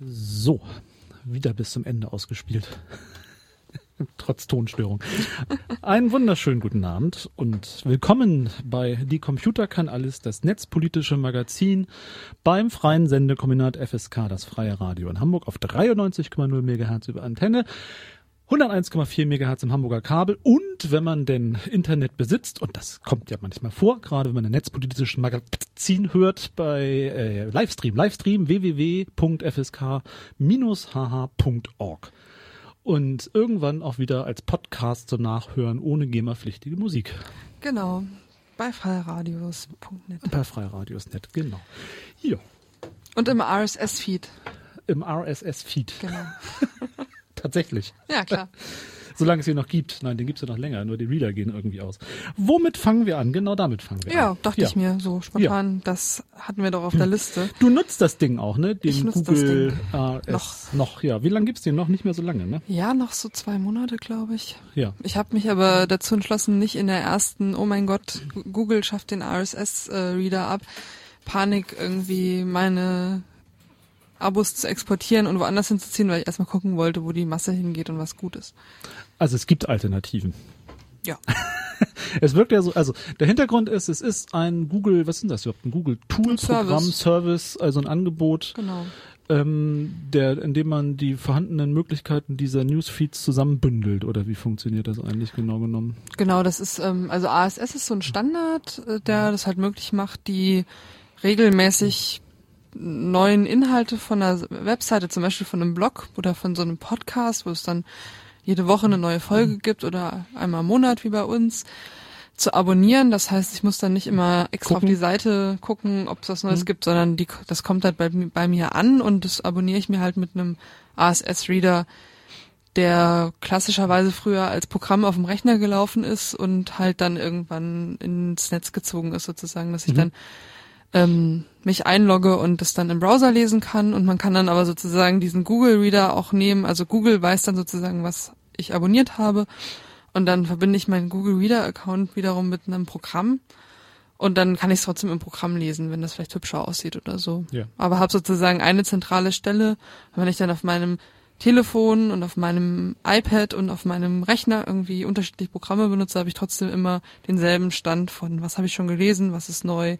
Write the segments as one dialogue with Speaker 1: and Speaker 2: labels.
Speaker 1: So, wieder bis zum Ende ausgespielt. Trotz Tonstörung. Einen wunderschönen guten Abend und willkommen bei Die Computer kann alles, das netzpolitische Magazin beim freien Sendekombinat FSK, das freie Radio in Hamburg auf 93,0 MHz über Antenne 101,4 MHz im Hamburger Kabel und wenn man denn Internet besitzt, und das kommt ja manchmal vor, gerade wenn man ein netzpolitisches Magazin hört bei äh, Livestream, Livestream www.fsk-hh.org und irgendwann auch wieder als Podcast zum Nachhören ohne GEMA-pflichtige Musik.
Speaker 2: Genau, bei freiradios.net.
Speaker 1: Bei freiradios.net, genau. Hier.
Speaker 2: Und im RSS-Feed.
Speaker 1: Im RSS-Feed.
Speaker 2: Genau.
Speaker 1: Tatsächlich.
Speaker 2: Ja, klar.
Speaker 1: Solange es ihn noch gibt. Nein, den gibt es ja noch länger, nur die Reader gehen irgendwie aus. Womit fangen wir an? Genau damit fangen wir
Speaker 2: Ja,
Speaker 1: an.
Speaker 2: dachte ich mir so spontan. Das hatten wir doch auf der Liste.
Speaker 1: Du nutzt das Ding auch, ne? Den
Speaker 2: Ich nutze
Speaker 1: Google
Speaker 2: das Ding.
Speaker 1: RS noch. ja. Wie lange gibt's den noch? Nicht mehr so lange, ne?
Speaker 2: Ja, noch so zwei Monate, glaube ich.
Speaker 1: Ja.
Speaker 2: Ich habe mich aber dazu entschlossen, nicht in der ersten, oh mein Gott, Google schafft den RSS-Reader ab, Panik irgendwie meine Abos zu exportieren und woanders hinzuziehen, weil ich erstmal gucken wollte, wo die Masse hingeht und was gut ist.
Speaker 1: Also es gibt Alternativen.
Speaker 2: Ja.
Speaker 1: Es wirkt ja so, also der Hintergrund ist, es ist ein Google, was sind das überhaupt? Ein Google Tool Programm,
Speaker 2: Service.
Speaker 1: Service, also ein Angebot,
Speaker 2: Genau.
Speaker 1: ähm, der, in dem man die vorhandenen Möglichkeiten dieser Newsfeeds zusammenbündelt. Oder wie funktioniert das eigentlich genau genommen?
Speaker 2: Genau, das ist, ähm, also ASS ist so ein Standard, äh, der das halt möglich macht, die regelmäßig neuen Inhalte von einer Webseite, zum Beispiel von einem Blog oder von so einem Podcast, wo es dann jede Woche eine neue Folge gibt oder einmal im Monat wie bei uns, zu abonnieren. Das heißt, ich muss dann nicht immer extra
Speaker 1: Gucken.
Speaker 2: auf die Seite gucken, ob es was Neues gibt, sondern die, das kommt halt bei, bei mir an und das abonniere ich mir halt mit einem ASS-Reader, der klassischerweise früher als Programm auf dem Rechner gelaufen ist und halt dann irgendwann ins Netz gezogen ist sozusagen, dass ich
Speaker 1: Mhm.
Speaker 2: dann ähm, mich einlogge und das dann im Browser lesen kann und man kann dann aber sozusagen diesen Google Reader auch nehmen, also Google weiß dann sozusagen, was ich abonniert habe und dann verbinde ich meinen Google Reader Account wiederum mit einem Programm und dann kann ich es trotzdem im Programm lesen, wenn das vielleicht hübscher aussieht oder so.
Speaker 1: Ja.
Speaker 2: Aber habe sozusagen eine zentrale Stelle. Und wenn ich dann auf meinem Telefon und auf meinem iPad und auf meinem Rechner irgendwie unterschiedliche Programme benutze, habe ich trotzdem immer denselben Stand von was habe ich schon gelesen, was ist neu,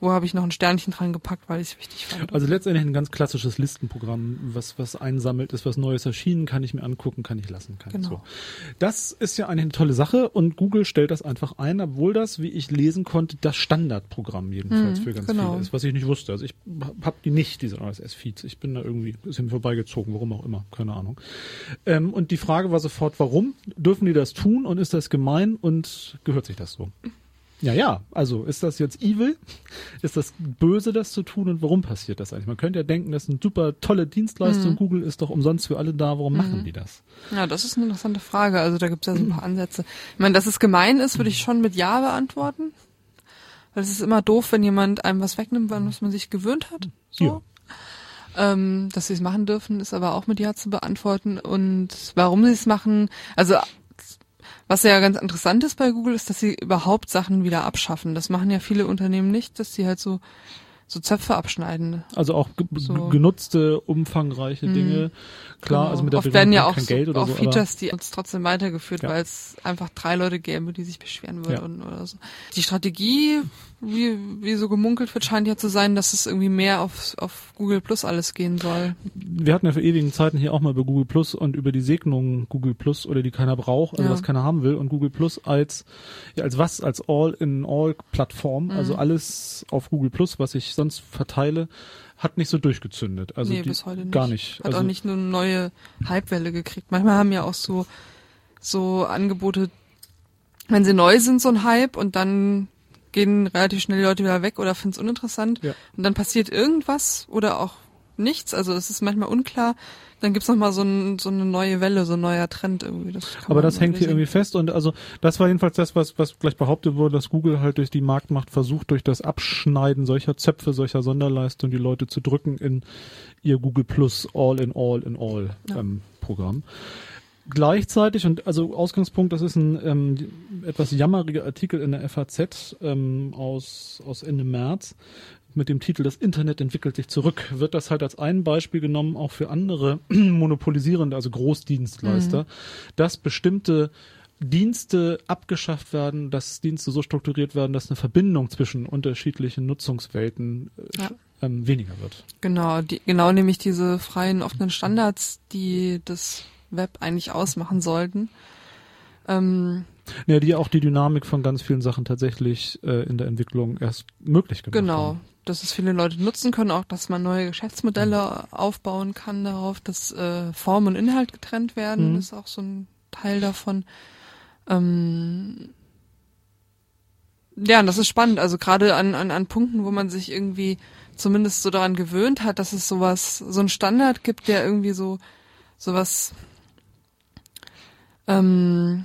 Speaker 2: wo habe ich noch ein Sternchen dran gepackt, weil ich es wichtig fand.
Speaker 1: Also letztendlich ein ganz klassisches Listenprogramm, was, was einsammelt, ist was Neues erschienen, kann ich mir angucken, kann ich lassen, kann ich
Speaker 2: Genau.
Speaker 1: so. Das ist ja eine tolle Sache und Google stellt das einfach ein, obwohl das, wie ich lesen konnte, das Standardprogramm jedenfalls
Speaker 2: Mhm,
Speaker 1: für ganz
Speaker 2: genau.
Speaker 1: viele ist, was ich nicht wusste. Also ich habe die nicht, diese RSS-Feeds. Ich bin da irgendwie, ist mir vorbeigezogen, warum auch immer, keine Ahnung. Ähm, und die Frage war sofort, warum dürfen die das tun und ist das gemein und gehört sich das so? Ja, ja, also ist das jetzt evil? Ist das böse, das zu tun und warum passiert das eigentlich? Man könnte ja denken, das ist eine super tolle Dienstleistung, Google ist doch umsonst für alle da, warum machen die das?
Speaker 2: Ja, das ist eine interessante Frage. Also da gibt es ja so ein paar Ansätze. Ich meine, dass es gemein ist, würde ich schon mit Ja beantworten. Weil es ist immer doof, wenn jemand einem was wegnimmt, an was man sich gewöhnt hat. So. Ähm, dass sie es machen dürfen, ist aber auch mit Ja zu beantworten. Und warum sie es machen, also was ja ganz interessant ist bei Google, ist, dass sie überhaupt Sachen wieder abschaffen. Das machen ja viele Unternehmen nicht, dass sie halt so, so Zöpfe abschneiden.
Speaker 1: Also auch ge
Speaker 2: So. Mhm.
Speaker 1: genutzte, umfangreiche Dinge. Klar,
Speaker 2: Genau.
Speaker 1: also mit der
Speaker 2: Oft werden ja auch,
Speaker 1: kein
Speaker 2: so,
Speaker 1: Geld oder
Speaker 2: auch
Speaker 1: so.
Speaker 2: Features, die uns trotzdem weitergeführt,
Speaker 1: Ja.
Speaker 2: weil es einfach drei Leute gäbe, die sich beschweren
Speaker 1: Ja.
Speaker 2: würden oder so. Die Strategie, wie, wie so gemunkelt wird, scheint ja zu sein, dass es irgendwie mehr auf, auf Google Plus alles gehen soll.
Speaker 1: wir hatten ja für ewigen Zeiten hier auch mal über Google Plus und über die Segnungen Google Plus oder die keiner braucht, also
Speaker 2: Ja.
Speaker 1: was keiner haben will und Google Plus als ja, als was als All-in-All-Plattform,
Speaker 2: Mhm.
Speaker 1: also alles auf Google Plus, was ich sonst verteile, hat nicht so durchgezündet. Also
Speaker 2: nee, bis heute nicht.
Speaker 1: gar nicht.
Speaker 2: Hat
Speaker 1: also,
Speaker 2: auch nicht nur eine neue Hypewelle gekriegt. Manchmal haben ja auch so, so Angebote, wenn sie neu sind, so ein Hype und dann gehen relativ schnell die Leute wieder weg oder finden es uninteressant.
Speaker 1: Ja.
Speaker 2: Und dann passiert irgendwas oder auch nichts. Also es ist manchmal unklar. Dann gibt's noch mal so, ein, so eine neue Welle, so ein neuer Trend irgendwie. Das
Speaker 1: Aber das hängt hier irgendwie fest und also das war jedenfalls das, was, was gleich behauptet wurde, dass Google halt durch die Marktmacht versucht, durch das Abschneiden solcher Zöpfe, solcher Sonderleistungen die Leute zu drücken in ihr Google Plus All in All in All
Speaker 2: Ja.
Speaker 1: ähm, Programm. Gleichzeitig, und also Ausgangspunkt, das ist ein ähm, etwas jammeriger Artikel in der FAZ ähm, aus, aus Ende März, mit dem Titel Das Internet entwickelt sich zurück, wird das halt als ein Beispiel genommen, auch für andere monopolisierende, also Großdienstleister, mhm. dass bestimmte Dienste abgeschafft werden, dass Dienste so strukturiert werden, dass eine Verbindung zwischen unterschiedlichen Nutzungswelten äh, ja. ähm, weniger wird.
Speaker 2: Genau, die, genau nämlich diese freien offenen Standards, die das Web eigentlich ausmachen sollten.
Speaker 1: Ähm, ja, die auch die Dynamik von ganz vielen Sachen tatsächlich äh, in der Entwicklung erst möglich gemacht
Speaker 2: genau.
Speaker 1: haben. Genau,
Speaker 2: dass es viele Leute nutzen können, auch dass man neue Geschäftsmodelle mhm. aufbauen kann darauf, dass äh, Form und Inhalt getrennt werden, mhm. ist auch so ein Teil davon. Ähm, ja, und das ist spannend. Also gerade an, an, an Punkten, wo man sich irgendwie zumindest so daran gewöhnt hat, dass es sowas, so einen Standard gibt, der irgendwie so sowas ähm,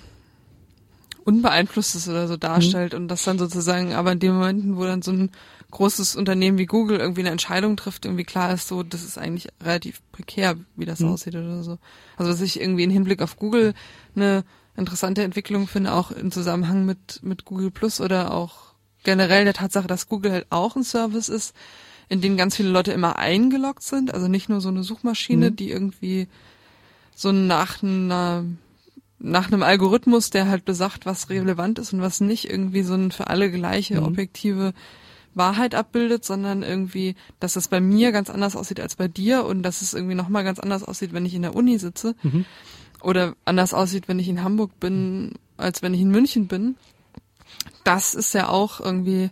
Speaker 2: Unbeeinflusstes oder so darstellt mhm. und das dann sozusagen, aber in den Momenten, wo dann so ein großes Unternehmen wie Google irgendwie eine Entscheidung trifft, irgendwie klar ist, so, das ist eigentlich relativ prekär, wie das mhm. aussieht oder so. Also dass ich irgendwie im Hinblick auf Google eine interessante Entwicklung finde, auch im Zusammenhang mit, mit Google Plus oder auch generell der Tatsache, dass Google halt auch ein Service ist, in den ganz viele Leute immer eingeloggt sind, also nicht nur so eine Suchmaschine, mhm. die irgendwie so nach einer nach einem Algorithmus, der halt besagt, was relevant ist und was nicht, irgendwie so ein für alle gleiche mhm. objektive Wahrheit abbildet, sondern irgendwie, dass es bei mir ganz anders aussieht als bei dir und dass es irgendwie nochmal ganz anders aussieht, wenn ich in der Uni sitze. Mhm oder anders aussieht, wenn ich in Hamburg bin, als wenn ich in München bin. Das ist ja auch irgendwie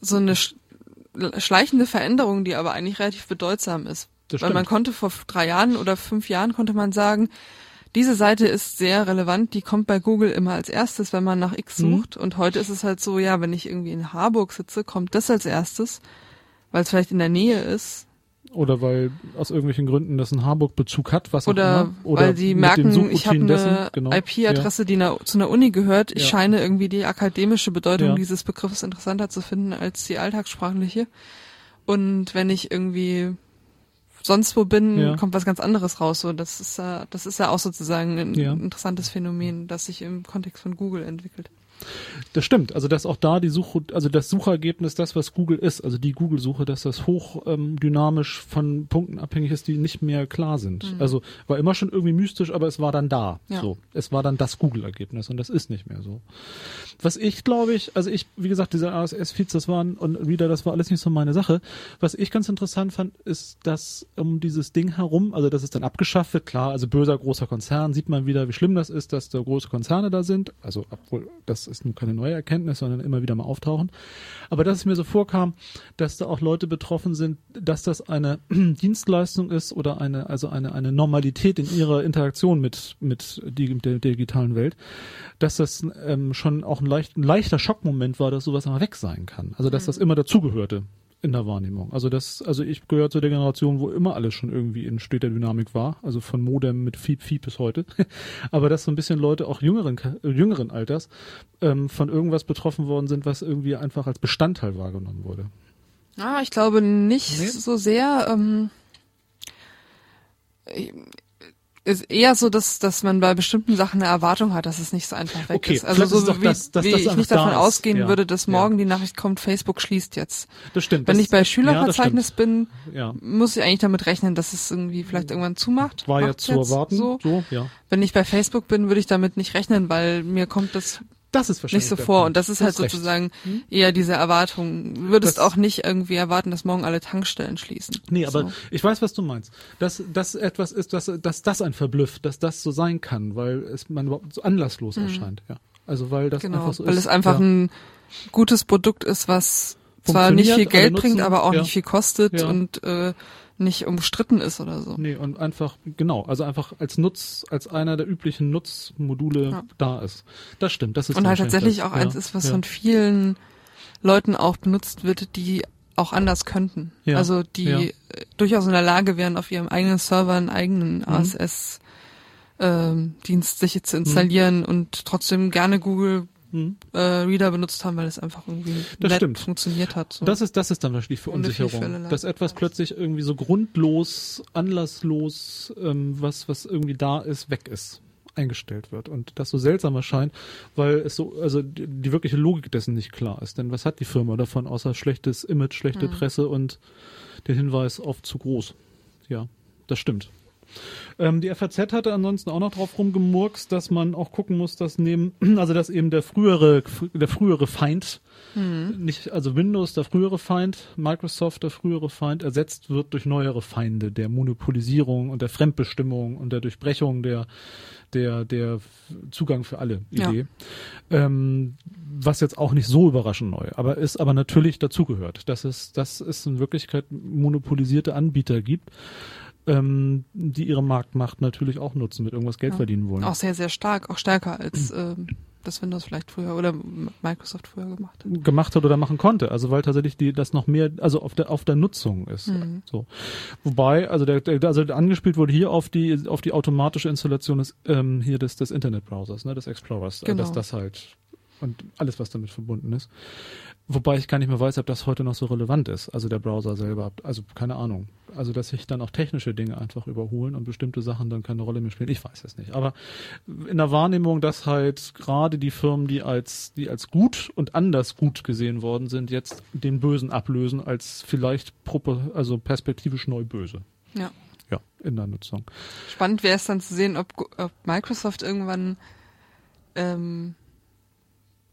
Speaker 2: so eine schleichende Veränderung, die aber eigentlich relativ bedeutsam ist. Das Weil man konnte vor drei Jahren oder fünf Jahren konnte man sagen, diese Seite ist sehr relevant, die kommt bei Google immer als erstes, wenn man nach X mhm. sucht. Mhm. Und heute ist es halt so, ja, wenn ich irgendwie in Harburg sitze, kommt das als erstes, weil es vielleicht in der Nähe ist.
Speaker 1: Oder weil aus irgendwelchen Gründen das einen Harburg-Bezug hat, was
Speaker 2: oder auch immer. Oder weil die merken, ich habe eine genau. IP-Adresse, ja. die na, zu einer Uni gehört. Ich ja. scheine irgendwie die akademische Bedeutung ja. dieses Begriffs interessanter zu finden als die alltagssprachliche. Und wenn ich irgendwie sonst wo bin, kommt was ganz anderes raus. So, das ist ja, das ist ja auch sozusagen ein interessantes Phänomen, das sich im Kontext von Google entwickelt.
Speaker 1: Das stimmt. Also dass auch da die Suche, also das Suchergebnis, das was Google ist, also die Google-Suche, dass das hoch ähm, dynamisch von Punkten abhängig ist, die nicht mehr klar sind. Mhm. Also war immer schon irgendwie mystisch, aber es war dann da. Ja. So, es war dann das Google-Ergebnis und das ist nicht mehr so. Was ich glaube ich, also ich, wie gesagt, diese RSS-Feeds, das waren und wieder, das war alles nicht so meine Sache. Was ich ganz interessant fand, ist, dass um dieses Ding herum, also dass es dann abgeschafft wird, klar, also böser großer Konzern, sieht man wieder, wie schlimm das ist, dass da große Konzerne da sind. Also obwohl das ist nun keine neue Erkenntnis, sondern immer wieder mal auftauchen. Aber dass es mir so vorkam, dass da auch Leute betroffen sind, dass das eine Dienstleistung ist oder eine, also eine, eine Normalität in ihrer Interaktion mit, mit die, der, der digitalen Welt, dass das ähm, schon auch ein, leicht, ein leichter Schockmoment war, dass sowas mal weg sein kann. Also dass mhm. das immer dazugehörte in der Wahrnehmung. Also das, also ich gehöre zu der Generation, wo immer alles schon irgendwie in steter Dynamik war, also von Modem mit Fiep Fiep bis heute. Aber dass so ein bisschen Leute auch jüngeren jüngeren Alters ähm, von irgendwas betroffen worden sind, was irgendwie einfach als Bestandteil wahrgenommen wurde.
Speaker 2: Ah, ich glaube nicht nee. so sehr. Ähm, ist eher so, dass, dass man bei bestimmten Sachen eine Erwartung hat, dass es nicht so einfach weg
Speaker 1: okay,
Speaker 2: ist. Also so
Speaker 1: ist wie, das, dass
Speaker 2: wie
Speaker 1: das
Speaker 2: ich nicht davon ausgehen ja. würde, dass morgen ja. die Nachricht kommt, Facebook schließt jetzt.
Speaker 1: Das stimmt.
Speaker 2: Wenn
Speaker 1: das,
Speaker 2: ich bei Schülerverzeichnis bin, muss ich eigentlich damit rechnen, dass es irgendwie vielleicht irgendwann zumacht.
Speaker 1: War ja zu erwarten. So. so ja.
Speaker 2: Wenn ich bei Facebook bin, würde ich damit nicht rechnen, weil mir kommt das
Speaker 1: das ist wahrscheinlich
Speaker 2: nicht so vor. Punkt. Und das ist halt sozusagen hm? eher diese Erwartung. Du würdest das auch nicht irgendwie erwarten, dass morgen alle Tankstellen schließen.
Speaker 1: Nee, aber so. ich weiß, was du meinst. Dass das etwas ist, dass, dass das ein verblüfft, dass das so sein kann, weil es man überhaupt so anlasslos mhm. erscheint. Ja. Also weil das
Speaker 2: genau,
Speaker 1: einfach so
Speaker 2: weil
Speaker 1: ist.
Speaker 2: es einfach ja. ein gutes Produkt ist, was zwar nicht viel Geld bringt, aber auch ja. nicht viel kostet ja. und äh, nicht umstritten ist oder so.
Speaker 1: Nee, und einfach, genau, also einfach als Nutz, als einer der üblichen Nutzmodule ja. da ist. Das stimmt, das ist
Speaker 2: Und halt tatsächlich das. auch ja. eins ist, was ja. von vielen Leuten auch benutzt wird, die auch anders könnten. Ja. Also die durchaus in der Lage wären, auf ihrem eigenen Server einen eigenen mhm. ASS ähm, Dienst sich zu installieren mhm. und trotzdem gerne Google hm. äh, Reader benutzt haben, weil es einfach irgendwie
Speaker 1: das stimmt.
Speaker 2: funktioniert hat.
Speaker 1: So. Das ist das ist dann wahrscheinlich Verunsicherung, dass etwas plötzlich irgendwie so grundlos, anlasslos, ähm, was was irgendwie da ist, weg ist. eingestellt wird und das so seltsam erscheint, weil es so, also die, die wirkliche Logik dessen nicht klar ist. Denn was hat die Firma davon, außer schlechtes Image, schlechte
Speaker 2: Mhm.
Speaker 1: Presse und den Hinweis auf zu groß? Ja, das stimmt. Ähm, die FAZ hatte ansonsten auch noch drauf rumgemurkst, dass man auch gucken muss, dass neben, also dass eben der frühere, der frühere Feind, nicht, also Windows der frühere Feind, Microsoft der frühere Feind ersetzt wird durch neuere Feinde der Monopolisierung und der Fremdbestimmung und der Durchbrechung der, der, der Zugang für alle
Speaker 2: Ja.
Speaker 1: Idee. Ähm, was jetzt auch nicht so überraschend neu, aber ist aber natürlich dazugehört, dass es, dass es in Wirklichkeit monopolisierte Anbieter gibt, ähm, die ihre Marktmacht natürlich auch nutzen, mit irgendwas Geld
Speaker 2: Ja.
Speaker 1: verdienen wollen.
Speaker 2: Auch sehr, sehr stark, auch stärker als ähm, das Windows vielleicht früher oder Microsoft früher gemacht hat.
Speaker 1: gemacht hat oder machen konnte. Also weil tatsächlich die das noch mehr, also auf der auf der Nutzung ist.
Speaker 2: Mhm.
Speaker 1: So. Wobei, also der, der also angespielt wurde hier auf die auf die automatische Installation des ähm, hier des des Internetbrowsers, ne, des Explorers, äh,
Speaker 2: Genau.
Speaker 1: dass das halt und alles was damit verbunden ist. Wobei ich gar nicht mehr weiß, ob das heute noch so relevant ist. Also der Browser selber, also keine Ahnung. Also dass sich dann auch technische Dinge einfach überholen und bestimmte Sachen dann keine Rolle mehr spielen. Ich weiß es nicht. Aber in der Wahrnehmung, dass halt gerade die Firmen, die als die als gut und anders gut gesehen worden sind, jetzt den Bösen ablösen als vielleicht also perspektivisch neu böse.
Speaker 2: Ja.
Speaker 1: Ja, in der Nutzung.
Speaker 2: Spannend wäre es dann zu sehen, ob, ob Microsoft irgendwann ähm,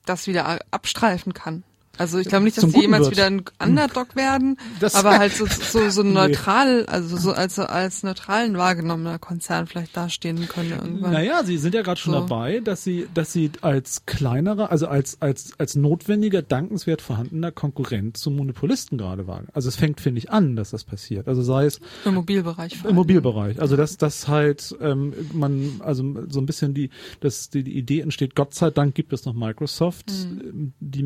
Speaker 2: das wieder abstreifen kann. Also ich glaube nicht, dass die jemals
Speaker 1: wird.
Speaker 2: wieder ein Underdog werden,
Speaker 1: Das-
Speaker 2: aber halt so, so, so neutral, also so als, als neutralen wahrgenommener Konzern vielleicht dastehen können irgendwann.
Speaker 1: Naja, sie sind ja gerade schon
Speaker 2: So.
Speaker 1: dabei, dass sie, dass sie als kleinerer, also als, als, als notwendiger, dankenswert vorhandener Konkurrent zum Monopolisten gerade wagen. Also es fängt, finde ich, an, dass das passiert. Also sei es
Speaker 2: Im Mobilbereich.
Speaker 1: im. Mobilbereich. Also dass das halt ähm, man also so ein bisschen die dass die, die Idee entsteht. Gott sei Dank gibt es noch Microsoft, ähm, die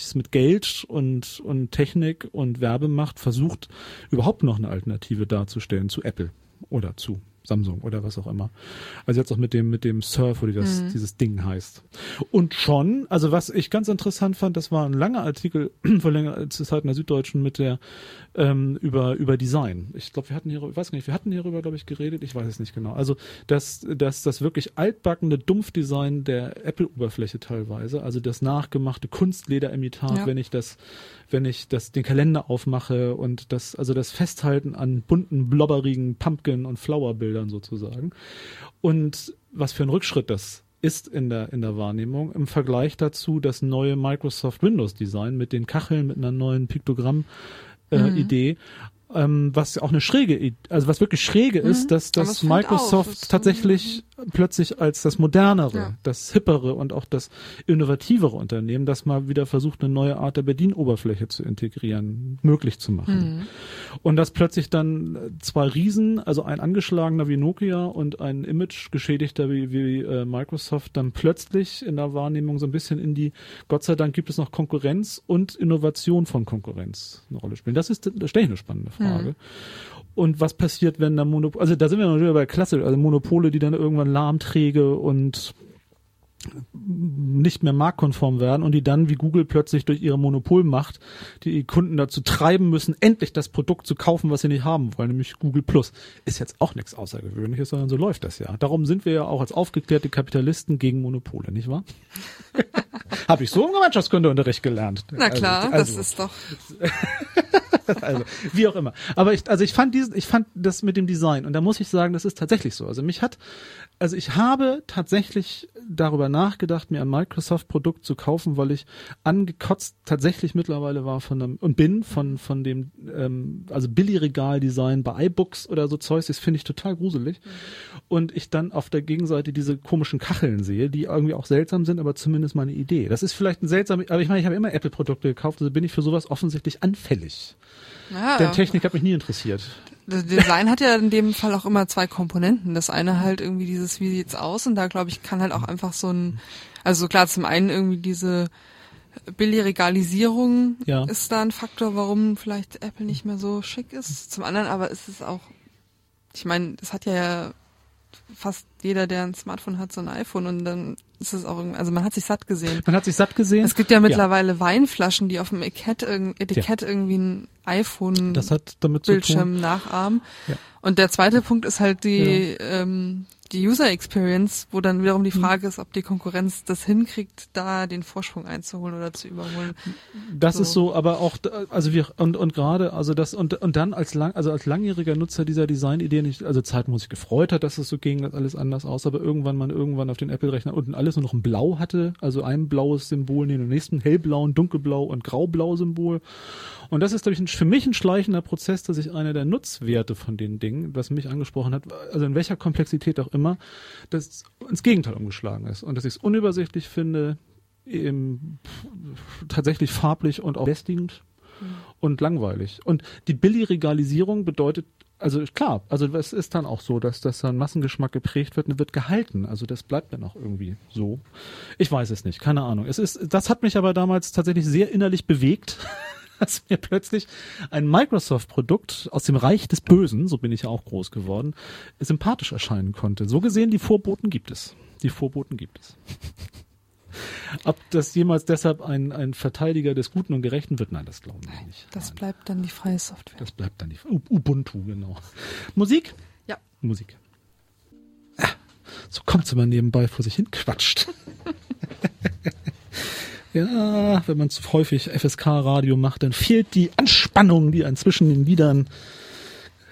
Speaker 1: welches mit Geld und und Technik und Werbemacht versucht überhaupt noch eine Alternative darzustellen zu Apple oder zu Samsung oder was auch immer. Also jetzt auch mit dem mit dem Surf oder wie das dieses Ding heißt. Und schon, also was ich ganz interessant fand, das war ein langer Artikel vor längerer Zeit in der Süddeutschen mit der ähm, über über Design. Ich glaube, wir hatten hier, ich weiß gar nicht, wir hatten hierüber, glaube ich, geredet. Ich weiß es nicht genau. Also dass dass das wirklich altbackene Dumpfdesign der Apple-Oberfläche teilweise, also das nachgemachte Kunstlederimitat,
Speaker 2: Ja.
Speaker 1: wenn ich das wenn ich das den Kalender aufmache und das also das Festhalten an bunten blobberigen Pumpkin und Flower Bildern sozusagen. Und was für ein Rückschritt das ist in der in der Wahrnehmung im Vergleich dazu das neue Microsoft Windows Design mit den Kacheln mit einer neuen Piktogramm äh,
Speaker 2: Mhm.
Speaker 1: Ähm, was auch eine schräge, also was wirklich schräge ist, dass, dass Microsoft
Speaker 2: es-
Speaker 1: tatsächlich plötzlich als das modernere,
Speaker 2: Ja.
Speaker 1: das hippere und auch das innovativere Unternehmen, das mal wieder versucht, eine neue Art der Bedienoberfläche zu integrieren, möglich zu machen.
Speaker 2: Mhm.
Speaker 1: Und dass plötzlich dann zwei Riesen, also ein angeschlagener wie Nokia und ein Image geschädigter wie, wie äh, Microsoft, dann plötzlich in der Wahrnehmung so ein bisschen in die, Gott sei Dank gibt es noch Konkurrenz und Innovation von Konkurrenz eine Rolle spielen. Das ist, das stelle ich eine spannende Frage. Und was passiert, wenn da Monopol, also da sind wir noch wieder bei Klasse, also Monopole, die dann irgendwann lahmträge und nicht mehr marktkonform werden und die dann wie Google plötzlich durch ihre Monopolmacht die Kunden dazu treiben müssen, endlich das Produkt zu kaufen, was sie nicht haben wollen, nämlich Google Plus. Ist jetzt auch nichts Außergewöhnliches, sondern so läuft das ja. Darum sind wir ja auch als aufgeklärte Kapitalisten gegen Monopole, nicht wahr? Habe ich so im Gemeinschaftskundeunterricht gelernt.
Speaker 2: Na klar,
Speaker 1: also, also,
Speaker 2: das ist doch.
Speaker 1: also, wie auch immer. Aber ich, also ich fand diesen, ich fand das mit dem Design und da muss ich sagen, das ist tatsächlich so. Also mich hat, also ich habe tatsächlich darüber nachgedacht, mir ein Microsoft-Produkt zu kaufen, weil ich angekotzt tatsächlich mittlerweile war von einem und bin von von dem ähm, also Billigregal-Design bei iBooks oder so Zeugs, das finde ich total gruselig. Und ich dann auf der Gegenseite diese komischen Kacheln sehe, die irgendwie auch seltsam sind, aber zumindest meine Idee. Das ist vielleicht ein seltsam, aber ich meine, ich habe immer Apple-Produkte gekauft, also bin ich für sowas offensichtlich anfällig.
Speaker 2: Ja,
Speaker 1: Denn Technik hat mich nie interessiert.
Speaker 2: Das Design hat ja in dem Fall auch immer zwei Komponenten. Das eine halt irgendwie dieses, wie sieht's aus? Und da glaube ich, kann halt auch einfach so ein, also klar, zum einen irgendwie diese Billigregalisierung
Speaker 1: Ja.
Speaker 2: ist da ein Faktor, warum vielleicht Apple nicht mehr so schick ist. Zum anderen aber ist es auch, ich meine, es hat ja fast jeder, der ein Smartphone hat, so ein iPhone und dann ist es auch irgendwie, also man hat sich satt gesehen.
Speaker 1: Man hat sich satt gesehen.
Speaker 2: Es gibt ja mittlerweile Weinflaschen, die auf dem Etikett, Etikett
Speaker 1: Ja.
Speaker 2: irgendwie ein iPhone
Speaker 1: Das hat damit zu tun.
Speaker 2: Bildschirm nachahmen.
Speaker 1: Ja.
Speaker 2: Und der zweite Punkt ist halt die, ähm, die User Experience, wo dann wiederum die Frage ist, ob die Konkurrenz das hinkriegt, da den Vorsprung einzuholen oder zu überholen.
Speaker 1: Das so. ist so, aber auch also wir und und gerade also das und und dann als lang also als langjähriger Nutzer dieser Designidee nicht also Zeit muss ich gefreut hat, dass es so ging, dass alles anders aus, aber irgendwann man irgendwann auf den Apple Rechner unten alles nur noch ein Blau hatte, also ein blaues Symbol neben dem nächsten hellblauen, dunkelblau und graublau Symbol und das ist, glaube ich, für mich ein schleichender Prozess, dass ich einer der Nutzwerte von den Dingen, was mich angesprochen hat, also in welcher Komplexität auch immer, das ins Gegenteil umgeschlagen ist. Und dass ich es unübersichtlich finde, eben tatsächlich farblich und auch belästigend mhm. und langweilig. Und die Billigregalisierung bedeutet also klar, also es ist dann auch so, dass das dann Massengeschmack geprägt wird und wird gehalten. Also das bleibt dann auch irgendwie so. Ich weiß es nicht, keine Ahnung. Es ist, das hat mich aber damals tatsächlich sehr innerlich bewegt. dass mir plötzlich ein Microsoft-Produkt aus dem Reich des Bösen, so bin ich ja auch groß geworden, sympathisch erscheinen konnte. So gesehen, die Vorboten gibt es. Die Vorboten gibt es. Ob das jemals deshalb ein, ein Verteidiger des Guten und Gerechten wird, nein, das glauben wir nicht.
Speaker 2: Das
Speaker 1: nein.
Speaker 2: bleibt dann die freie Software.
Speaker 1: Das bleibt dann die Ubuntu, genau. Musik?
Speaker 2: Ja.
Speaker 1: Musik. Ah, so kommt es immer nebenbei vor sich hin quatscht. Ja, wenn man zu häufig FSK-Radio macht, dann fehlt die Anspannung, die einen zwischen den Liedern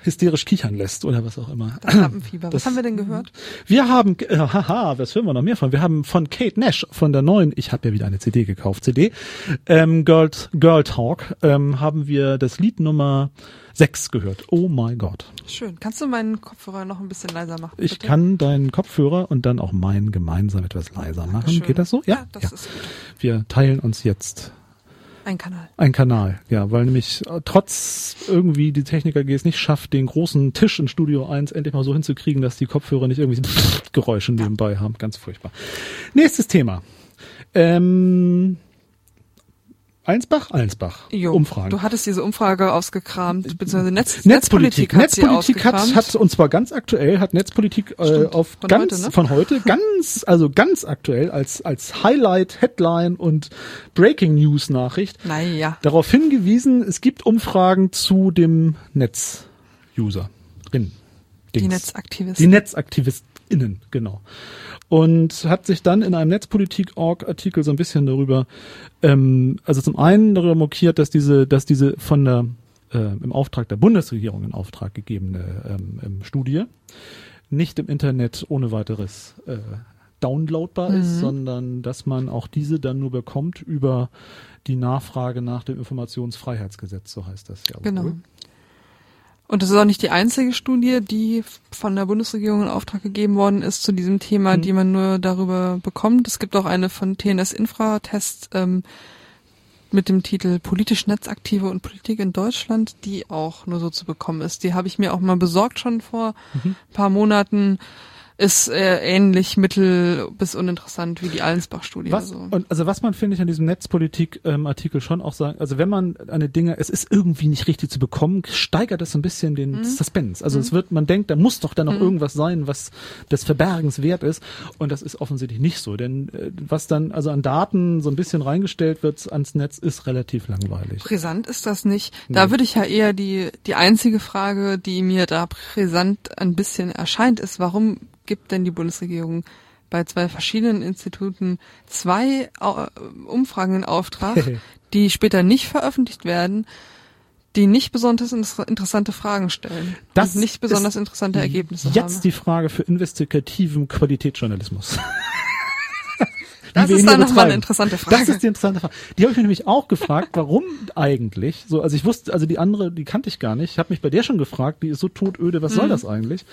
Speaker 1: hysterisch kichern lässt oder was auch immer.
Speaker 2: Das Lampenfieber. Was haben wir denn gehört?
Speaker 1: Wir haben, äh, haha, was hören wir noch mehr von? Wir haben von Kate Nash von der neuen, ich habe ja wieder eine CD gekauft, CD, ähm, Girl, Girl Talk, ähm, haben wir das Lied Nummer 6 gehört. Oh mein Gott.
Speaker 2: Schön. Kannst du meinen Kopfhörer noch ein bisschen leiser machen?
Speaker 1: Bitte? Ich kann deinen Kopfhörer und dann auch meinen gemeinsam etwas leiser machen. Dankeschön. Geht das so?
Speaker 2: Ja, ja das ja. ist gut.
Speaker 1: Wir teilen uns jetzt
Speaker 2: ein Kanal.
Speaker 1: Ein Kanal, ja, weil nämlich äh, trotz irgendwie die Techniker es nicht schafft, den großen Tisch in Studio 1 endlich mal so hinzukriegen, dass die Kopfhörer nicht irgendwie Geräusche nebenbei haben. Ganz furchtbar. Nächstes Thema. Ähm, Allensbach? Allensbach.
Speaker 2: Jo, Umfrage. Du hattest diese Umfrage ausgekramt, beziehungsweise Netz,
Speaker 1: Netzpolitik. Netzpolitik hat, Netzpolitik hat, hat, und zwar ganz aktuell, hat Netzpolitik äh, auf von ganz, heute, ne? von heute, ganz, also ganz aktuell als, als Highlight, Headline und Breaking News Nachricht
Speaker 2: naja.
Speaker 1: darauf hingewiesen, es gibt Umfragen zu dem Netz-User.
Speaker 2: Die Netzaktivisten.
Speaker 1: Die NetzaktivistInnen, genau und hat sich dann in einem Netzpolitik-Org-Artikel so ein bisschen darüber, ähm, also zum einen darüber mokiert, dass diese, dass diese von der äh, im Auftrag der Bundesregierung in Auftrag gegebene ähm, ähm, Studie nicht im Internet ohne weiteres äh, downloadbar mhm. ist, sondern dass man auch diese dann nur bekommt über die Nachfrage nach dem Informationsfreiheitsgesetz, so heißt das ja.
Speaker 2: Genau. Wohl. Und das ist auch nicht die einzige Studie, die von der Bundesregierung in Auftrag gegeben worden ist zu diesem Thema, mhm. die man nur darüber bekommt. Es gibt auch eine von TNS Infratest ähm, mit dem Titel Politisch Netzaktive und Politik in Deutschland, die auch nur so zu bekommen ist. Die habe ich mir auch mal besorgt schon vor mhm. paar Monaten ist äh, ähnlich mittel bis uninteressant wie die Allensbach-Studie.
Speaker 1: Was, also. Und also was man finde ich an diesem Netzpolitik-Artikel ähm, schon auch sagen, also wenn man eine Dinge, es ist irgendwie nicht richtig zu bekommen, steigert das so ein bisschen den mhm. Suspense. Also mhm. es wird, man denkt, da muss doch dann noch mhm. irgendwas sein, was des Verbergens wert ist. Und das ist offensichtlich nicht so. Denn äh, was dann also an Daten so ein bisschen reingestellt wird ans Netz, ist relativ langweilig.
Speaker 2: Brisant ist das nicht. Da nee. würde ich ja eher die, die einzige Frage, die mir da brisant ein bisschen erscheint, ist, warum gibt denn die Bundesregierung bei zwei verschiedenen Instituten zwei Umfragen in Auftrag, die später nicht veröffentlicht werden, die nicht besonders interessante Fragen stellen.
Speaker 1: Das
Speaker 2: und nicht besonders interessante Ergebnisse
Speaker 1: jetzt haben. Jetzt die Frage für investigativen Qualitätsjournalismus.
Speaker 2: Das ist dann nochmal eine interessante Frage.
Speaker 1: Das ist die interessante Frage. Die habe ich mir nämlich auch gefragt, warum eigentlich? So, also ich wusste, also die andere, die kannte ich gar nicht. Ich habe mich bei der schon gefragt, die ist so totöde, was mhm. soll das eigentlich?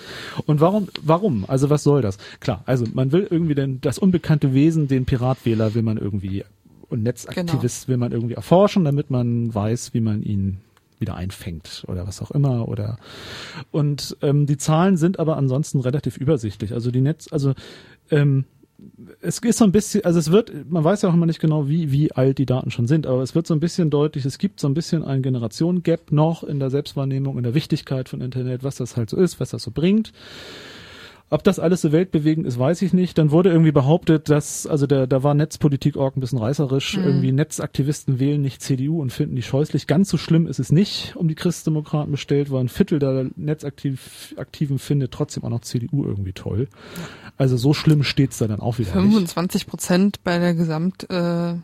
Speaker 1: Und warum, warum? Also was soll das? Klar, also man will irgendwie denn das unbekannte Wesen, den Piratwähler will man irgendwie und Netzaktivist genau. will man irgendwie erforschen, damit man weiß, wie man ihn wieder einfängt oder was auch immer oder und ähm, die Zahlen sind aber ansonsten relativ übersichtlich. Also die Netz, also ähm, es ist so ein bisschen, also es wird, man weiß ja auch immer nicht genau, wie, wie alt die Daten schon sind, aber es wird so ein bisschen deutlich, es gibt so ein bisschen ein Generation-Gap noch in der Selbstwahrnehmung, in der Wichtigkeit von Internet, was das halt so ist, was das so bringt. Ob das alles so weltbewegend ist, weiß ich nicht. Dann wurde irgendwie behauptet, dass, also da, da war Netzpolitik-Org ein bisschen reißerisch. Mhm. Irgendwie Netzaktivisten wählen nicht CDU und finden die scheußlich. Ganz so schlimm ist es nicht, um die Christdemokraten bestellt, weil ein Viertel der Netzaktiven findet trotzdem auch noch CDU irgendwie toll. Also so schlimm steht's da dann auch wieder
Speaker 2: 25 Prozent bei der Gesamt, äh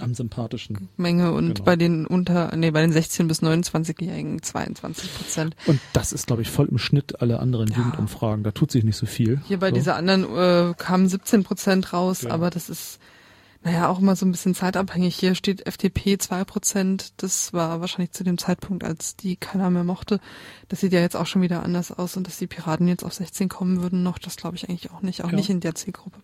Speaker 1: am sympathischen.
Speaker 2: Menge und genau. bei den unter, nee, bei den 16 bis 29-Jährigen 22 Prozent.
Speaker 1: Und das ist, glaube ich, voll im Schnitt alle anderen ja. Jugendumfragen. Da tut sich nicht so viel.
Speaker 2: Hier bei
Speaker 1: so.
Speaker 2: dieser anderen äh, kamen 17 Prozent raus, ja. aber das ist naja, auch immer so ein bisschen zeitabhängig. Hier steht FDP zwei Prozent. Das war wahrscheinlich zu dem Zeitpunkt, als die keiner mehr mochte. Das sieht ja jetzt auch schon wieder anders aus und dass die Piraten jetzt auf 16 kommen würden noch, das glaube ich eigentlich auch nicht, auch ja. nicht in der Zielgruppe.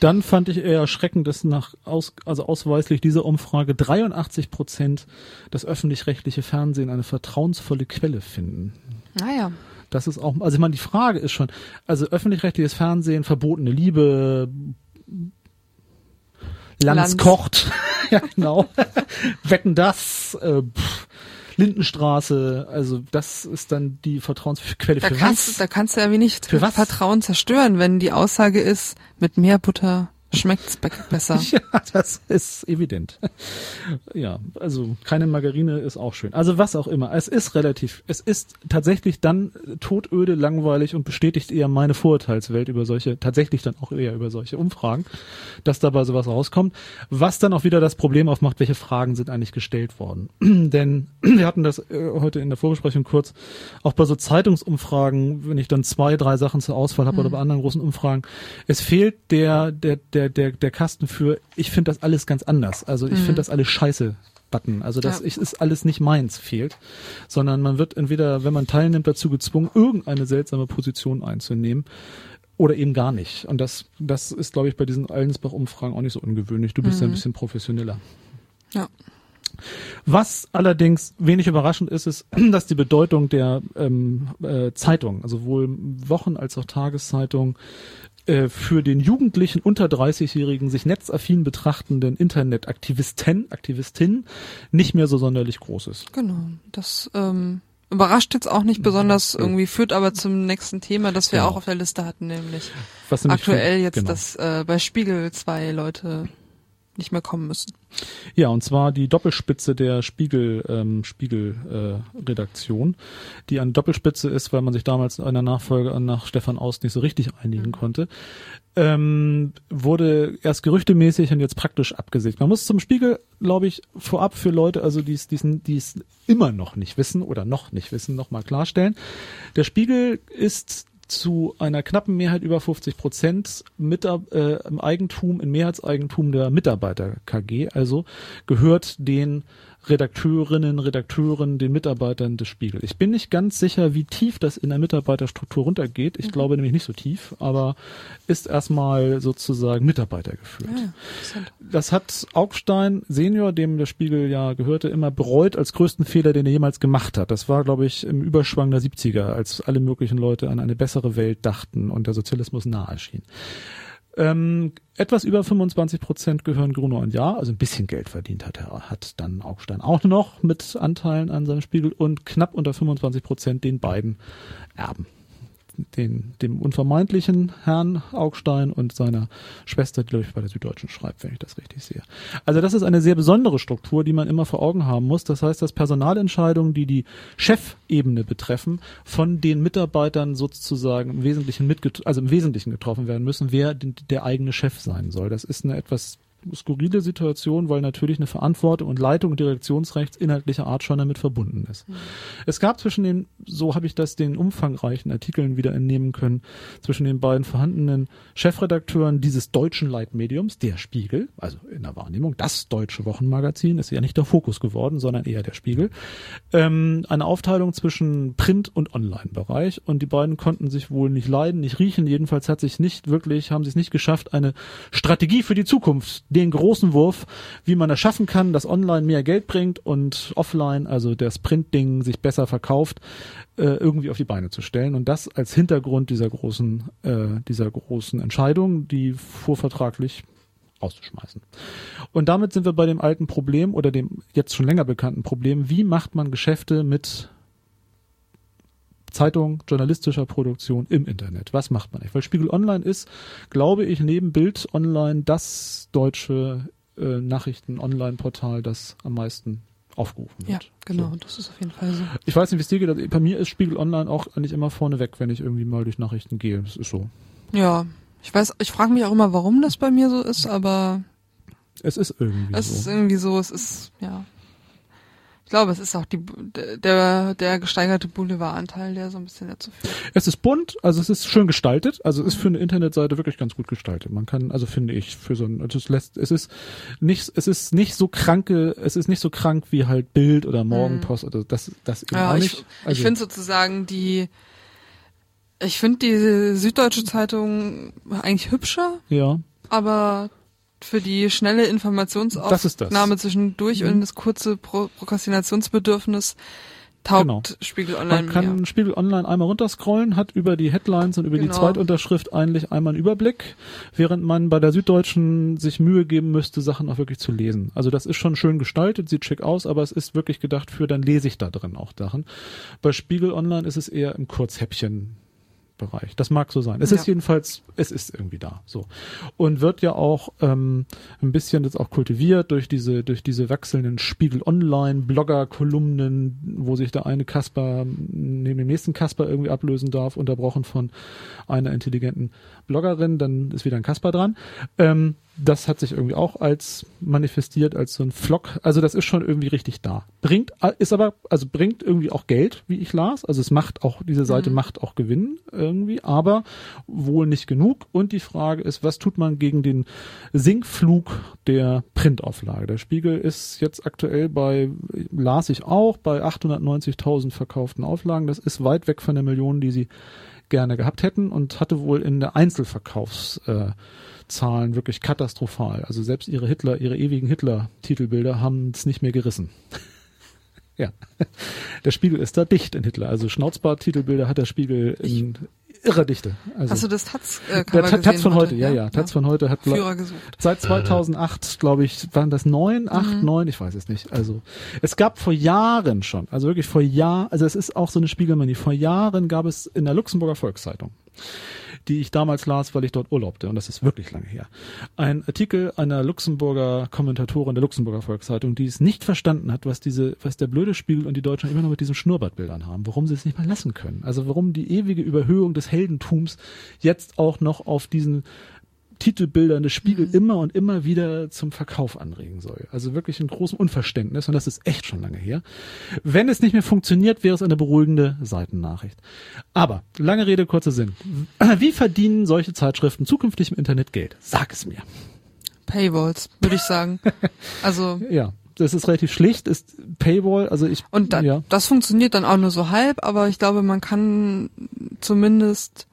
Speaker 1: Dann fand ich eher erschreckend, dass nach aus, also ausweislich dieser Umfrage 83 Prozent das öffentlich-rechtliche Fernsehen eine vertrauensvolle Quelle finden.
Speaker 2: Naja.
Speaker 1: Das ist auch, also ich meine, die Frage ist schon, also öffentlich-rechtliches Fernsehen, verbotene Liebe, Lanz, kocht. ja, genau. Wetten das, äh, pff, Lindenstraße, also das ist dann die Vertrauensquelle
Speaker 2: da
Speaker 1: für
Speaker 2: kannst,
Speaker 1: was?
Speaker 2: Da kannst du ja wenig? Vertrauen zerstören, wenn die Aussage ist, mit mehr Butter schmeckt's besser.
Speaker 1: ja, das ist evident. Ja, also keine Margarine ist auch schön. Also was auch immer. Es ist relativ, es ist tatsächlich dann todöde, langweilig und bestätigt eher meine Vorurteilswelt über solche, tatsächlich dann auch eher über solche Umfragen, dass dabei sowas rauskommt. Was dann auch wieder das Problem aufmacht, welche Fragen sind eigentlich gestellt worden. Denn wir hatten das äh, heute in der Vorbesprechung kurz, auch bei so Zeitungsumfragen, wenn ich dann zwei, drei Sachen zur Auswahl habe mhm. oder bei anderen großen Umfragen, es fehlt der, der, der der, der, der Kasten für, ich finde das alles ganz anders. Also ich mhm. finde das alles scheiße. Button. Also das ja. ist alles nicht meins fehlt, sondern man wird entweder, wenn man teilnimmt, dazu gezwungen, irgendeine seltsame Position einzunehmen oder eben gar nicht. Und das, das ist, glaube ich, bei diesen Allensbach-Umfragen auch nicht so ungewöhnlich. Du bist mhm. ja ein mhm. bisschen professioneller.
Speaker 2: Ja.
Speaker 1: Was allerdings wenig überraschend ist, ist, dass die Bedeutung der ähm, äh, Zeitung, also sowohl Wochen- als auch Tageszeitung, äh, für den jugendlichen unter 30-jährigen sich netzaffin betrachtenden Internetaktivisten, Aktivistin nicht mehr so sonderlich groß ist.
Speaker 2: Genau. Das ähm, überrascht jetzt auch nicht besonders irgendwie, führt aber zum nächsten Thema, das wir genau. auch auf der Liste hatten, nämlich,
Speaker 1: Was
Speaker 2: nämlich aktuell jetzt, genau. dass äh, bei Spiegel zwei Leute nicht mehr kommen müssen.
Speaker 1: Ja, und zwar die Doppelspitze der Spiegel ähm, Spiegel äh, Redaktion, die eine Doppelspitze ist, weil man sich damals in einer Nachfolge nach Stefan Aust nicht so richtig einigen mhm. konnte, ähm, wurde erst gerüchtemäßig und jetzt praktisch abgesägt. Man muss zum Spiegel, glaube ich, vorab für Leute, also die es immer noch nicht wissen oder noch nicht wissen, nochmal klarstellen. Der Spiegel ist zu einer knappen Mehrheit über 50 Prozent mit, äh, im Eigentum, in Mehrheitseigentum der Mitarbeiter KG, also gehört den Redakteurinnen, Redakteuren, den Mitarbeitern des Spiegel. Ich bin nicht ganz sicher, wie tief das in der Mitarbeiterstruktur runtergeht. Ich mhm. glaube nämlich nicht so tief, aber ist erstmal sozusagen Mitarbeiter geführt. Ja, das hat Augstein Senior, dem der Spiegel ja gehörte, immer bereut als größten Fehler, den er jemals gemacht hat. Das war, glaube ich, im Überschwang der 70er, als alle möglichen Leute an eine bessere Welt dachten und der Sozialismus nahe erschien. Ähm, etwas über 25 Prozent gehören Gruner und Ja, also ein bisschen Geld verdient hat er, hat dann Augstein auch noch mit Anteilen an seinem Spiegel. Und knapp unter 25 Prozent den beiden Erben den, dem unvermeintlichen Herrn Augstein und seiner Schwester, die, glaube ich, bei der Süddeutschen schreibt, wenn ich das richtig sehe. Also das ist eine sehr besondere Struktur, die man immer vor Augen haben muss. Das heißt, dass Personalentscheidungen, die die Chefebene betreffen, von den Mitarbeitern sozusagen im Wesentlichen mitget also im Wesentlichen getroffen werden müssen, wer der eigene Chef sein soll. Das ist eine etwas skurrile Situation, weil natürlich eine Verantwortung und Leitung Direktionsrechts inhaltlicher Art schon damit verbunden ist. Mhm. Es gab zwischen den, so habe ich das den umfangreichen Artikeln wieder entnehmen können, zwischen den beiden vorhandenen Chefredakteuren dieses deutschen Leitmediums, der Spiegel, also in der Wahrnehmung, das deutsche Wochenmagazin, ist ja nicht der Fokus geworden, sondern eher der Spiegel, ähm, eine Aufteilung zwischen Print- und Online-Bereich und die beiden konnten sich wohl nicht leiden, nicht riechen, jedenfalls hat sich nicht wirklich, haben sie es nicht geschafft, eine Strategie für die Zukunft den großen Wurf, wie man es schaffen kann, dass online mehr Geld bringt und offline, also das Printding sich besser verkauft, äh, irgendwie auf die Beine zu stellen. Und das als Hintergrund dieser großen, äh, dieser großen Entscheidung, die vorvertraglich auszuschmeißen. Und damit sind wir bei dem alten Problem oder dem jetzt schon länger bekannten Problem, wie macht man Geschäfte mit Zeitung, journalistischer Produktion im Internet. Was macht man nicht? Weil Spiegel Online ist, glaube ich, neben Bild Online das deutsche äh, Nachrichten-Online-Portal, das am meisten aufgerufen wird.
Speaker 2: Ja, genau,
Speaker 1: So.
Speaker 2: das ist auf jeden Fall so.
Speaker 1: Ich weiß nicht, wie es dir geht. Bei mir ist Spiegel Online auch eigentlich immer vorne weg, wenn ich irgendwie mal durch Nachrichten gehe. Das ist so.
Speaker 2: Ja, ich weiß, ich frage mich auch immer, warum das bei mir so ist, aber
Speaker 1: Es ist irgendwie
Speaker 2: es
Speaker 1: so.
Speaker 2: ist irgendwie so, es ist, ja. Ich glaube, es ist auch die, der, der gesteigerte Boulevardanteil, der so ein bisschen dazu führt.
Speaker 1: Es ist bunt, also es ist schön gestaltet, also es ist für eine Internetseite wirklich ganz gut gestaltet. Man kann, also finde ich, für so ein, also es lässt, es ist nicht, es ist nicht so kranke, es ist nicht so krank wie halt Bild oder Morgenpost oder das, das eben
Speaker 2: Ja,
Speaker 1: auch
Speaker 2: ich,
Speaker 1: nicht.
Speaker 2: ich
Speaker 1: Also,
Speaker 2: finde sozusagen die, ich finde die Süddeutsche Zeitung eigentlich hübscher,
Speaker 1: ja,
Speaker 2: aber für die schnelle. Informationsaufnahme zwischendurch
Speaker 1: Mhm.
Speaker 2: und das kurze Pro Prokrastinationsbedürfnis taugt
Speaker 1: Genau.
Speaker 2: Spiegel Online
Speaker 1: man kann
Speaker 2: mehr.
Speaker 1: Spiegel Online einmal runterscrollen, hat über die Headlines und über die
Speaker 2: Genau.
Speaker 1: Zweitunterschrift eigentlich einmal einen Überblick, während man bei der Süddeutschen sich Mühe geben müsste, Sachen auch wirklich zu lesen. Also das ist schon schön gestaltet, sieht schick aus, aber es ist wirklich gedacht für, dann lese ich da drin auch Sachen. Bei Spiegel Online ist es eher im Kurzhäppchen Bereich. Das mag so sein. Es
Speaker 2: Ja.
Speaker 1: ist jedenfalls, es ist irgendwie da. So. Und wird ja auch ähm, ein bisschen jetzt auch kultiviert durch diese, durch diese wechselnden Spiegel Online Blogger-Kolumnen, wo sich der eine Kasper neben dem nächsten Kasper irgendwie ablösen darf, unterbrochen von einer intelligenten Bloggerin, dann ist wieder ein Kasper dran. Ähm, das hat sich irgendwie auch als manifestiert als so ein Flock. Also das ist schon irgendwie richtig da. Bringt, ist aber, also bringt irgendwie auch Geld, wie ich las. Also es macht auch, diese Seite
Speaker 2: Mhm.
Speaker 1: macht auch Gewinn irgendwie, aber wohl nicht genug. Und die Frage ist, was tut man gegen den Sinkflug der Printauflage? Der Spiegel ist jetzt aktuell bei, las ich auch, bei 890.000 verkauften Auflagen. Das ist weit weg von der Million, die sie gerne gehabt hätten und hatte wohl in der Einzelverkaufszahlen äh, Zahlen wirklich katastrophal. Also selbst ihre Hitler, ihre ewigen Hitler-Titelbilder haben es nicht mehr gerissen. ja. Der Spiegel ist da dicht in Hitler. Also Schnauzbart-Titelbilder hat der Spiegel in irrer Dichte. Also
Speaker 2: du das Taz, äh,
Speaker 1: der Taz
Speaker 2: gesehen
Speaker 1: von heute, ja, ja. Taz von heute hat
Speaker 2: Führer gesucht.
Speaker 1: Seit 2008, glaube ich, waren das neun, acht,
Speaker 2: Mhm.
Speaker 1: neun, ich weiß es nicht. Also es gab vor Jahren schon, also wirklich vor Jahren, also es ist auch so eine Spiegelmanie. Vor Jahren gab es in der Luxemburger Volkszeitung, die ich damals las, weil ich dort urlaubte, und das ist wirklich lange her, ein Artikel einer Luxemburger Kommentatorin der Luxemburger Volkszeitung, die es nicht verstanden hat, was diese, was der blöde Spiegel und die Deutschen immer noch mit diesen Schnurrbartbildern haben, warum sie es nicht mal lassen können. Also warum die ewige Überhöhung des Heldentums jetzt auch noch auf diesen Titelbildern des Spiegel immer und immer wieder zum Verkauf anregen soll. Also wirklich ein großes Unverständnis und das ist echt schon lange her. Wenn es nicht mehr funktioniert, wäre es eine beruhigende Seitennachricht. Aber, lange Rede, kurzer Sinn. Wie verdienen solche Zeitschriften zukünftig im Internet Geld? Sag es mir.
Speaker 2: Paywalls, würde ich sagen. Also
Speaker 1: Ja, das ist relativ schlicht, ist Paywall, also ich,
Speaker 2: Und da,
Speaker 1: ja,
Speaker 2: das funktioniert dann auch nur so halb, aber ich glaube, man kann zumindest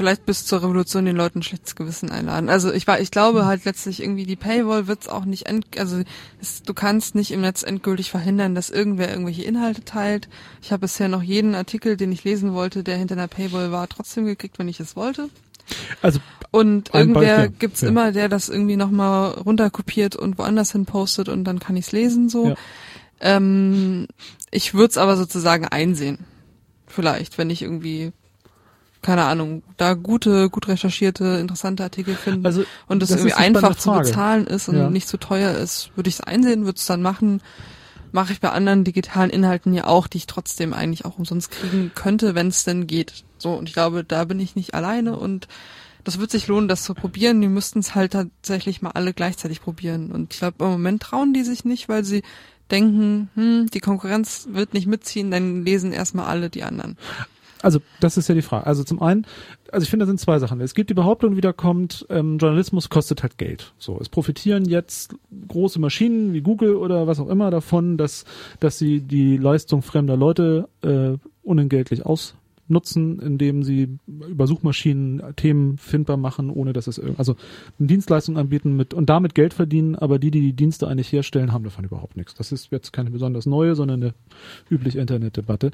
Speaker 2: vielleicht bis zur Revolution den Leuten ein schlechtes Gewissen einladen. Also ich war, ich glaube halt letztlich irgendwie die Paywall wird's auch nicht end, also es, du kannst nicht im Netz endgültig verhindern, dass irgendwer irgendwelche Inhalte teilt. Ich habe bisher noch jeden Artikel, den ich lesen wollte, der hinter einer Paywall war, trotzdem gekriegt, wenn ich es wollte.
Speaker 1: also
Speaker 2: Und irgendwer
Speaker 1: Beispiel,
Speaker 2: gibt's
Speaker 1: ja.
Speaker 2: immer, der das irgendwie nochmal runterkopiert und woanders hin postet und dann kann ich's lesen so.
Speaker 1: Ja.
Speaker 2: Ähm, ich würde es aber sozusagen einsehen. Vielleicht, wenn ich irgendwie, keine Ahnung, da gute, gut recherchierte, interessante Artikel finde
Speaker 1: Also,
Speaker 2: und es
Speaker 1: das
Speaker 2: irgendwie einfach zu bezahlen ist und
Speaker 1: Ja.
Speaker 2: nicht zu teuer ist, würde ich es einsehen, würde es dann machen. Mache ich bei anderen digitalen Inhalten ja auch, die ich trotzdem eigentlich auch umsonst kriegen könnte, wenn es denn geht. So, und ich glaube, da bin ich nicht alleine und das wird sich lohnen, das zu probieren. Die müssten es halt tatsächlich mal alle gleichzeitig probieren. Und ich glaube, im Moment trauen die sich nicht, weil sie denken, hm, die Konkurrenz wird nicht mitziehen, dann lesen erstmal alle die anderen.
Speaker 1: Also, das ist ja die Frage. Also zum einen, also ich finde, da sind zwei Sachen. Es gibt die Behauptung, die wieder kommt, ähm, Journalismus kostet halt Geld. So, es profitieren jetzt große Maschinen wie Google oder was auch immer davon, dass, dass sie die Leistung fremder Leute äh, unentgeltlich ausnutzen, indem sie über Suchmaschinen Themen findbar machen, ohne dass es irgend, also eine Dienstleistung anbieten mit und damit Geld verdienen, aber die, die die Dienste eigentlich herstellen, haben davon überhaupt nichts. Das ist jetzt keine besonders neue, sondern eine übliche Internetdebatte.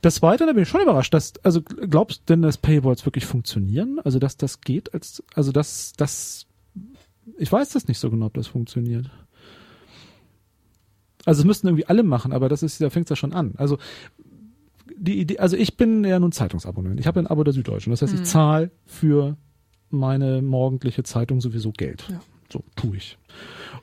Speaker 1: Das zweite, da bin ich schon überrascht, dass, also glaubst denn, dass Paywalls wirklich funktionieren? Also, dass das geht als, also, dass, das, ich weiß das nicht so genau, ob das funktioniert. Also es müssten irgendwie alle machen, aber das ist, da fängt es ja schon an. Also die Idee, also ich bin ja nun Zeitungsabonnent. Ich habe ein Abo der Süddeutschen. Das heißt, ich zahle für meine morgendliche Zeitung sowieso Geld.
Speaker 2: Ja.
Speaker 1: So tue ich.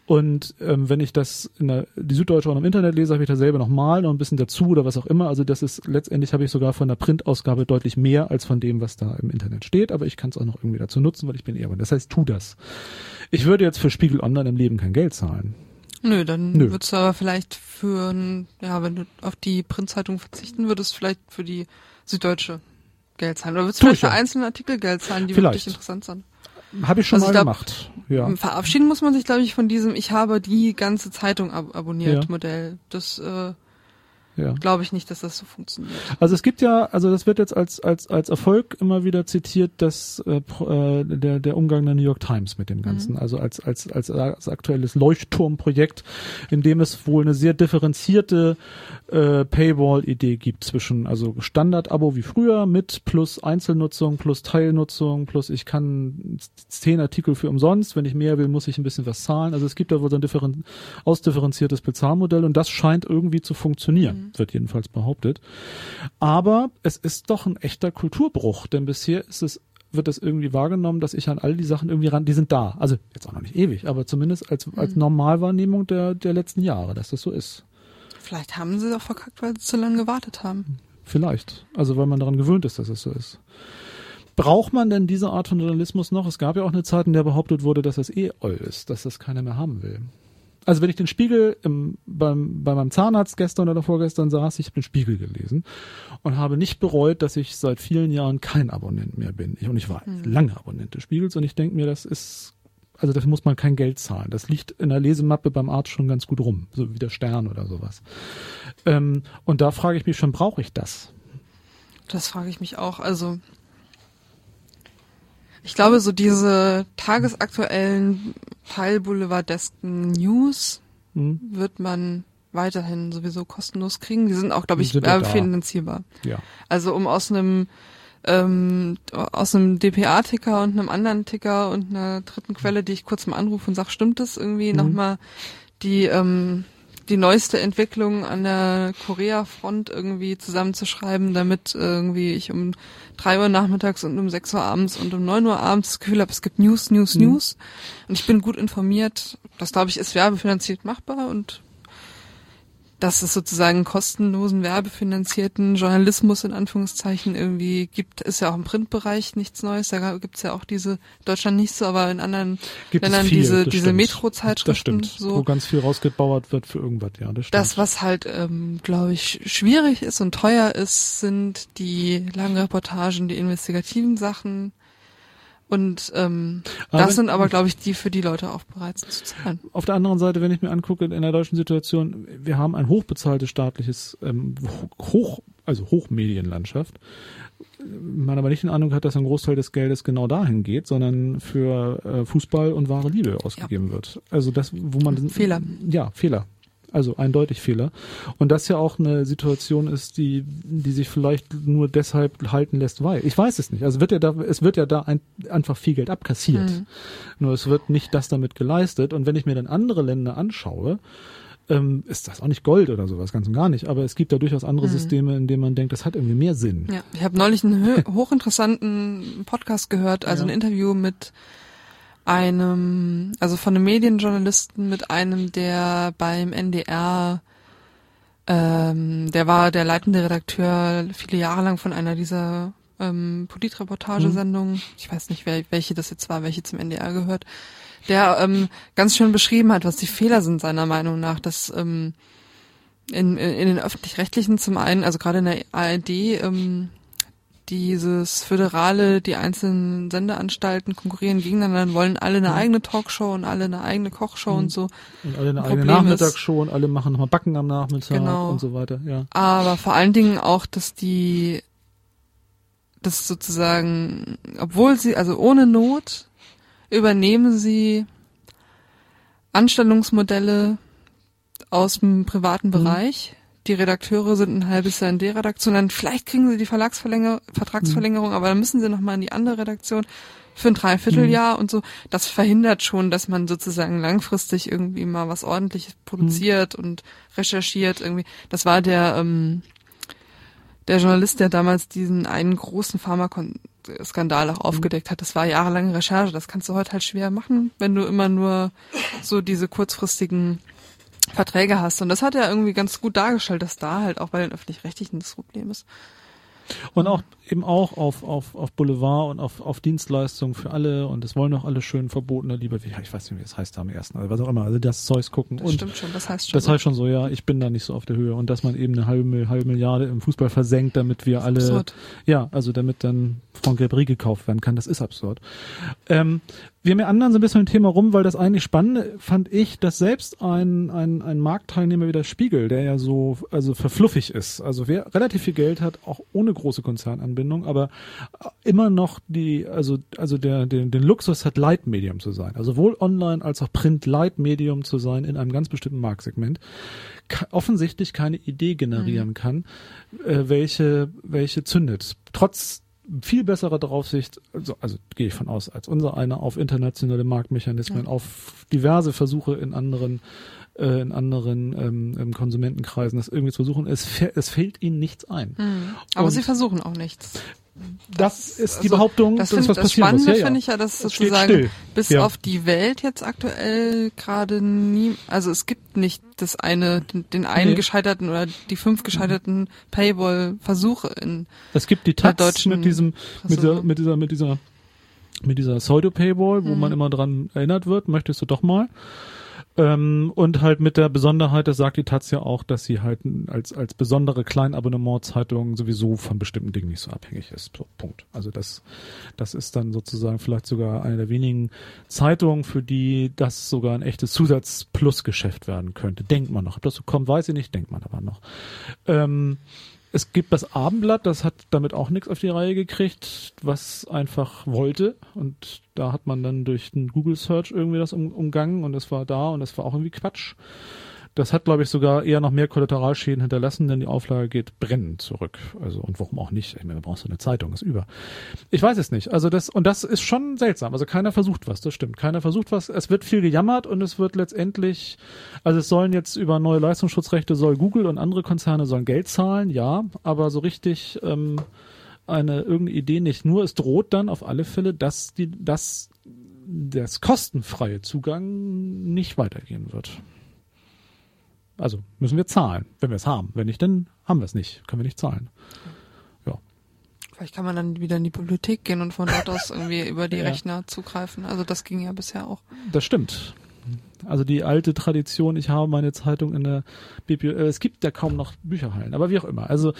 Speaker 1: Und ähm, wenn ich das in der, die Süddeutsche auch im Internet lese, habe ich dasselbe nochmal noch ein bisschen dazu oder was auch immer. Also das ist letztendlich habe ich sogar von der Printausgabe deutlich mehr als von dem, was da im Internet steht. Aber ich kann es auch noch irgendwie dazu nutzen, weil ich bin eher. Das heißt, tu das. Ich würde jetzt für Spiegel Online im Leben kein Geld zahlen.
Speaker 2: Nö, dann
Speaker 1: Nö.
Speaker 2: würdest du aber vielleicht für, ein, ja, wenn du auf die Printzeitung verzichten würdest, vielleicht für die Süddeutsche Geld zahlen. Oder würdest du vielleicht
Speaker 1: ich
Speaker 2: für
Speaker 1: ja.
Speaker 2: einzelne Artikel Geld zahlen, die
Speaker 1: Vielleicht.
Speaker 2: wirklich interessant sind?
Speaker 1: Habe ich schon
Speaker 2: Also
Speaker 1: mal
Speaker 2: ich glaub,
Speaker 1: gemacht. Ja.
Speaker 2: Verabschieden muss man sich, glaube ich, von diesem Ich habe die ganze Zeitung ab abonniert
Speaker 1: Ja.
Speaker 2: Modell. Das äh,
Speaker 1: ja.
Speaker 2: glaube ich nicht, dass das so funktioniert.
Speaker 1: Also es gibt ja, also das wird jetzt als als als Erfolg immer wieder zitiert, dass äh, äh, der der Umgang der New York Times mit dem Ganzen, also als als als, als aktuelles Leuchtturmprojekt, in dem es wohl eine sehr differenzierte äh, Paywall-Idee gibt zwischen also Standard-Abo wie früher mit plus Einzelnutzung plus Teilnutzung plus ich kann zehn Artikel für umsonst, wenn ich mehr will, muss ich ein bisschen was zahlen. Also es gibt da wohl so ein differen, ausdifferenziertes Bezahlmodell und das scheint irgendwie zu funktionieren, wird jedenfalls behauptet. Aber es ist doch ein echter Kulturbruch, denn bisher ist es wird das irgendwie wahrgenommen, dass ich an all die Sachen irgendwie ran, die sind da. Also jetzt auch noch nicht ewig, aber zumindest als, als Normalwahrnehmung der, der letzten Jahre, dass das so ist.
Speaker 2: Vielleicht haben sie auch verkackt, weil sie zu lange gewartet haben.
Speaker 1: Vielleicht. Also weil man daran gewöhnt ist, dass es so ist. Braucht man denn diese Art von Journalismus noch? Es gab ja auch eine Zeit, in der behauptet wurde, dass das eh oll ist, dass das keiner mehr haben will. Also wenn ich den Spiegel im, beim, bei meinem Zahnarzt gestern oder vorgestern saß, ich habe den Spiegel gelesen und habe nicht bereut, dass ich seit vielen Jahren kein Abonnent mehr bin. Ich, und ich war lange Abonnent des Spiegels und ich denke mir, das ist, also dafür muss man kein Geld zahlen. Das liegt in der Lesemappe beim Arzt schon ganz gut rum, so wie der Stern oder sowas. Ähm, und da frage ich mich schon, brauche ich das?
Speaker 2: Das frage ich mich auch. Also ich glaube, so diese tagesaktuellen teilboulevardesken News
Speaker 1: Hm?
Speaker 2: wird man weiterhin sowieso kostenlos kriegen. Die sind auch, glaube ich,
Speaker 1: da.
Speaker 2: werbefinanzierbar.
Speaker 1: Ja.
Speaker 2: Also um aus einem ähm, aus einem DPA-Ticker und einem anderen Ticker und einer dritten Quelle, die ich kurz mal anrufe und sag, stimmt das irgendwie,
Speaker 1: Mhm.
Speaker 2: nochmal die ähm, die neueste Entwicklung an der Korea-Front irgendwie zusammenzuschreiben, damit irgendwie ich um drei Uhr nachmittags und um sechs Uhr abends und um neun Uhr abends das Gefühl habe, es gibt News, News,
Speaker 1: Mhm.
Speaker 2: News. Und ich bin gut informiert. Das, glaube ich, ist werbefinanziert machbar und dass es sozusagen kostenlosen, werbefinanzierten Journalismus in Anführungszeichen irgendwie gibt, ist ja auch im Printbereich nichts Neues. Da gibt's ja auch diese, Deutschland nicht so, aber in anderen
Speaker 1: Gibt
Speaker 2: Ländern
Speaker 1: viel,
Speaker 2: diese, diese. Metro-Zeitschriften. So.
Speaker 1: wo ganz viel rausgebauert wird für irgendwas, ja, das stimmt.
Speaker 2: Das, was halt, ähm, glaube ich, schwierig ist und teuer ist, sind die langen Reportagen, die investigativen Sachen. Und ähm,
Speaker 1: Aber-
Speaker 2: das sind aber, glaube ich, die für die Leute auch bereit sind zu zahlen.
Speaker 1: Auf der anderen Seite, wenn ich mir angucke, in der deutschen Situation, wir haben ein hochbezahltes staatliches, ähm, hoch, also Hochmedienlandschaft. Man aber nicht den Eindruck hat, dass ein Großteil des Geldes genau dahin geht, sondern für äh, Fußball und wahre Liebe ausgegeben wird. Also das, wo man
Speaker 2: Fehler.
Speaker 1: Ja, Fehler. Also eindeutig Fehler. Und das ja auch eine Situation ist, die, die sich vielleicht nur deshalb halten lässt, weil. Ich weiß es nicht. Also wird ja da, es wird ja da ein, einfach viel Geld abkassiert.
Speaker 2: Mhm.
Speaker 1: Nur es wird nicht das damit geleistet. Und wenn ich mir dann andere Länder anschaue, ähm, ist das auch nicht Gold oder sowas, ganz und gar nicht. Aber es gibt da durchaus andere Systeme, in denen man denkt, das hat irgendwie mehr Sinn.
Speaker 2: Ja, ich habe neulich einen hochinteressanten Podcast gehört, also
Speaker 1: Ja.
Speaker 2: ein Interview mit einem, also von einem Medienjournalisten mit einem, der beim NDR, ähm, der war der leitende Redakteur viele Jahre lang von einer dieser ähm, Politreportagesendungen. Ich weiß nicht, wer, welche das jetzt war, welche zum NDR gehört. Der ähm, ganz schön beschrieben hat, was die Fehler sind seiner Meinung nach, dass ähm, in, in, in den öffentlich-rechtlichen zum einen, also gerade in der ARD, ähm, dieses föderale, die einzelnen Sendeanstalten konkurrieren gegeneinander, wollen alle eine eigene Talkshow und alle eine eigene Kochshow und so.
Speaker 1: Und alle eine
Speaker 2: Ein
Speaker 1: eigene
Speaker 2: Problem
Speaker 1: Nachmittagsshow und alle machen nochmal Backen am Nachmittag
Speaker 2: Genau.
Speaker 1: und so weiter. Ja.
Speaker 2: Aber vor allen Dingen auch, dass die, das sozusagen, obwohl sie, also ohne Not, übernehmen sie Anstellungsmodelle aus dem privaten Bereich. Die Redakteure sind ein halbes Jahr in der Redaktion, dann vielleicht kriegen sie die Vertragsverlängerung, aber dann müssen sie nochmal in die andere Redaktion. für ein Dreivierteljahr mhm. und so. Das verhindert schon, dass man sozusagen langfristig irgendwie mal was ordentliches produziert mhm. und recherchiert irgendwie. Das war der, ähm, der Journalist, der damals diesen einen großen Pharmaskandal auch mhm. aufgedeckt hat. Das war jahrelange Recherche. Das kannst du heute halt schwer machen, wenn du immer nur so diese kurzfristigen Verträge hast. Und das hat er irgendwie ganz gut dargestellt, dass da halt auch bei den öffentlich-rechtlichen das Problem ist.
Speaker 1: Und auch eben auch auf, auf, auf Boulevard und auf, auf Dienstleistungen für alle und es wollen auch alle schön verbotene Liebe, ich weiß nicht, wie es heißt da am ersten, also was auch immer, also das Zeugs gucken.
Speaker 2: Das
Speaker 1: und
Speaker 2: stimmt schon, das heißt schon.
Speaker 1: Das so. heißt schon so, ja, ich bin da nicht so auf der Höhe und dass man eben eine halbe, halbe Milliarde im Fußball versenkt, damit wir alle, absurd. ja, also damit dann Franck Ribéry gekauft werden kann, das ist absurd. Ähm, wir meandern so ein bisschen mit dem Thema rum, weil das eigentlich Spannende fand ich, dass selbst ein, ein, ein Marktteilnehmer wie der Spiegel, der ja so also verfluffig ist, also wer relativ viel Geld hat, auch ohne große Konzernanbindung, aber immer noch die, also, also der, den, den Luxus hat, Leitmedium zu sein. Also sowohl online als auch Print Leitmedium zu sein in einem ganz bestimmten Marktsegment, offensichtlich keine Idee generieren mhm. kann, äh, welche, welche zündet. Trotz viel bessere Draufsicht, also, also gehe ich von aus, als unser einer auf internationale Marktmechanismen, ja. auf diverse Versuche in anderen äh, in anderen ähm, Konsumentenkreisen das irgendwie zu versuchen. Es, es fällt ihnen nichts ein.
Speaker 2: Mhm. Aber Und sie versuchen auch nichts.
Speaker 1: Das, das ist die also, Behauptung,
Speaker 2: das, das,
Speaker 1: was
Speaker 2: das Spannende ja, ja. finde ich ja, dass sozusagen bis ja. auf die Welt jetzt aktuell gerade nie, also es gibt nicht das eine, den, den einen nee. gescheiterten oder die fünf gescheiterten Paywall-Versuche in
Speaker 1: Es gibt die Taz mit diesem, mit dieser, mit dieser, mit dieser, mit dieser Pseudo-Paywall, wo mhm. man immer dran erinnert wird, möchtest du doch mal. Ähm, und halt mit der Besonderheit, das sagt die Taz ja auch, dass sie halt als, als besondere Kleinabonnementzeitung sowieso von bestimmten Dingen nicht so abhängig ist. So, Punkt. Also das, das ist dann sozusagen vielleicht sogar eine der wenigen Zeitungen, für die das sogar ein echtes Zusatz-Plus-Geschäft werden könnte. Denkt man noch. Ob das so kommt, weiß ich nicht, denkt man aber noch. Ähm, es gibt das Abendblatt, das hat damit auch nichts auf die Reihe gekriegt, was einfach wollte. Und da hat man dann durch den Google Search irgendwie das um, umgangen und es war da und es war auch irgendwie Quatsch. Das hat, glaube ich, sogar eher noch mehr Kollateralschäden hinterlassen, denn die Auflage geht brennend zurück. Also, und warum auch nicht? Ich meine, da brauchst du eine Zeitung, ist über. Ich weiß es nicht. Also das, und das ist schon seltsam. Also keiner versucht was, das stimmt. Keiner versucht was. Es wird viel gejammert und es wird letztendlich, also es sollen jetzt über neue Leistungsschutzrechte soll Google und andere Konzerne sollen Geld zahlen, ja, aber so richtig, ähm, eine irgendeine Idee nicht. Nur es droht dann auf alle Fälle, dass die, dass das kostenfreie Zugang nicht weitergehen wird. Also müssen wir zahlen, wenn wir es haben. Wenn nicht, dann haben wir es nicht. Können wir nicht zahlen. Ja.
Speaker 2: Vielleicht kann man dann wieder in die Bibliothek gehen und von dort aus irgendwie über die ja. Rechner zugreifen. Also das ging ja bisher auch.
Speaker 1: Das stimmt. Also die alte Tradition, ich habe meine Zeitung in der Bibliothek, äh, es gibt ja kaum noch Bücherhallen, aber wie auch immer. Also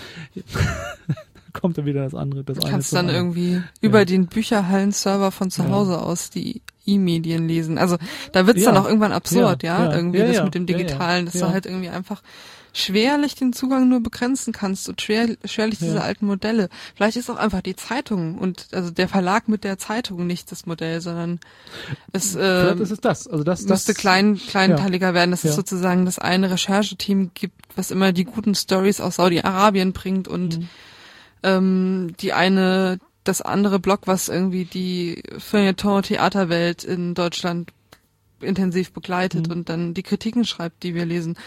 Speaker 1: kommt dann wieder das andere. Das
Speaker 2: du kannst dann irgendwie ja. über den Bücherhallen-Server von zu Hause ja. aus die E-Medien lesen. Also da wird's ja. dann auch irgendwann absurd, ja, irgendwie das mit dem Digitalen, dass du halt irgendwie einfach schwerlich den Zugang nur begrenzen kannst und schwer, schwerlich diese alten Modelle. Vielleicht ist auch einfach die Zeitung und also der Verlag mit der Zeitung nicht das Modell, sondern es, äh,
Speaker 1: ist es das. Also das,
Speaker 2: müsste
Speaker 1: das,
Speaker 2: klein, kleinteiliger werden, dass es sozusagen das eine Rechercheteam gibt, was immer die guten Stories aus Saudi-Arabien bringt und mhm ähm, die eine, das andere Blog, was irgendwie die Feuilleton-Theaterwelt in Deutschland intensiv begleitet mhm. und dann die Kritiken schreibt, die wir lesen.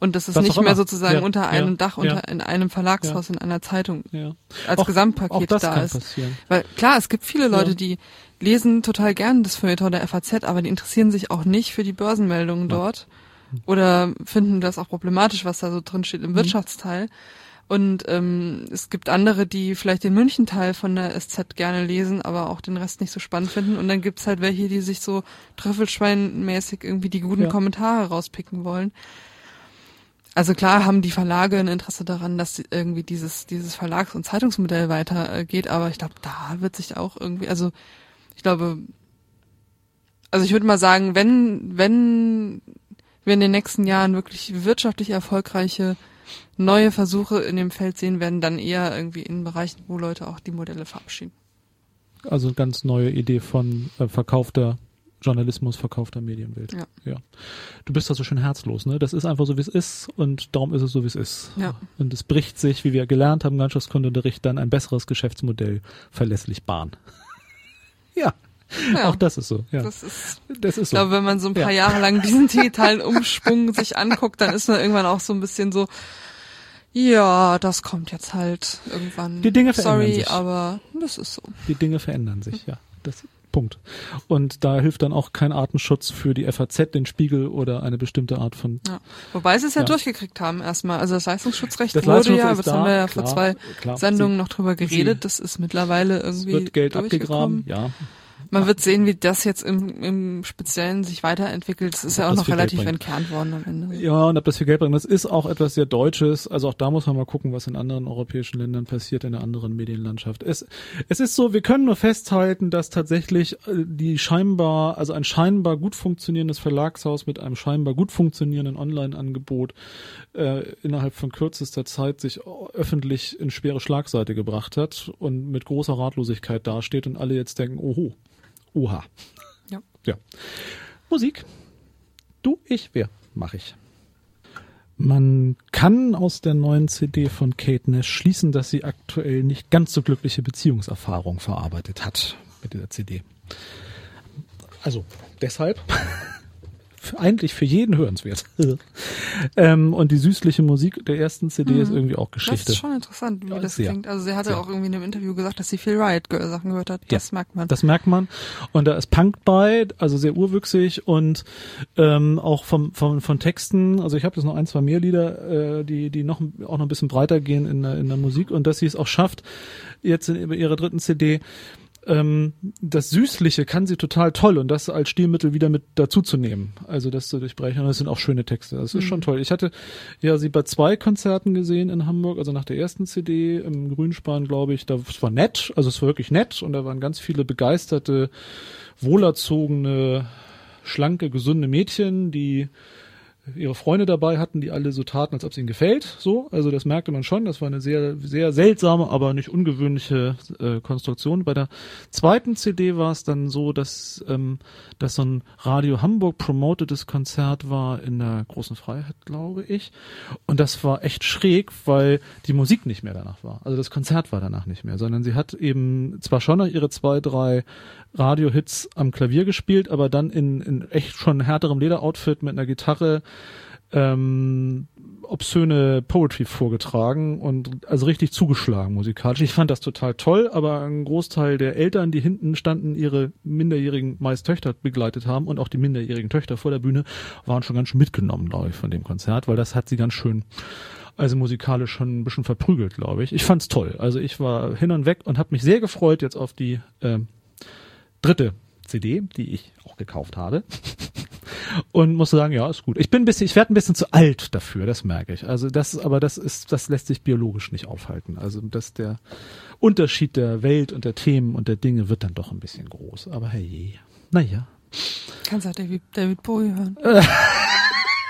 Speaker 2: Und das ist Was nicht mehr sozusagen ja, unter einem ja, Dach, unter ja, in einem Verlagshaus, in einer Zeitung als auch, Gesamtpaket auch da ist. Passieren. Weil klar, es gibt viele Leute, die lesen total gern das Feuilleton der FAZ, aber die interessieren sich auch nicht für die Börsenmeldungen dort oder finden das auch problematisch, was da so drin steht im mhm. Wirtschaftsteil. Und ähm, es gibt andere, die vielleicht den München-Teil von der SZ gerne lesen, aber auch den Rest nicht so spannend finden. Und dann gibt's halt welche, die sich so trüffelschweinmäßig irgendwie die guten ja. Kommentare rauspicken wollen. Also klar haben die Verlage ein Interesse daran, dass irgendwie dieses, dieses Verlags- und Zeitungsmodell weitergeht, äh, aber ich glaube, da wird sich auch irgendwie, also ich glaube, also ich würde mal sagen, wenn, wenn wir in den nächsten Jahren wirklich wirtschaftlich erfolgreiche neue Versuche in dem Feld sehen werden, dann eher irgendwie in Bereichen, wo Leute auch die Modelle verabschieden.
Speaker 1: Also ganz neue Idee von äh, verkaufter Journalismus, verkaufter Medienwelt. Ja. ja. Du bist da so schön herzlos, ne? Das ist einfach so, wie es ist und darum ist es so, wie es ist.
Speaker 2: Ja.
Speaker 1: Und es bricht sich, wie wir gelernt haben, Landschaftskundeunterricht, dann ein besseres Geschäftsmodell verlässlich Bahn. ja.
Speaker 2: Ja.
Speaker 1: Auch das ist so. Ja.
Speaker 2: Das ist,
Speaker 1: Das ist
Speaker 2: ich
Speaker 1: so.
Speaker 2: glaube, wenn man so ein paar
Speaker 1: Ja.
Speaker 2: Jahre lang diesen digitalen Umschwung sich anguckt, dann ist man irgendwann auch so ein bisschen so, ja, das kommt jetzt halt irgendwann.
Speaker 1: Die Dinge verändern
Speaker 2: Sorry,
Speaker 1: sich.
Speaker 2: aber das ist so.
Speaker 1: Die Dinge verändern sich, ja. Das Punkt. Und da hilft dann auch kein Artenschutz für die FAZ, den Spiegel oder eine bestimmte Art von
Speaker 2: Ja. Wobei sie es ja,
Speaker 1: Ja.
Speaker 2: durchgekriegt haben erstmal. Also das Leistungsschutzrecht
Speaker 1: Das
Speaker 2: wurde ja, das
Speaker 1: da,
Speaker 2: haben wir ja
Speaker 1: klar,
Speaker 2: vor zwei
Speaker 1: klar.
Speaker 2: Sendungen
Speaker 1: Sie-
Speaker 2: noch drüber geredet. das ist mittlerweile
Speaker 1: es
Speaker 2: irgendwie
Speaker 1: wird Geld abgegraben, ja.
Speaker 2: Man wird sehen, wie das jetzt im, im Speziellen sich weiterentwickelt. Es ist ja auch noch relativ entkernt worden am Ende.
Speaker 1: Ja, und ob das viel Geld bringt, das ist auch etwas sehr Deutsches. Also auch da muss man mal gucken, was in anderen europäischen Ländern passiert, in der anderen Medienlandschaft. Es, es ist so, wir können nur festhalten, dass tatsächlich äh, die scheinbar, also ein scheinbar gut funktionierendes Verlagshaus mit einem scheinbar gut funktionierenden Online-Angebot äh, innerhalb von kürzester Zeit sich öffentlich in schwere Schlagseite gebracht hat und mit großer Ratlosigkeit dasteht und alle jetzt denken, oho, oha.
Speaker 2: Ja.
Speaker 1: Ja. Musik. Du, ich, wer? Mach ich. Man kann aus der neuen CD von Kate Nash schließen, dass sie aktuell nicht ganz so glückliche Beziehungserfahrung verarbeitet hat mit dieser CD. Also deshalb eigentlich für jeden hörenswert. ähm, und die süßliche Musik der ersten CD ist irgendwie auch
Speaker 2: Das
Speaker 1: Geschichte.
Speaker 2: ist schon interessant, wie
Speaker 1: Ja,
Speaker 2: das
Speaker 1: sehr.
Speaker 2: klingt. Also sie hatte
Speaker 1: Sehr.
Speaker 2: auch irgendwie in einem Interview gesagt, dass sie viel Riot Girl Sachen gehört hat. Das merkt man.
Speaker 1: Das merkt man. Und da ist Punk bei, also sehr urwüchsig und ähm, auch vom, vom, von Texten. Also ich habe jetzt noch ein, zwei mehr Lieder, äh, die, die noch auch noch ein bisschen breiter gehen in der, in der Musik und dass sie es auch schafft, jetzt in ihrer dritten CD ähm, das Süßliche kann sie total toll und das als Stilmittel wieder mit dazuzunehmen. Also das zu durchbrechen. Und das sind auch schöne Texte. Das ist schon toll. Ich hatte ja sie bei zwei Konzerten gesehen in Hamburg, also nach der ersten CD im Grünspan, glaube ich. Das war nett, also es war wirklich nett und da waren ganz viele begeisterte, wohlerzogene, schlanke, gesunde Mädchen, die ihre Freunde dabei hatten, die alle so taten, als ob es ihnen gefällt. So, also das merkte man schon. Das war eine sehr, sehr seltsame, aber nicht ungewöhnliche äh, Konstruktion. Bei der zweiten CD war es dann so, dass ähm, dass so ein Radio Hamburg promotetes Konzert war in der großen Freiheit, glaube ich. Und das war echt schräg, weil die Musik nicht mehr danach war. Also das Konzert war danach nicht mehr, sondern sie hat eben zwar schon noch ihre zwei, drei Radio-Hits am Klavier gespielt, aber dann in, in echt schon härterem Lederoutfit mit einer Gitarre ähm, obszöne Poetry vorgetragen und also richtig zugeschlagen musikalisch. Ich fand das total toll, aber ein Großteil der Eltern, die hinten standen, ihre minderjährigen meist Töchter begleitet haben und auch die minderjährigen Töchter vor der Bühne waren schon ganz schön mitgenommen, glaube ich, von dem Konzert, weil das hat sie ganz schön also musikalisch schon ein bisschen verprügelt, glaube ich. Ich fand's toll. Also ich war hin und weg und habe mich sehr gefreut jetzt auf die ähm, dritte CD, die ich auch gekauft habe. Und muss sagen, ja, ist gut. Ich bin ein bisschen, ich werde ein bisschen zu alt dafür, das merke ich. Also das, aber das ist, das lässt sich biologisch nicht aufhalten. Also dass der Unterschied der Welt und der Themen und der Dinge wird dann doch ein bisschen groß. Aber hey, naja.
Speaker 2: Kannst du David, David Bowie hören.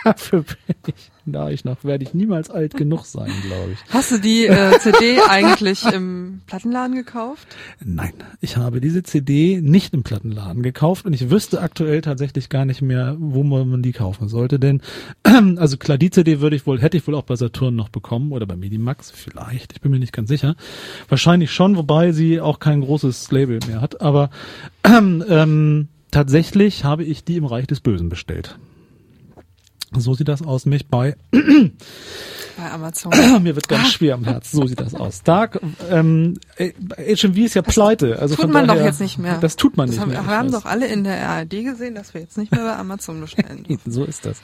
Speaker 1: Dafür bin ich, da ich noch, werde ich niemals alt genug sein, glaube ich.
Speaker 2: Hast du die äh, CD eigentlich im Plattenladen gekauft?
Speaker 1: Nein, ich habe diese CD nicht im Plattenladen gekauft und ich wüsste aktuell tatsächlich gar nicht mehr, wo man die kaufen sollte. Denn, also klar, die CD würde ich wohl, hätte ich wohl auch bei Saturn noch bekommen oder bei Medimax vielleicht. Ich bin mir nicht ganz sicher. Wahrscheinlich schon, wobei sie auch kein großes Label mehr hat. Aber ähm, tatsächlich habe ich die im Reich des Bösen bestellt. So sieht das aus, mich bei
Speaker 2: Bei Amazon.
Speaker 1: mir wird ganz schwer am Herz. So sieht das aus. Dark, ähm, äh, HMV ist ja pleite. Also
Speaker 2: tut
Speaker 1: von
Speaker 2: man
Speaker 1: daher,
Speaker 2: doch jetzt nicht mehr.
Speaker 1: Das tut man
Speaker 2: Das
Speaker 1: nicht
Speaker 2: haben,
Speaker 1: mehr.
Speaker 2: wir haben doch alle in der ARD gesehen, dass wir jetzt nicht mehr bei Amazon bestellen.
Speaker 1: So ist das.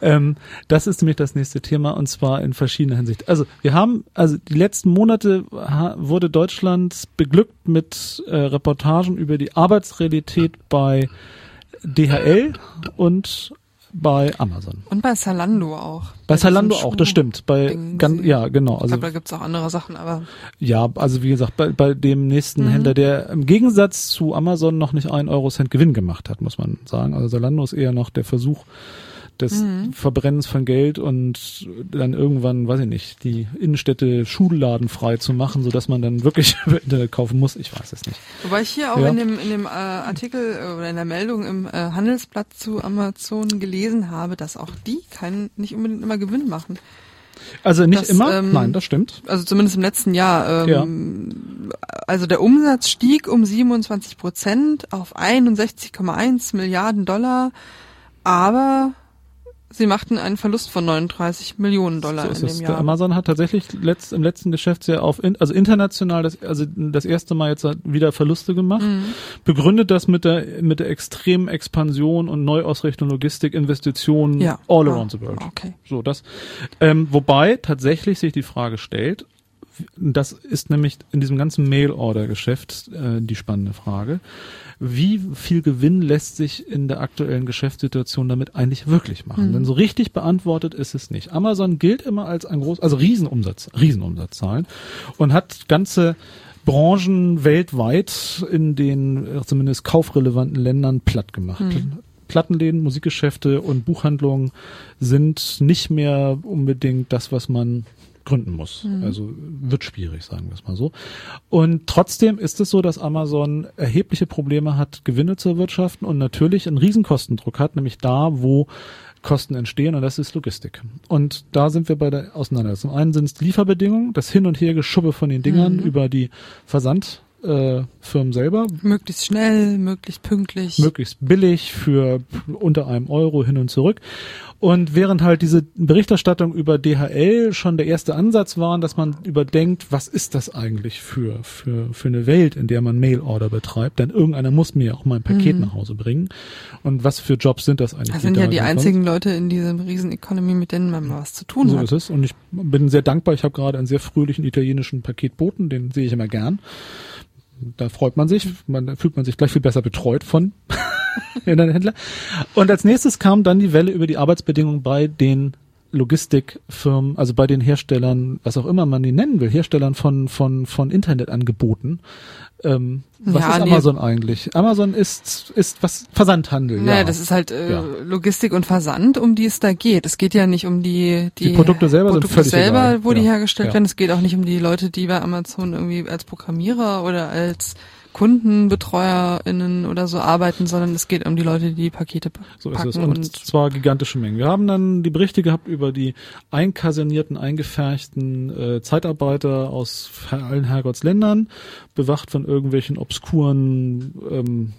Speaker 1: Ähm, das ist nämlich das nächste Thema und zwar in verschiedener Hinsicht. Also wir haben, also die letzten Monate wurde Deutschland beglückt mit äh, Reportagen über die Arbeitsrealität bei DHL und bei Amazon.
Speaker 2: Und bei Zalando auch.
Speaker 1: Bei
Speaker 2: diesem
Speaker 1: Zalando auch, das stimmt. Bei
Speaker 2: Ding
Speaker 1: gan,
Speaker 2: sie-
Speaker 1: ja, genau.
Speaker 2: Ich
Speaker 1: Also
Speaker 2: glaube, da gibt's auch andere Sachen, aber
Speaker 1: Ja, also wie gesagt, bei, bei dem nächsten Händler, der im Gegensatz zu Amazon noch nicht ein Euro Cent Gewinn gemacht hat, muss man sagen. Also Zalando ist eher noch der Versuch des Verbrennens von Geld und dann irgendwann, weiß ich nicht, die Innenstädte Schulladen frei zu machen, sodass man dann wirklich über Internet kaufen muss. Ich weiß es nicht.
Speaker 2: wobei ich hier auch
Speaker 1: Ja.
Speaker 2: in dem in dem äh, Artikel äh, oder in der Meldung im äh, Handelsblatt zu Amazon gelesen habe, dass auch die keinen nicht unbedingt immer Gewinn machen.
Speaker 1: Also nicht
Speaker 2: Das,
Speaker 1: immer,
Speaker 2: ähm,
Speaker 1: nein, das stimmt.
Speaker 2: Also zumindest im letzten Jahr. Ähm, Also der Umsatz stieg um 27 Prozent auf 61,1 Milliarden Dollar, aber sie machten einen Verlust von 39 Millionen Dollar
Speaker 1: So ist
Speaker 2: in dem Jahr.
Speaker 1: Amazon hat tatsächlich letzt, im letzten Geschäftsjahr auf, in, also international, das, also das erste Mal jetzt wieder Verluste gemacht.
Speaker 2: Mhm.
Speaker 1: Begründet das mit der, mit der extremen Expansion und Neuausrichtung Logistik, Investitionen
Speaker 2: Ja.
Speaker 1: all
Speaker 2: Ah,
Speaker 1: around the world.
Speaker 2: Okay.
Speaker 1: So, das, ähm, wobei tatsächlich sich die Frage stellt, das ist nämlich in diesem ganzen Mail-Order-Geschäft äh, die spannende Frage. Wie viel Gewinn lässt sich in der aktuellen Geschäftssituation damit eigentlich wirklich machen?
Speaker 2: Mhm.
Speaker 1: Denn so richtig beantwortet ist es nicht. Amazon gilt immer als ein groß, also Riesenumsatz, Riesenumsatzzahlen und hat ganze Branchen weltweit in den äh, zumindest kaufrelevanten Ländern platt gemacht.
Speaker 2: Mhm.
Speaker 1: Plattenläden, Musikgeschäfte und Buchhandlungen sind nicht mehr unbedingt das, was man gründen muss. Also wird schwierig, sagen wir es mal so. Und trotzdem ist es so, dass Amazon erhebliche Probleme hat, Gewinne zu erwirtschaften und natürlich einen Riesenkostendruck hat, nämlich da, wo Kosten entstehen und das ist Logistik. Und da sind wir bei der Auseinandersetzung. Zum einen sind es Lieferbedingungen, das Hin- und Hergeschubbe von den Dingern
Speaker 2: Mhm.
Speaker 1: über die Versand äh, Firmen selber,
Speaker 2: Möglichst schnell, möglichst pünktlich.
Speaker 1: möglichst billig für unter einem Euro hin und zurück. Und während halt diese Berichterstattung über DHL schon der erste Ansatz war, dass man überdenkt, was ist das eigentlich für, für, für eine Welt, in der man Mail-Order betreibt, denn irgendeiner muss mir ja auch mal ein Paket nach Hause bringen. Und was für Jobs sind das eigentlich?
Speaker 2: das sind ja die einzigen Leute in diesem Riesen-Economy, mit denen man mal was zu tun
Speaker 1: So
Speaker 2: hat.
Speaker 1: ist es. Und ich bin sehr dankbar. Ich habe gerade einen sehr fröhlichen italienischen Paketboten, den sehe ich immer gern. Da freut man sich, man fühlt man sich gleich viel besser betreut von Internethändler. Und als nächstes kam dann die Welle über die Arbeitsbedingungen bei den Logistikfirmen, also bei den Herstellern, was auch immer man die nennen will, Herstellern von von von Internetangeboten. Ähm, was
Speaker 2: Ja,
Speaker 1: ist
Speaker 2: nee.
Speaker 1: Amazon eigentlich? Amazon ist ist was Versandhandel.
Speaker 2: Naja,
Speaker 1: ja.
Speaker 2: das ist halt äh,
Speaker 1: Ja.
Speaker 2: Logistik und Versand, um die es da geht. Es geht ja nicht um die die,
Speaker 1: Die Produkte selber sind
Speaker 2: Produkte
Speaker 1: völlig
Speaker 2: selber,
Speaker 1: egal.
Speaker 2: wo die
Speaker 1: Ja.
Speaker 2: hergestellt
Speaker 1: Ja.
Speaker 2: werden. Es geht auch nicht um die Leute, die bei Amazon irgendwie als Programmierer oder als KundenbetreuerInnen oder so arbeiten, sondern es geht um die Leute, die die Pakete pa-
Speaker 1: So ist
Speaker 2: packen
Speaker 1: es. Und,
Speaker 2: und,
Speaker 1: zwar gigantische Mengen. Wir haben dann die Berichte gehabt über die einkasernierten, eingefärchten äh, Zeitarbeiter aus allen Herrgottsländern, bewacht von irgendwelchen obskuren ähm,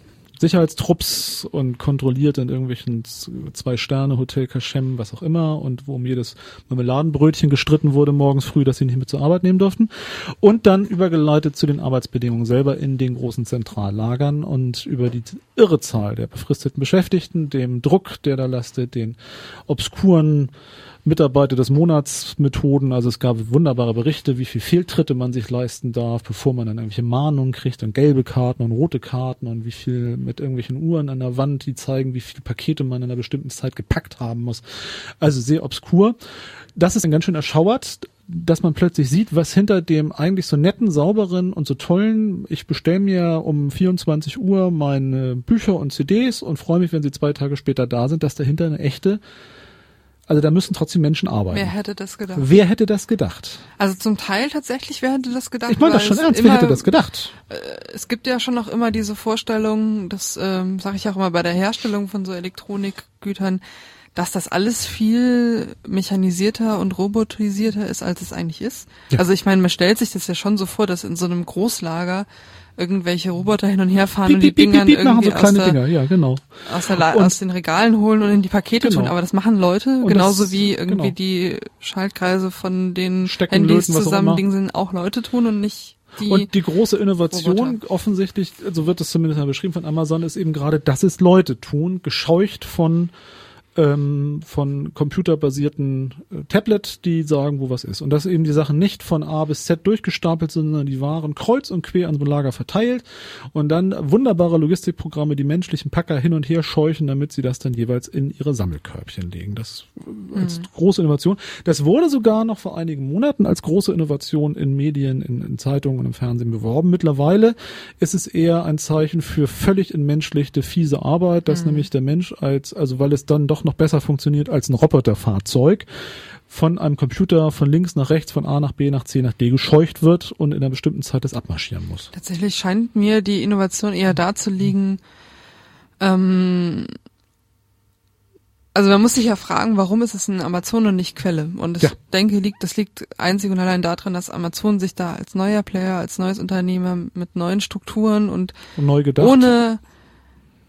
Speaker 1: Sicherheitstrupps und kontrolliert in irgendwelchen Zwei-Sterne-Hotel Kaschem, was auch immer, und wo um jedes Marmeladenbrötchen gestritten wurde morgens früh, dass sie nicht mit zur Arbeit nehmen durften. Und dann übergeleitet zu den Arbeitsbedingungen selber in den großen Zentrallagern und über die irre Zahl der befristeten Beschäftigten, dem Druck, der da lastet, den obskuren Mitarbeiter des Monats Methoden. Also es gab wunderbare Berichte, wie viel Fehltritte man sich leisten darf, bevor man dann irgendwelche Mahnungen kriegt und gelbe Karten und rote Karten und wie viel mit irgendwelchen Uhren an der Wand, die zeigen, wie viele Pakete man in einer bestimmten Zeit gepackt haben muss. Also sehr obskur. Das ist dann ganz schön erschauert, dass man plötzlich sieht, was hinter dem eigentlich so netten, sauberen und so tollen, ich bestelle mir um 24 Uhr meine Bücher und CDs und freue mich, wenn sie zwei Tage später da sind, dass dahinter eine echte also da müssen trotzdem Menschen arbeiten.
Speaker 2: wer hätte das gedacht?
Speaker 1: Wer hätte das gedacht?
Speaker 2: Also zum Teil tatsächlich, wer hätte das gedacht?
Speaker 1: Ich meine das schon ernst.
Speaker 2: immer-
Speaker 1: Wer hätte das gedacht?
Speaker 2: es gibt ja schon noch immer diese Vorstellung, das ähm, sage ich auch immer bei der Herstellung von so Elektronikgütern, dass das alles viel mechanisierter und robotisierter ist, als es eigentlich ist.
Speaker 1: Ja.
Speaker 2: Also ich meine, man stellt sich das ja schon so vor, dass in so einem Großlager irgendwelche Roboter hin und her fahren und die Dinger
Speaker 1: machen
Speaker 2: irgendwie
Speaker 1: so
Speaker 2: aus,
Speaker 1: kleine
Speaker 2: der,
Speaker 1: Dinger. Ja, genau.
Speaker 2: aus, der aus den Regalen holen und in die Pakete
Speaker 1: Genau.
Speaker 2: tun. Aber das machen Leute,
Speaker 1: Und
Speaker 2: genauso
Speaker 1: das-
Speaker 2: wie irgendwie
Speaker 1: genau.
Speaker 2: die Schaltkreise von den
Speaker 1: Stecken,
Speaker 2: Handys
Speaker 1: löten,
Speaker 2: zusammen
Speaker 1: immer.
Speaker 2: Ding sind, auch Leute tun und nicht die.
Speaker 1: Und die große Innovation,
Speaker 2: Roboter.
Speaker 1: offensichtlich, so wird es zumindest mal beschrieben von Amazon, ist eben gerade, dass es Leute tun, gescheucht von ähm, von computerbasierten äh, Tablet, die sagen, wo was ist. Und dass eben die Sachen nicht von A bis Z durchgestapelt sind, sondern die Waren kreuz und quer an so ein Lager verteilt und dann wunderbare Logistikprogramme die menschlichen Packer hin und her scheuchen, damit sie das dann jeweils in ihre Sammelkörbchen legen. Das äh, als große Innovation. Das wurde sogar noch vor einigen Monaten als große Innovation in Medien, in, in Zeitungen und im Fernsehen beworben. Mittlerweile ist es eher ein Zeichen für völlig entmenschlichte, fiese Arbeit, dass nämlich der Mensch als, also weil es dann doch noch besser funktioniert als ein Roboterfahrzeug, von einem Computer von links nach rechts, von A nach B nach C nach D gescheucht wird und in einer bestimmten Zeit das abmarschieren muss.
Speaker 2: Tatsächlich scheint mir die Innovation eher da zu liegen, ähm, Also man muss sich ja fragen, warum ist es ein Amazon und nicht Quelle? Und ich
Speaker 1: Ja.
Speaker 2: denke, liegt, das liegt einzig und allein daran, dass Amazon sich da als neuer Player, als neues Unternehmer mit neuen Strukturen und
Speaker 1: Und neu gedacht.
Speaker 2: ohne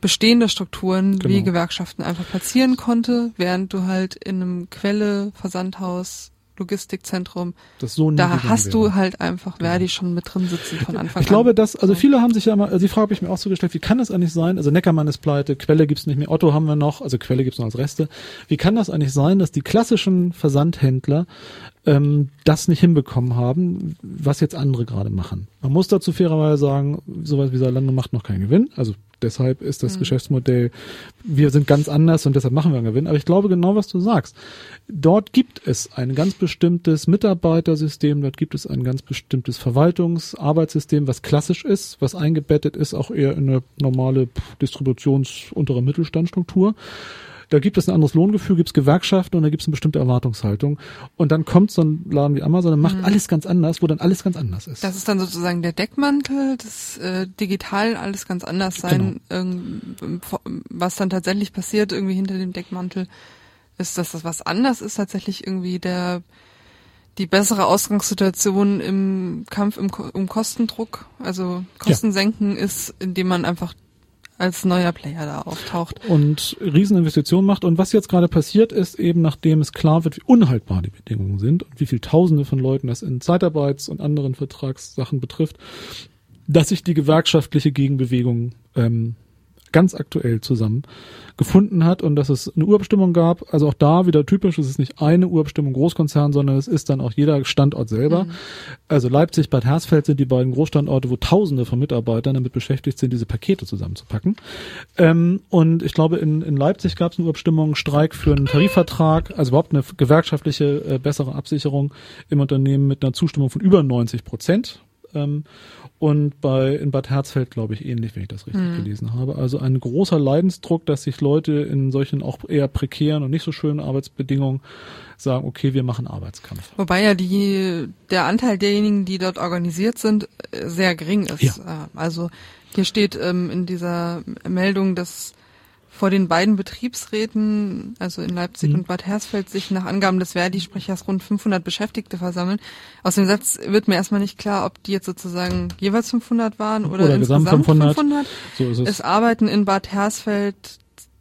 Speaker 2: bestehende Strukturen wie
Speaker 1: Genau.
Speaker 2: Gewerkschaften einfach platzieren konnte, während du halt in einem Quelle, Versandhaus, Logistikzentrum,
Speaker 1: das so
Speaker 2: da hast
Speaker 1: wäre.
Speaker 2: du halt einfach Verdi schon mit drin sitzen von Anfang
Speaker 1: Ich glaube,
Speaker 2: an.
Speaker 1: dass, also
Speaker 2: So.
Speaker 1: viele haben sich ja immer, also die Frage habe ich mir auch so gestellt, wie kann das eigentlich sein? Also Neckermann ist pleite, Quelle gibt's nicht mehr, Otto haben wir noch, also Quelle gibt's noch als Reste. Wie kann das eigentlich sein, dass die klassischen Versandhändler ähm, das nicht hinbekommen haben, was jetzt andere gerade machen? Man muss dazu fairerweise sagen, sowas wie Salando macht noch keinen Gewinn, also deshalb ist das Geschäftsmodell, wir sind ganz anders und deshalb machen wir einen Gewinn. Aber ich glaube genau, was du sagst. Dort gibt es ein ganz bestimmtes Mitarbeitersystem, dort gibt es ein ganz bestimmtes Verwaltungsarbeitssystem, was klassisch ist, was eingebettet ist, auch eher in eine normale Distributions- untere Mittelstandstruktur. Da gibt es ein anderes Lohngefühl, gibt es Gewerkschaften und da gibt es eine bestimmte Erwartungshaltung. Und dann kommt so ein Laden wie Amazon und macht alles ganz anders, wo dann alles ganz anders ist.
Speaker 2: Das ist dann sozusagen der Deckmantel, das äh, digital alles ganz anders sein, irgend- was dann tatsächlich passiert irgendwie hinter dem Deckmantel, ist, dass das was anders ist, tatsächlich irgendwie der die bessere Ausgangssituation im Kampf im, um Kostendruck, also Kosten senken ist, indem man einfach als neuer Player da auftaucht.
Speaker 1: und Rieseninvestitionen macht. Und was jetzt gerade passiert ist, eben nachdem es klar wird, wie unhaltbar die Bedingungen sind und wie viel Tausende von Leuten das in Zeitarbeits- und anderen Vertragssachen betrifft, dass sich die gewerkschaftliche Gegenbewegung ähm, ganz aktuell zusammen gefunden hat und dass es eine Urabstimmung gab. Also auch da wieder typisch, es ist nicht eine Urabstimmung Großkonzern, sondern es ist dann auch jeder Standort selber. Also Leipzig, Bad Hersfeld sind die beiden Großstandorte, wo Tausende von Mitarbeitern damit beschäftigt sind, diese Pakete zusammenzupacken. Ähm, und ich glaube, in, in Leipzig gab es eine Urabstimmung, Streik für einen Tarifvertrag, also überhaupt eine gewerkschaftliche äh, bessere Absicherung im Unternehmen mit einer Zustimmung von über 90 Prozent. Ähm, und bei in Bad Herzfeld glaube ich ähnlich, wenn ich das richtig gelesen habe. Also ein großer Leidensdruck, dass sich Leute in solchen auch eher prekären und nicht so schönen Arbeitsbedingungen sagen, okay, wir machen Arbeitskampf.
Speaker 2: Wobei ja die, der Anteil derjenigen, die dort organisiert sind, sehr gering ist.
Speaker 1: Ja.
Speaker 2: Äh, Also hier steht ähm, in dieser Meldung, dass vor den beiden Betriebsräten, also in Leipzig
Speaker 1: Mhm.
Speaker 2: und Bad Hersfeld, sich nach Angaben des Verdi-Sprechers rund 500 Beschäftigte versammeln. Aus dem Satz wird mir erstmal nicht klar, ob die jetzt sozusagen jeweils 500 waren oder,
Speaker 1: Oder gesamt
Speaker 2: insgesamt
Speaker 1: 500.
Speaker 2: 500.
Speaker 1: So ist es.
Speaker 2: Es arbeiten in Bad Hersfeld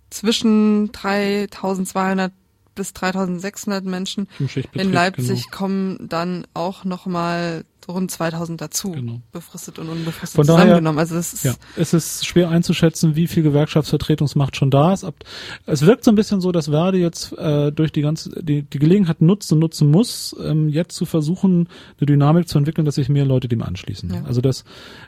Speaker 2: zwischen 3200 bis 3600 Menschen. In Leipzig
Speaker 1: genau.
Speaker 2: kommen dann auch nochmal rund 2000 dazu,
Speaker 1: Genau.
Speaker 2: befristet und unbefristet
Speaker 1: Von daher-
Speaker 2: zusammengenommen. Also das ist
Speaker 1: Ja, es ist schwer einzuschätzen, wie viel Gewerkschaftsvertretungsmacht schon da ist. Es wirkt so ein bisschen so, dass Verdi jetzt äh, durch die ganze die, die Gelegenheit nutzt und nutzen muss, ähm, jetzt zu versuchen, eine Dynamik zu entwickeln, dass sich mehr Leute dem anschließen.
Speaker 2: Ja.
Speaker 1: Also dass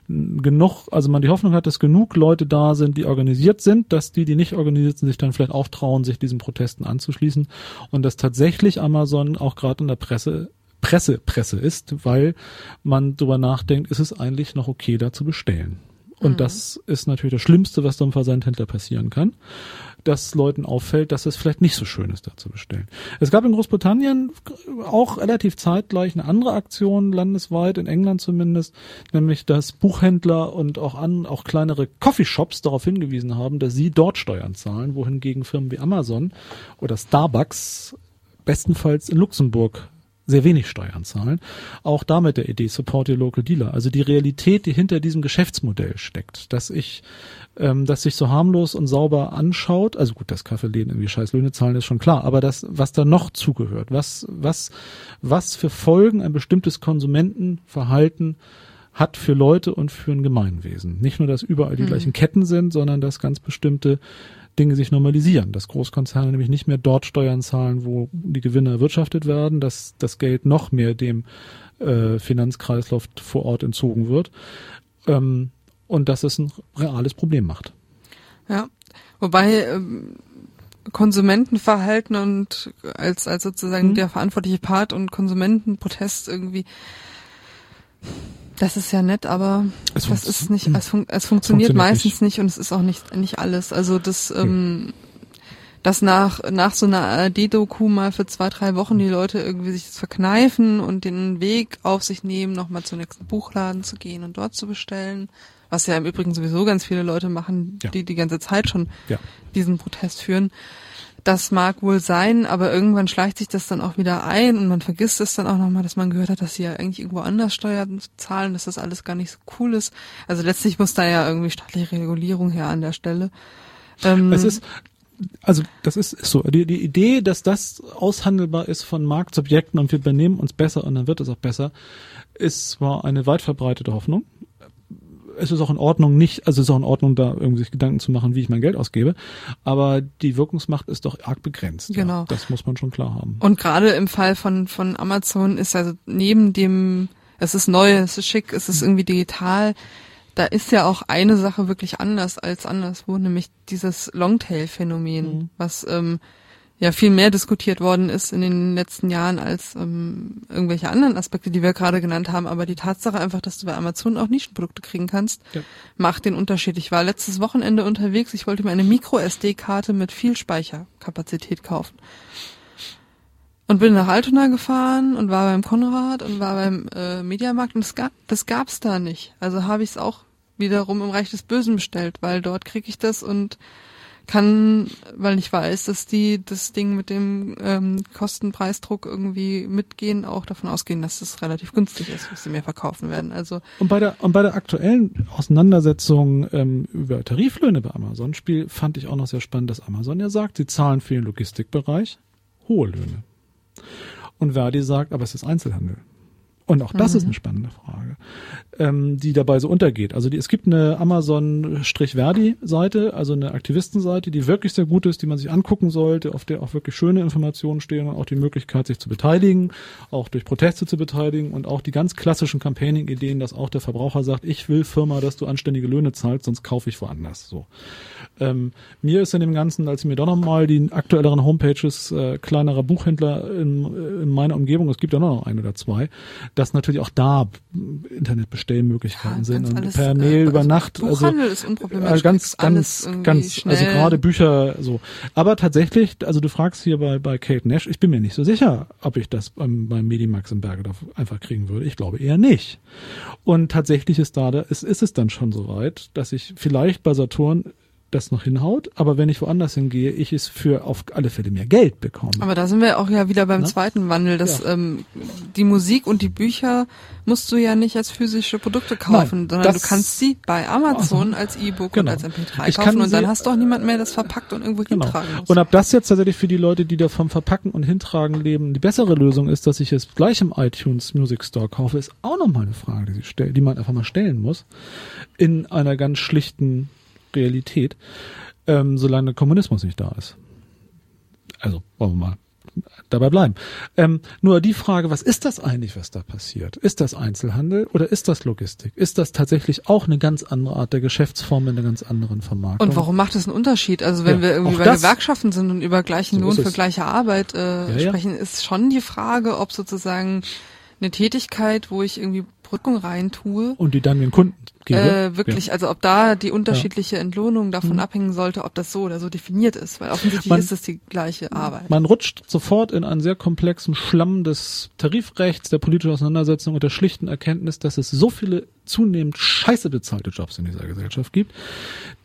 Speaker 1: genug, also man die Hoffnung hat, dass genug Leute da sind, die organisiert sind, dass die, die nicht organisiert sind, sich dann vielleicht auch trauen, sich diesen Protesten anzuschließen und dass tatsächlich Amazon auch gerade in der Presse Presse, Presse ist, weil man darüber nachdenkt, ist es eigentlich noch okay, da zu bestellen. Und das ist natürlich das Schlimmste, was so einem Versandhändler passieren kann, dass Leuten auffällt, dass es vielleicht nicht so schön ist, da zu bestellen. Es gab in Großbritannien auch relativ zeitgleich eine andere Aktion, landesweit, in England zumindest, nämlich dass Buchhändler und auch an, auch kleinere Coffeeshops darauf hingewiesen haben, dass sie dort Steuern zahlen, wohingegen Firmen wie Amazon oder Starbucks bestenfalls in Luxemburg sehr wenig Steuern zahlen. Auch damit der Idee Support Your Local Dealer. Also die Realität, die hinter diesem Geschäftsmodell steckt, dass ich, ähm, dass sich so harmlos und sauber anschaut. Also gut, dass Kaffeeläden irgendwie scheiß Löhne zahlen, ist schon klar. Aber das, was da noch zugehört, was, was, was für Folgen ein bestimmtes Konsumentenverhalten hat für Leute und für ein Gemeinwesen. Nicht nur, dass überall die gleichen Ketten sind, sondern dass ganz bestimmte Dinge sich normalisieren, dass Großkonzerne nämlich nicht mehr dort Steuern zahlen, wo die Gewinne erwirtschaftet werden, dass das Geld noch mehr dem äh, Finanzkreislauf vor Ort entzogen wird ähm, und dass es ein reales Problem macht.
Speaker 2: Ja, wobei ähm, Konsumentenverhalten und als als sozusagen
Speaker 1: Mhm.
Speaker 2: der verantwortliche Part und Konsumentenprotest irgendwie das ist ja nett, aber
Speaker 1: Es
Speaker 2: das ist nicht, es, fun es funktioniert
Speaker 1: funktioniert
Speaker 2: meistens
Speaker 1: nicht.
Speaker 2: nicht. und es ist auch nicht nicht alles. Also das ähm, dass nach nach so einer ARD-Doku mal für zwei drei Wochen die Leute irgendwie sich das verkneifen und den Weg auf sich nehmen, nochmal zum nächsten Buchladen zu gehen und dort zu bestellen, was ja im Übrigen sowieso ganz viele Leute machen,
Speaker 1: Ja.
Speaker 2: die die ganze Zeit schon
Speaker 1: Ja.
Speaker 2: diesen Protest führen. Das mag wohl sein, aber irgendwann schleicht sich das dann auch wieder ein und man vergisst es dann auch nochmal, dass man gehört hat, dass sie ja eigentlich irgendwo anders Steuern zahlen, dass das alles gar nicht so cool ist. Also letztlich muss da ja irgendwie staatliche Regulierung her an der Stelle.
Speaker 1: Ähm, es ist, also das ist, ist so. Die, die Idee, dass das aushandelbar ist von Marktsubjekten und wir benehmen uns besser und dann wird es auch besser, ist zwar eine weit verbreitete Hoffnung es ist auch in Ordnung, nicht, also es ist auch in Ordnung, da irgendwie sich Gedanken zu machen, wie ich mein Geld ausgebe. Aber die Wirkungsmacht ist doch arg begrenzt.
Speaker 2: Genau. Ja,
Speaker 1: das muss man schon klar haben.
Speaker 2: Und gerade im Fall von, von Amazon ist also neben dem, es ist neu, es ist schick, es ist irgendwie digital, da ist ja auch eine Sache wirklich anders als anderswo, nämlich dieses Longtail-Phänomen, mhm. was ähm, ja viel mehr diskutiert worden ist in den letzten Jahren als ähm, irgendwelche anderen Aspekte, die wir gerade genannt haben. Aber die Tatsache einfach, dass du bei Amazon auch Nischenprodukte kriegen kannst, ja. macht den Unterschied. Ich war letztes Wochenende unterwegs. Ich wollte mir eine Micro-SD-Karte mit viel Speicherkapazität kaufen. Und bin nach Altona gefahren und war beim Konrad und war beim äh, Mediamarkt und das, gab, das gab's da nicht. Also habe ich es auch wiederum im Reich des Bösen bestellt, weil dort kriege ich das und kann, weil ich weiß, dass die das Ding mit dem ähm, Kostenpreisdruck irgendwie mitgehen, auch davon ausgehen, dass es relativ günstig ist, was sie mir verkaufen werden. Also
Speaker 1: und bei der und bei der aktuellen Auseinandersetzung ähm, über Tariflöhne bei Amazon Spiel fand ich auch noch sehr spannend, dass Amazon ja sagt, sie zahlen für den Logistikbereich hohe Löhne. Und Verdi sagt, aber es ist Einzelhandel. Und auch das mhm. ist eine spannende Frage, ähm, die dabei so untergeht. Also die, es gibt eine Amazon-Verdi-Seite, also eine Aktivistenseite, die wirklich sehr gut ist, die man sich angucken sollte, auf der auch wirklich schöne Informationen stehen und auch die Möglichkeit, sich zu beteiligen, auch durch Proteste zu beteiligen und auch die ganz klassischen Campaigning-Ideen, dass auch der Verbraucher sagt, ich will Firma, dass du anständige Löhne zahlst, sonst kaufe ich woanders. So. Ähm, mir ist in dem Ganzen, als ich mir doch nochmal die aktuelleren Homepages äh, kleinerer Buchhändler in, in meiner Umgebung, es gibt ja noch ein oder zwei, dass natürlich auch da Internetbestellmöglichkeiten ja, sind und per Mail äh, über also Nacht.
Speaker 2: Buchhandel also, ist unproblematisch.
Speaker 1: Äh, ganz, ganz, ganz, also gerade Bücher so. Aber tatsächlich, also du fragst hier bei, bei Kate Nash, ich bin mir nicht so sicher, ob ich das beim, beim Medimax in Bergedorf einfach kriegen würde. Ich glaube eher nicht. Und tatsächlich ist da, da ist, ist es dann schon soweit, dass ich vielleicht bei Saturn das noch hinhaut, aber wenn ich woanders hingehe, ich es für auf alle Fälle mehr Geld bekomme.
Speaker 2: Aber da sind wir auch ja wieder beim Na? zweiten Wandel, dass ja. ähm, die Musik und die Bücher musst du ja nicht als physische Produkte kaufen, Nein, sondern du kannst sie bei Amazon also, als E-Book genau. und als MP3 ich kaufen und dann hast du auch niemand mehr das verpackt und irgendwo genau. hintragen muss.
Speaker 1: Und ob das jetzt tatsächlich für die Leute, die da vom Verpacken und Hintragen leben, die bessere Lösung ist, dass ich es gleich im iTunes Music Store kaufe, ist auch nochmal eine Frage, die, die man einfach mal stellen muss. In einer ganz schlichten Realität, ähm, solange Kommunismus nicht da ist. Also, wollen wir mal dabei bleiben. Ähm, nur die Frage, was ist das eigentlich, was da passiert? Ist das Einzelhandel oder ist das Logistik? Ist das tatsächlich auch eine ganz andere Art der Geschäftsform in einer ganz anderen Vermarktung?
Speaker 2: Und warum macht das einen Unterschied? Also wenn ja, wir irgendwie bei Gewerkschaften sind und über gleichen so Lohn für gleiche Arbeit äh, ja, sprechen, ja. ist schon die Frage, ob sozusagen eine Tätigkeit, wo ich irgendwie Brückung rein tue.
Speaker 1: Und die dann den Kunden
Speaker 2: Äh, wirklich, ja. also ob da die unterschiedliche. Entlohnung davon mhm. abhängen sollte, ob das so oder so definiert ist, weil offensichtlich man, ist es die gleiche Arbeit.
Speaker 1: Man rutscht sofort in einen sehr komplexen Schlamm des Tarifrechts, der politischen Auseinandersetzung und der schlichten Erkenntnis, dass es so viele zunehmend scheiße bezahlte Jobs in dieser Gesellschaft gibt,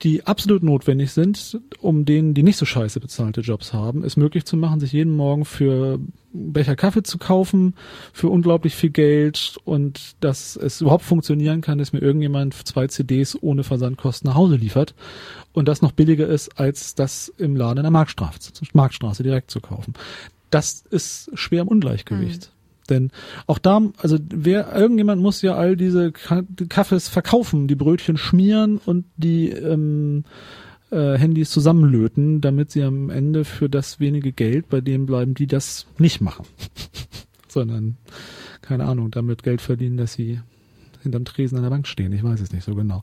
Speaker 1: die absolut notwendig sind, um denen, die nicht so scheiße bezahlte Jobs haben, es möglich zu machen, sich jeden Morgen für Becher Kaffee zu kaufen, für unglaublich viel Geld und dass es überhaupt funktionieren kann, dass mir irgendjemand zwei CDs ohne Versandkosten nach Hause liefert und das noch billiger ist, als das im Laden in der Marktstraße, Marktstraße direkt zu kaufen. Das ist schwer im Ungleichgewicht. Mhm. Denn auch da, also wer, irgendjemand muss ja all diese Kaffees verkaufen, die Brötchen schmieren und die ähm, äh, Handys zusammenlöten, damit sie am Ende für das wenige Geld bei denen bleiben, die das nicht machen. Sondern, keine Ahnung, damit Geld verdienen, dass sie hinterm Tresen an der Bank stehen. Ich weiß es nicht so genau.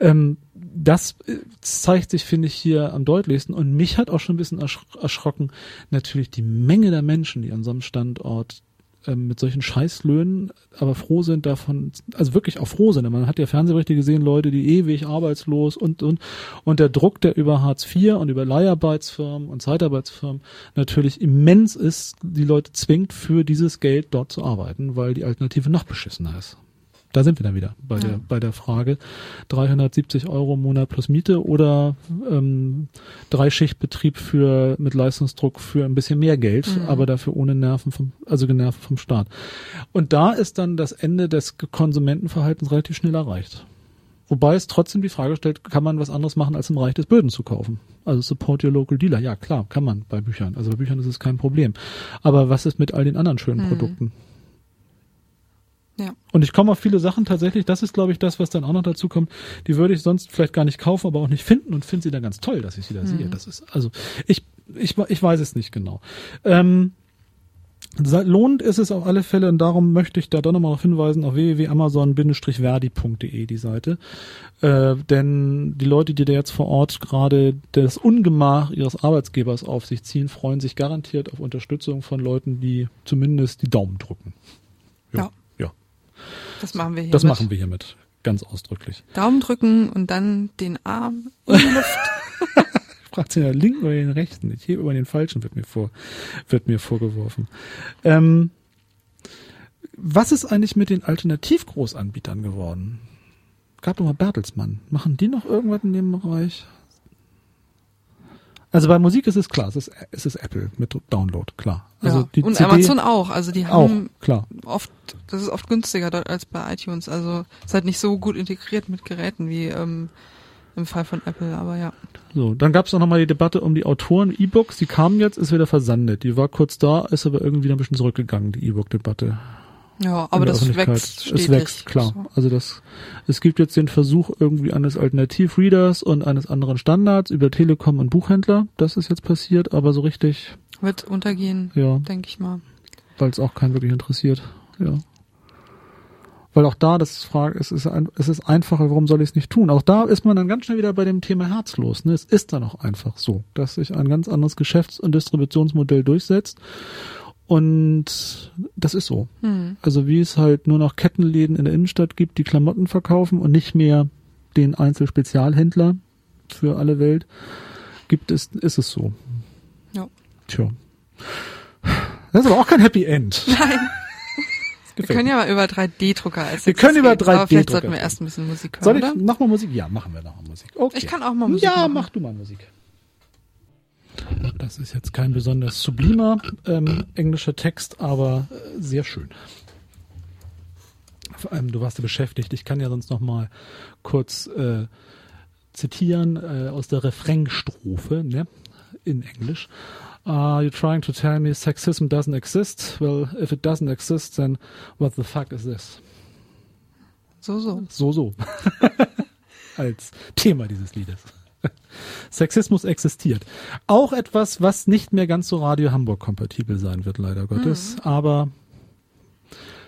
Speaker 1: Ähm, das äh, zeigt sich, finde ich, hier am deutlichsten. Und mich hat auch schon ein bisschen erschrocken, natürlich die Menge der Menschen, die an so einem Standort ähm, mit solchen Scheißlöhnen, aber froh sind davon, also wirklich auch froh sind. Man hat ja Fernsehberichte gesehen, Leute, die ewig arbeitslos und, und, und der Druck, der über Hartz IV und über Leiharbeitsfirmen und Zeitarbeitsfirmen natürlich immens ist, die Leute zwingt, für dieses Geld dort zu arbeiten, weil die Alternative noch beschissener ist. Da sind wir dann wieder bei
Speaker 2: Ja.
Speaker 1: der bei der Frage 370 Euro im Monat plus Miete oder ähm, Dreischichtbetrieb für mit Leistungsdruck für ein bisschen mehr Geld,
Speaker 2: Mhm.
Speaker 1: aber dafür ohne Nerven vom also genervt vom Staat. Und da ist dann das Ende des Konsumentenverhaltens relativ schnell erreicht. Wobei es trotzdem die Frage stellt, kann man was anderes machen, als im Reich des Böden zu kaufen? Also support your local dealer. Ja, klar, kann man bei Büchern. Also bei Büchern ist es kein Problem. Aber was ist mit all den anderen schönen
Speaker 2: Mhm.
Speaker 1: Produkten?
Speaker 2: Ja.
Speaker 1: Und ich komme auf viele Sachen tatsächlich, das ist glaube ich das, was dann auch noch dazu kommt, die würde ich sonst vielleicht gar nicht kaufen, aber auch nicht finden und finde sie dann ganz toll, dass ich sie da sehe. Das ist, also ich, ich, ich weiß es nicht genau. Ähm, Lohnt ist es auf alle Fälle und darum möchte ich da doch nochmal darauf hinweisen, auf www.amazon-verdi.de die Seite. Äh, denn die Leute, die da jetzt vor Ort gerade das Ungemach ihres Arbeitsgebers auf sich ziehen, freuen sich garantiert auf Unterstützung von Leuten, die zumindest die Daumen drücken.
Speaker 2: Das machen wir hier.
Speaker 1: das machen wir hiermit. Ganz ausdrücklich.
Speaker 2: Daumen drücken und dann den Arm in die Luft.
Speaker 1: Fragt sie den linken oder den rechten? Ich hebe über den falschen, wird mir vor, wird mir vorgeworfen. Ähm, was ist eigentlich mit den Alternativgroßanbietern geworden? Gab doch mal Bertelsmann. Machen die noch irgendwas in dem Bereich? Also bei Musik ist es klar, es ist, es ist Apple mit Download, klar. Also
Speaker 2: ja.
Speaker 1: die
Speaker 2: Und
Speaker 1: CD
Speaker 2: Amazon auch. Also die
Speaker 1: auch,
Speaker 2: haben
Speaker 1: klar.
Speaker 2: oft, das ist oft günstiger dort als bei iTunes. Also ist halt nicht so gut integriert mit Geräten wie ähm, im Fall von Apple, aber ja.
Speaker 1: So, dann gab es auch nochmal die Debatte um die Autoren E-Books. Die kamen jetzt, ist wieder versandet. Die war kurz da, ist aber irgendwie ein bisschen zurückgegangen, die E-Book-Debatte.
Speaker 2: Ja, aber das wächst stetig.
Speaker 1: Es wächst, klar.
Speaker 2: So.
Speaker 1: Also das, es gibt jetzt den Versuch irgendwie eines Alternativreaders und eines anderen Standards über Telekom und Buchhändler. Das ist jetzt passiert, aber so richtig,
Speaker 2: Wird untergehen,
Speaker 1: ja,
Speaker 2: denke ich mal.
Speaker 1: weil es auch keinen wirklich interessiert. Ja. Weil auch da das Frage, es ist, ein, es ist einfacher, warum soll ich es nicht tun? Auch da ist man dann ganz schnell wieder bei dem Thema herzlos. Ne? Es ist dann auch einfach so, dass sich ein ganz anderes Geschäfts- und Distributionsmodell durchsetzt. Und das ist so.
Speaker 2: Hm.
Speaker 1: Also wie es halt nur noch Kettenläden in der Innenstadt gibt, die Klamotten verkaufen und nicht mehr den Einzelspezialhändler für alle Welt, gibt es, ist es so.
Speaker 2: Ja.
Speaker 1: Tja. Das ist aber auch kein Happy End.
Speaker 2: Nein. Wir können ja mal über 3D-Drucker als
Speaker 1: Wir können über
Speaker 2: reden, Aber vielleicht
Speaker 1: 3D-Drucker
Speaker 2: sollten wir erst ein bisschen Musik hören,
Speaker 1: Soll ich nochmal Musik? Ja, machen wir nochmal Musik. Okay.
Speaker 2: Ich kann auch mal Musik
Speaker 1: Ja,
Speaker 2: machen.
Speaker 1: mach du mal Musik. Das ist jetzt kein besonders sublimer ähm, englischer Text, aber äh, sehr schön. Vor allem, du warst ja beschäftigt. Ich kann ja sonst noch mal kurz äh, zitieren äh, aus der Refrainstrophe ne? in Englisch. Are you trying to tell me sexism doesn't exist? Well, if it doesn't exist, then what the fuck is this?
Speaker 2: So, so.
Speaker 1: So, so. Als Thema dieses Liedes. Sexismus existiert. Auch etwas, was nicht mehr ganz so Radio Hamburg kompatibel sein wird, leider Gottes. Aber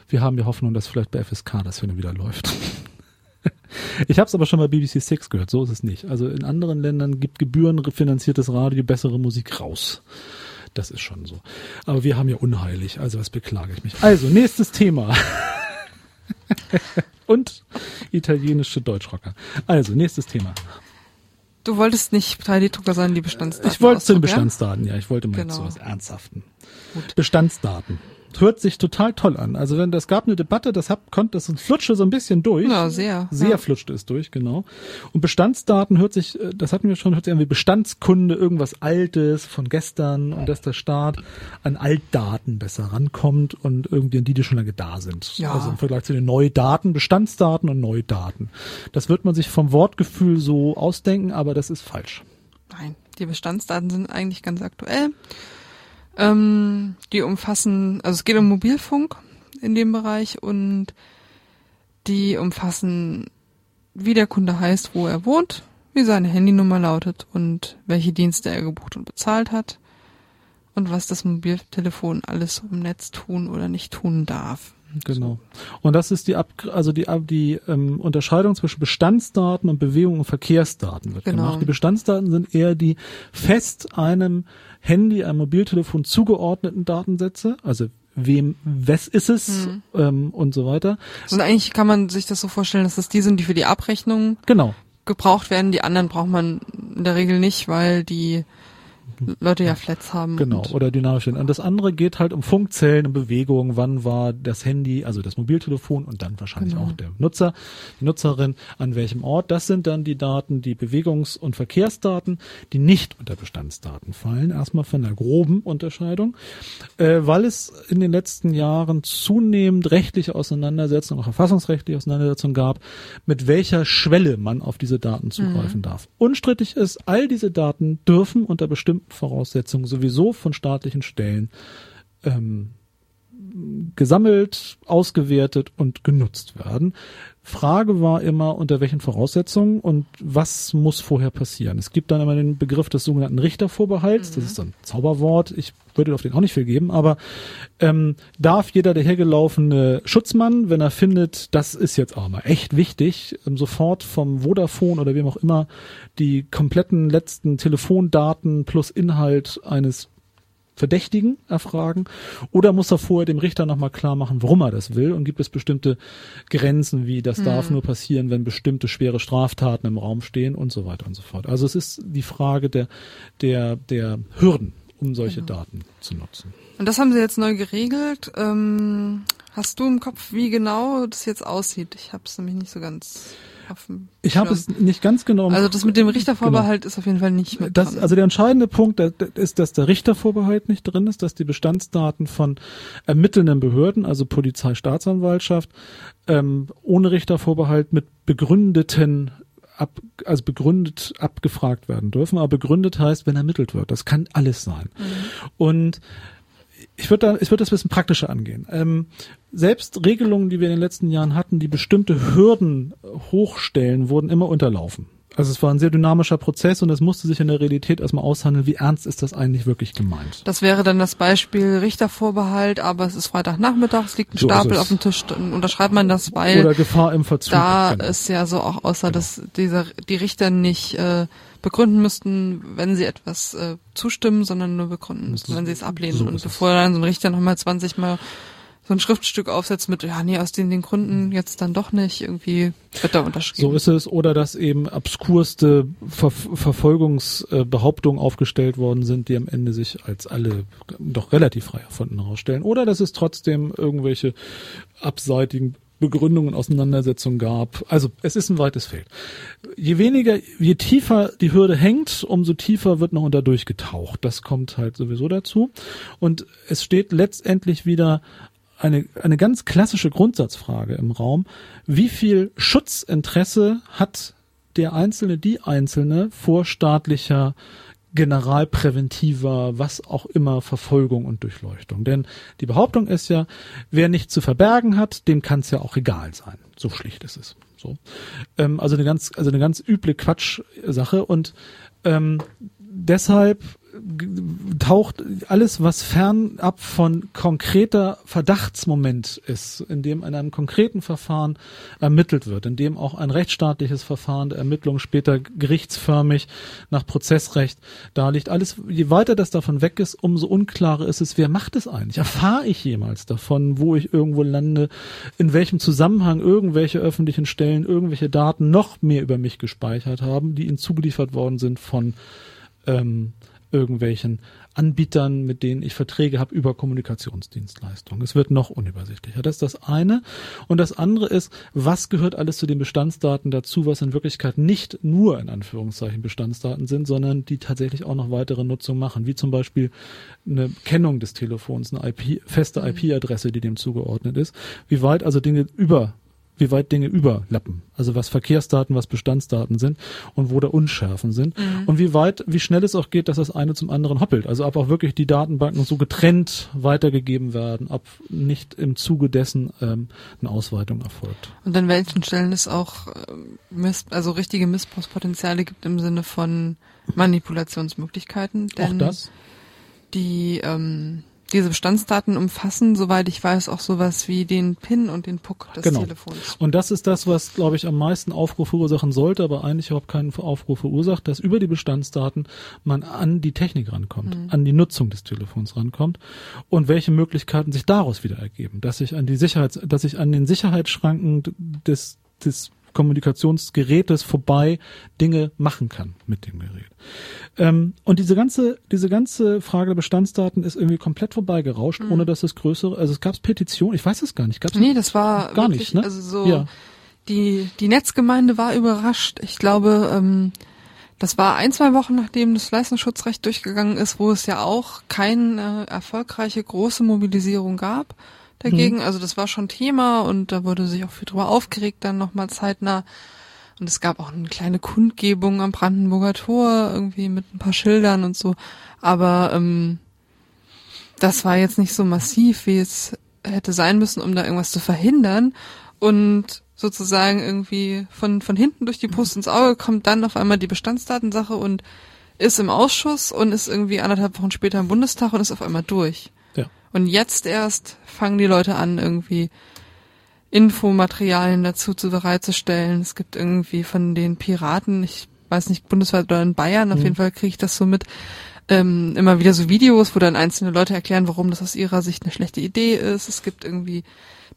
Speaker 1: wir haben ja Hoffnung, dass vielleicht bei FSK das wieder wieder läuft. Ich habe es aber schon bei BBC Six gehört, so ist es nicht. Also in anderen Ländern gibt gebührenfinanziertes Radio bessere Musik raus. Das ist schon so. Aber wir haben ja unheilig, also was beklage ich mich. Also, nächstes Thema. Und italienische Deutschrocker. Also, nächstes Thema.
Speaker 2: Du wolltest nicht 3D-Drucker, sondern die Bestandsdaten.
Speaker 1: Ich wollte zu den
Speaker 2: ja?
Speaker 1: Bestandsdaten, ja. Ich wollte mal
Speaker 2: Genau.
Speaker 1: zu was Ernsthaften.
Speaker 2: Gut.
Speaker 1: Bestandsdaten. Hört sich total toll an. Also wenn das gab eine Debatte, das hab, konnte das flutschte so ein bisschen durch.
Speaker 2: Ja, sehr.
Speaker 1: Sehr
Speaker 2: ja.
Speaker 1: flutschte es durch, genau. Und Bestandsdaten hört sich, äh, das hatten wir schon, hört sich an wie Bestandskunde, irgendwas Altes von gestern und dass der Staat an Altdaten besser rankommt und irgendwie an die, die schon lange da sind.
Speaker 2: Ja.
Speaker 1: Also im Vergleich zu den Neudaten, Bestandsdaten und Neudaten. Das wird man sich vom Wortgefühl so ausdenken, aber das ist falsch.
Speaker 2: Nein, die Bestandsdaten sind eigentlich ganz aktuell. Ähm, die umfassen, also es geht um Mobilfunk in dem Bereich und die umfassen, wie der Kunde heißt, wo er wohnt, wie seine Handynummer lautet und welche Dienste er gebucht und bezahlt hat und was das Mobiltelefon alles im Netz tun oder nicht tun darf.
Speaker 1: Genau. Und das ist die Ab also die die ähm, Unterscheidung zwischen Bestandsdaten und Bewegung und Verkehrsdaten wird
Speaker 2: Genau.
Speaker 1: gemacht. Die Bestandsdaten sind eher die fest einem Handy, einem Mobiltelefon zugeordneten Datensätze, also wem, wes ist es
Speaker 2: Mhm.
Speaker 1: ähm, und so weiter.
Speaker 2: Also eigentlich kann man sich das so vorstellen, dass das die sind, die für die Abrechnung
Speaker 1: Genau.
Speaker 2: gebraucht werden. Die anderen braucht man in der Regel nicht, weil die Leute ja Flats haben.
Speaker 1: Genau, oder dynamisch. Und das andere geht halt um Funkzellen, um Bewegungen, wann war das Handy, also das Mobiltelefon und dann wahrscheinlich
Speaker 2: Genau.
Speaker 1: auch der Nutzer, die Nutzerin, an welchem Ort. Das sind dann die Daten, die Bewegungs- und Verkehrsdaten, die nicht unter Bestandsdaten fallen. Erstmal von der groben Unterscheidung, äh, weil es in den letzten Jahren zunehmend rechtliche Auseinandersetzungen, auch verfassungsrechtliche Auseinandersetzungen gab, mit welcher Schwelle man auf diese Daten zugreifen darf. Unstrittig ist, all diese Daten dürfen unter bestimmten Voraussetzungen sowieso von staatlichen Stellen ähm, gesammelt, ausgewertet und genutzt werden. Frage war immer, unter welchen Voraussetzungen und was muss vorher passieren. Es gibt dann immer den Begriff des sogenannten Richtervorbehalts. Das ist ein Zauberwort. Ich würde auf den auch nicht viel geben, aber ähm, darf jeder der hergelaufene Schutzmann, wenn er findet, das ist jetzt aber mal echt wichtig, ähm, sofort vom Vodafone oder wem auch immer die kompletten letzten Telefondaten plus Inhalt eines Verdächtigen erfragen? Oder muss er vorher dem Richter nochmal klar machen, warum er das will? Und gibt es bestimmte Grenzen, wie das darf nur passieren, wenn bestimmte schwere Straftaten im Raum stehen und so weiter und so fort. Also es ist die Frage der, der, der Hürden, um solche Daten zu nutzen.
Speaker 2: Und das haben sie jetzt neu geregelt. Ähm, hast du im Kopf, wie genau das jetzt aussieht? Ich habe es nämlich nicht so ganz
Speaker 1: Ich habe es nicht ganz genau.
Speaker 2: Also das mit dem Richtervorbehalt ist auf jeden Fall nicht mit
Speaker 1: Das,
Speaker 2: dran.
Speaker 1: also der entscheidende Punkt ist, dass der Richtervorbehalt nicht drin ist, dass die Bestandsdaten von ermittelnden Behörden, also Polizei, Staatsanwaltschaft, ähm, ohne Richtervorbehalt mit begründeten ab, also begründet abgefragt werden dürfen. Aber begründet heißt, wenn ermittelt wird. Das kann alles sein. Und ich würde da, ich würde das ein bisschen praktischer angehen. Ähm, selbst Regelungen, die wir in den letzten Jahren hatten, die bestimmte Hürden hochstellen, wurden immer unterlaufen. Also es war ein sehr dynamischer Prozess und es musste sich in der Realität erstmal aushandeln, wie ernst ist das eigentlich wirklich gemeint.
Speaker 2: Das wäre dann das Beispiel Richtervorbehalt, aber es ist Freitagnachmittag, es liegt ein
Speaker 1: So
Speaker 2: Stapel auf dem Tisch, dann unterschreibt man das, weil
Speaker 1: Oder Gefahr im Verzug.
Speaker 2: da
Speaker 1: genau.
Speaker 2: ist ja so auch außer, dass dieser, die Richter nicht äh, begründen müssten, wenn sie etwas äh, zustimmen, sondern nur begründen müssten, wenn sie es ablehnen.
Speaker 1: So
Speaker 2: und bevor dann so ein Richter nochmal 20 Mal so ein Schriftstück aufsetzt mit, ja, nee, aus den, den Gründen jetzt dann doch nicht, irgendwie wird da unterschrieben.
Speaker 1: So ist es. Oder dass eben obskurste Ver Verfolgungsbehauptungen aufgestellt worden sind, die am Ende sich als alle doch relativ frei erfunden herausstellen. Oder dass es trotzdem irgendwelche abseitigen Begründungen, Auseinandersetzungen gab. Also es ist ein weites Feld. Je weniger, je tiefer die Hürde hängt, umso tiefer wird noch unter durchgetaucht. Das kommt halt sowieso dazu. Und es steht letztendlich wieder eine, eine ganz klassische Grundsatzfrage im Raum. Wie viel Schutzinteresse hat der Einzelne, die Einzelne vor staatlicher generalpräventiver, was auch immer, Verfolgung und Durchleuchtung. Denn die Behauptung ist ja, wer nichts zu verbergen hat, dem kann es ja auch egal sein. So schlicht ist es. So. Ähm, also eine ganz, also eine ganz üble Quatschsache und ähm, deshalb taucht alles, was fernab von konkreter Verdachtsmoment ist, in dem in einem konkreten Verfahren ermittelt wird, in dem auch ein rechtsstaatliches Verfahren der Ermittlung später gerichtsförmig nach Prozessrecht da liegt. Alles, je weiter das davon weg ist, umso unklarer ist es, wer macht es eigentlich? Erfahre ich jemals davon, wo ich irgendwo lande, in welchem Zusammenhang irgendwelche öffentlichen Stellen irgendwelche Daten noch mehr über mich gespeichert haben, die ihnen zugeliefert worden sind von ähm, irgendwelchen Anbietern, mit denen ich Verträge habe über Kommunikationsdienstleistungen. Es wird noch unübersichtlicher. Das ist das eine. Und das andere ist, was gehört alles zu den Bestandsdaten dazu, was in Wirklichkeit nicht nur in Anführungszeichen Bestandsdaten sind, sondern die tatsächlich auch noch weitere Nutzung machen, wie zum Beispiel eine Kennung des Telefons, eine IP, feste IP-Adresse, die dem zugeordnet ist. Wie weit also Dinge über wie weit Dinge überlappen. Also was Verkehrsdaten, was Bestandsdaten sind und wo da Unschärfen sind. Und wie weit, wie schnell es auch geht, dass das eine zum anderen hoppelt. Also ob auch wirklich die Datenbanken so getrennt weitergegeben werden, ob nicht im Zuge dessen ähm, eine Ausweitung erfolgt.
Speaker 2: Und an welchen Stellen es auch ähm, Miss, also richtige Missbrauchspotenziale gibt im Sinne von Manipulationsmöglichkeiten.
Speaker 1: auch
Speaker 2: Denn
Speaker 1: das?
Speaker 2: die ähm, diese Bestandsdaten umfassen, soweit ich weiß, auch sowas wie den PIN und den PUC des
Speaker 1: Genau.
Speaker 2: Telefons.
Speaker 1: Und das ist das, was, glaube ich, am meisten Aufruhr verursachen sollte, aber eigentlich überhaupt keinen Aufruhr verursacht, dass über die Bestandsdaten man an die Technik rankommt, an die Nutzung des Telefons rankommt und welche Möglichkeiten sich daraus wieder ergeben, dass ich an die Sicherheits, dass ich an den Sicherheitsschranken des, des Kommunikationsgerätes vorbei Dinge machen kann mit dem Gerät. Ähm, und diese ganze, diese ganze Frage der Bestandsdaten ist irgendwie komplett vorbeigerauscht, mhm. ohne dass es größere, also es gab Petitionen, ich weiß es gar nicht, gab's
Speaker 2: Nee, das war
Speaker 1: gar wirklich, nicht, ne?
Speaker 2: Also so ja. die, die Netzgemeinde war überrascht. Ich glaube, ähm, das war ein, zwei Wochen nachdem das Leistungsschutzrecht durchgegangen ist, wo es ja auch keine erfolgreiche große Mobilisierung gab dagegen. Mhm. Also das war schon Thema und da wurde sich auch viel drüber aufgeregt, dann nochmal zeitnah. Und es gab auch eine kleine Kundgebung am Brandenburger Tor, irgendwie mit ein paar Schildern und so. Aber ähm, das war jetzt nicht so massiv, wie es hätte sein müssen, um da irgendwas zu verhindern. Und sozusagen irgendwie von, von hinten durch die Brust ins Auge kommt dann auf einmal die Bestandsdatensache und ist im Ausschuss und ist irgendwie anderthalb Wochen später im Bundestag und ist auf einmal durch. Und jetzt erst fangen die Leute an, irgendwie Infomaterialien dazu zu bereitzustellen. Es gibt irgendwie von den Piraten, ich weiß nicht, bundesweit oder in Bayern, auf mhm. jeden Fall kriege ich das so mit, ähm, immer wieder so Videos, wo dann einzelne Leute erklären, warum das aus ihrer Sicht eine schlechte Idee ist. Es gibt irgendwie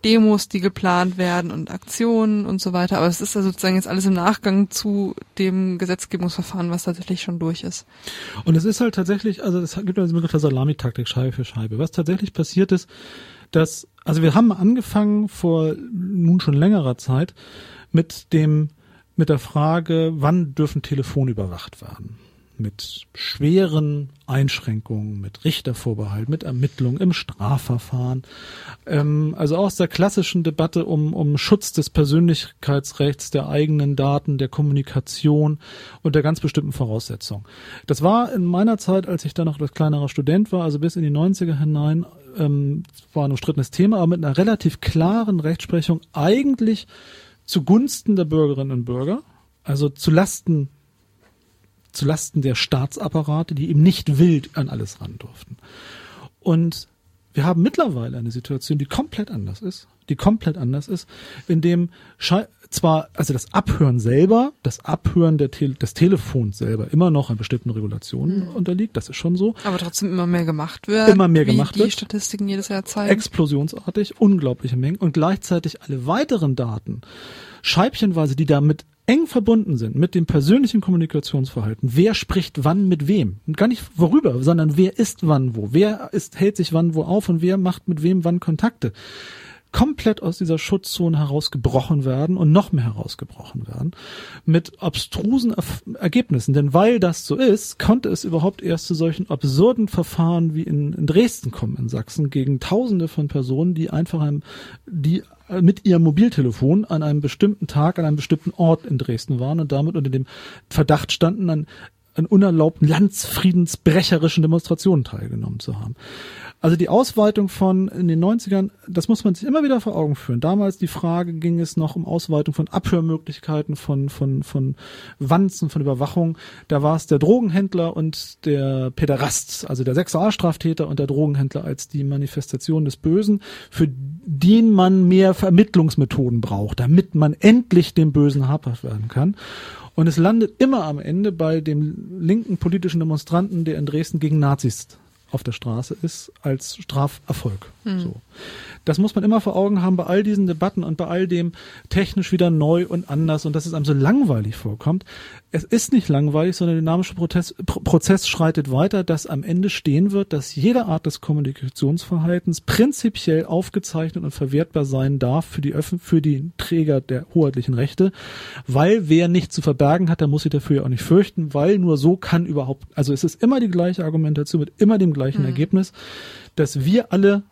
Speaker 2: Demos, die geplant werden und Aktionen und so weiter. Aber es ist ja sozusagen jetzt alles im Nachgang zu dem Gesetzgebungsverfahren, was tatsächlich schon durch ist.
Speaker 1: Und es ist halt tatsächlich, also es gibt ja Begriff der Salamitaktik Scheibe für Scheibe. Was tatsächlich passiert ist, dass, also wir haben angefangen vor nun schon längerer Zeit mit dem, mit der Frage, wann dürfen Telefone überwacht werden? Mit schweren Einschränkungen, mit Richtervorbehalt, mit Ermittlungen im Strafverfahren. Ähm, also aus der klassischen Debatte um, um Schutz des Persönlichkeitsrechts, der eigenen Daten, der Kommunikation und der ganz bestimmten Voraussetzungen. Das war in meiner Zeit, als ich da noch etwas kleinerer Student war, also bis in die 90er hinein, ähm, war ein umstrittenes Thema, aber mit einer relativ klaren Rechtsprechung eigentlich zugunsten der Bürgerinnen und Bürger, also zu Lasten zu Lasten der Staatsapparate, die eben nicht wild an alles ran durften. Und wir haben mittlerweile eine Situation, die komplett anders ist, die komplett anders ist, in dem zwar, also das Abhören selber, das Abhören der Te des Telefons selber immer noch an bestimmten Regulationen mhm. unterliegt, das ist schon so.
Speaker 2: Aber trotzdem immer mehr gemacht wird.
Speaker 1: Immer mehr gemacht
Speaker 2: die
Speaker 1: wird.
Speaker 2: Die Statistiken jedes Jahr zeigen.
Speaker 1: Explosionsartig, unglaubliche Mengen und gleichzeitig alle weiteren Daten, scheibchenweise, die damit eng verbunden sind mit dem persönlichen Kommunikationsverhalten. Wer spricht wann mit wem? Und gar nicht worüber, sondern wer ist wann wo? Wer ist, hält sich wann wo auf und wer macht mit wem wann Kontakte? komplett aus dieser Schutzzone herausgebrochen werden und noch mehr herausgebrochen werden mit abstrusen Ergebnissen. Denn weil das so ist, konnte es überhaupt erst zu solchen absurden Verfahren wie in, in Dresden kommen, in Sachsen, gegen Tausende von Personen, die einfach die mit ihrem Mobiltelefon an einem bestimmten Tag an einem bestimmten Ort in Dresden waren und damit unter dem Verdacht standen, an, an unerlaubten landsfriedensbrecherischen Demonstrationen teilgenommen zu haben. Also die Ausweitung von in den 90ern, das muss man sich immer wieder vor Augen führen. Damals die Frage ging es noch um Ausweitung von Abhörmöglichkeiten, von, von, von Wanzen, von Überwachung. Da war es der Drogenhändler und der Pederast, also der Sexualstraftäter und der Drogenhändler als die Manifestation des Bösen, für den man mehr Vermittlungsmethoden braucht, damit man endlich dem Bösen habhaft werden kann. Und es landet immer am Ende bei dem linken politischen Demonstranten, der in Dresden gegen Nazis auf der Straße ist als Straferfolg. Mhm. So. Das muss man immer vor Augen haben bei all diesen Debatten und bei all dem technisch wieder neu und anders und dass es einem so langweilig vorkommt. Es ist nicht langweilig, sondern der dynamische Prozess, Prozess schreitet weiter, dass am Ende stehen wird, dass jede Art des Kommunikationsverhaltens prinzipiell aufgezeichnet und verwertbar sein darf für die Öffn für die Träger der hoheitlichen Rechte, weil wer nicht zu verbergen hat, der muss sich dafür ja auch nicht fürchten, weil nur so kann überhaupt, also es ist immer die gleiche Argumentation mit immer dem gleichen mhm. Ergebnis, dass wir alle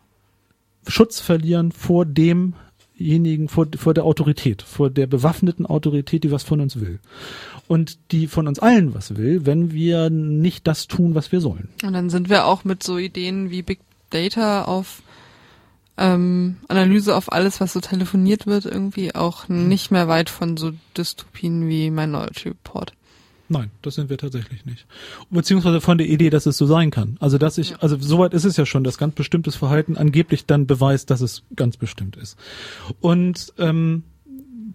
Speaker 1: Schutz verlieren vor demjenigen, vor, vor der Autorität, vor der bewaffneten Autorität, die was von uns will. Und die von uns allen was will, wenn wir nicht das tun, was wir sollen.
Speaker 2: Und dann sind wir auch mit so Ideen wie Big Data auf ähm, Analyse auf alles, was so telefoniert wird, irgendwie auch nicht mehr weit von so Dystopien wie Minority Report.
Speaker 1: Nein, das sind wir tatsächlich nicht. Beziehungsweise von der Idee, dass es so sein kann. Also dass ich, also soweit ist es ja schon, dass ganz bestimmtes Verhalten angeblich dann beweist, dass es ganz bestimmt ist. Und ähm,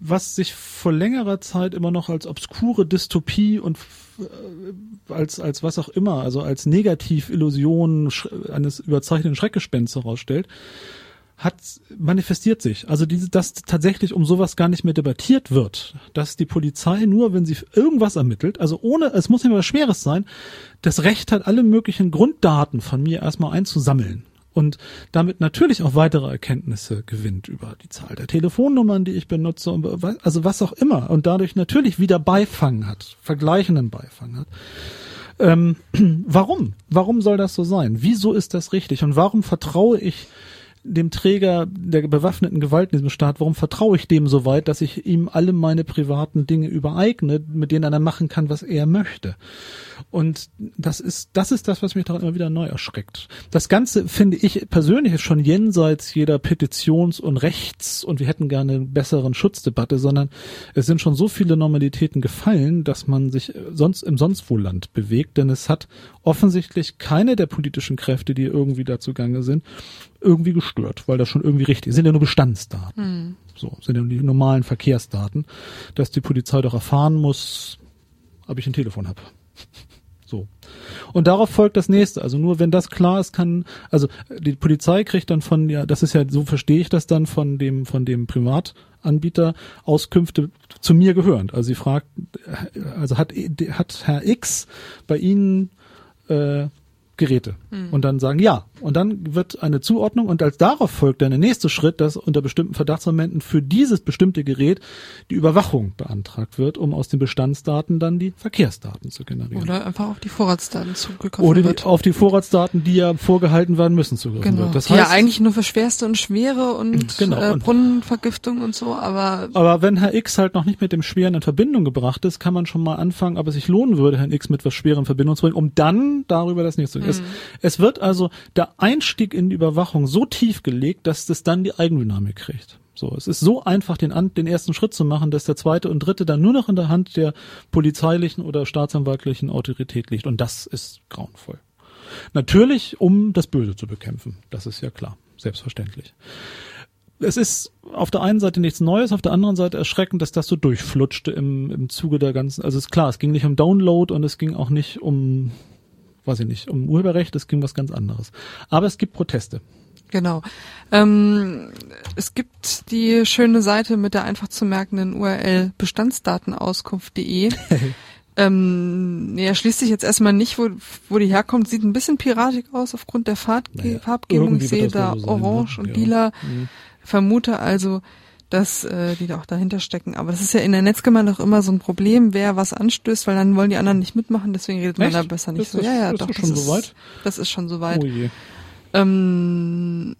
Speaker 1: was sich vor längerer Zeit immer noch als obskure Dystopie und äh, als als was auch immer, also als Negativillusion eines überzeichneten Schreckgespensts herausstellt, hat manifestiert sich. Also diese, dass tatsächlich um sowas gar nicht mehr debattiert wird, dass die Polizei nur, wenn sie irgendwas ermittelt, also ohne, es muss mehr was Schweres sein, das Recht hat, alle möglichen Grunddaten von mir erstmal einzusammeln und damit natürlich auch weitere Erkenntnisse gewinnt über die Zahl der Telefonnummern, die ich benutze, also was auch immer und dadurch natürlich wieder Beifang hat, vergleichenden Beifang hat. Ähm, warum? Warum soll das so sein? Wieso ist das richtig? Und warum vertraue ich dem Träger der bewaffneten Gewalt in diesem Staat, warum vertraue ich dem so weit, dass ich ihm alle meine privaten Dinge übereigne, mit denen er machen kann, was er möchte? Und das ist, das ist das, was mich daran immer wieder neu erschreckt. Das Ganze finde ich persönlich schon jenseits jeder Petitions- und Rechts- und wir hätten gerne einen besseren Schutzdebatte, sondern es sind schon so viele Normalitäten gefallen, dass man sich sonst im Sonstwohlland bewegt, denn es hat offensichtlich keine der politischen Kräfte, die irgendwie dazu gange sind, irgendwie gestört, weil das schon irgendwie richtig ist. Sind ja nur Bestandsdaten. Hm. So, sind ja nur die normalen Verkehrsdaten, dass die Polizei doch erfahren muss, ob ich ein Telefon habe. So. Und darauf folgt das nächste. Also nur wenn das klar ist, kann, also die Polizei kriegt dann von, ja, das ist ja, so verstehe ich das dann von dem, von dem Privatanbieter Auskünfte zu mir gehörend. Also sie fragt, also hat, hat Herr X bei Ihnen äh, Geräte mhm. und dann sagen ja. Und dann wird eine Zuordnung und als darauf folgt dann der nächste Schritt, dass unter bestimmten Verdachtsmomenten für dieses bestimmte Gerät die Überwachung beantragt wird, um aus den Bestandsdaten dann die Verkehrsdaten zu generieren.
Speaker 2: Oder einfach auf die Vorratsdaten zugegriffen
Speaker 1: Oder die,
Speaker 2: wird.
Speaker 1: auf die Vorratsdaten, die ja vorgehalten werden müssen, zugegriffen
Speaker 2: genau.
Speaker 1: wird.
Speaker 2: Das heißt, ja eigentlich nur für schwerste und schwere und
Speaker 1: genau.
Speaker 2: äh, Brunnenvergiftung und so, aber
Speaker 1: aber wenn Herr X halt noch nicht mit dem Schweren in Verbindung gebracht ist, kann man schon mal anfangen, ob es sich lohnen würde, Herrn X mit was Schwerem in Verbindung zu bringen, um dann darüber das nächste es, mhm. es wird also der Einstieg in die Überwachung so tief gelegt, dass das dann die Eigendynamik kriegt. So, es ist so einfach, den, den ersten Schritt zu machen, dass der zweite und dritte dann nur noch in der Hand der polizeilichen oder staatsanwaltlichen Autorität liegt. Und das ist grauenvoll. Natürlich, um das Böse zu bekämpfen. Das ist ja klar. Selbstverständlich. Es ist auf der einen Seite nichts Neues, auf der anderen Seite erschreckend, dass das so durchflutschte im, im Zuge der ganzen, also ist klar, es ging nicht um Download und es ging auch nicht um weiß ich nicht, um Urheberrecht, es ging was ganz anderes. Aber es gibt Proteste.
Speaker 2: Genau. Ähm, es gibt die schöne Seite mit der einfach zu merkenden URL bestandsdatenauskunft.de. ähm, er schließt sich jetzt erstmal nicht, wo, wo die herkommt. Sieht ein bisschen piratig aus aufgrund der Farbge naja, Farbgebung. Ich sehe da so orange sein, ne? und ja. lila. Mhm. Vermute also, dass äh, die da auch dahinter stecken. Aber das ist ja in der Netzgemeinde auch immer so ein Problem, wer was anstößt, weil dann wollen die anderen nicht mitmachen, deswegen redet Echt? man da besser nicht
Speaker 1: ist
Speaker 2: so.
Speaker 1: Das,
Speaker 2: ja, ja,
Speaker 1: ist
Speaker 2: doch,
Speaker 1: das, schon
Speaker 2: ist,
Speaker 1: so weit?
Speaker 2: das ist schon soweit.
Speaker 1: Oh je.
Speaker 2: Ähm,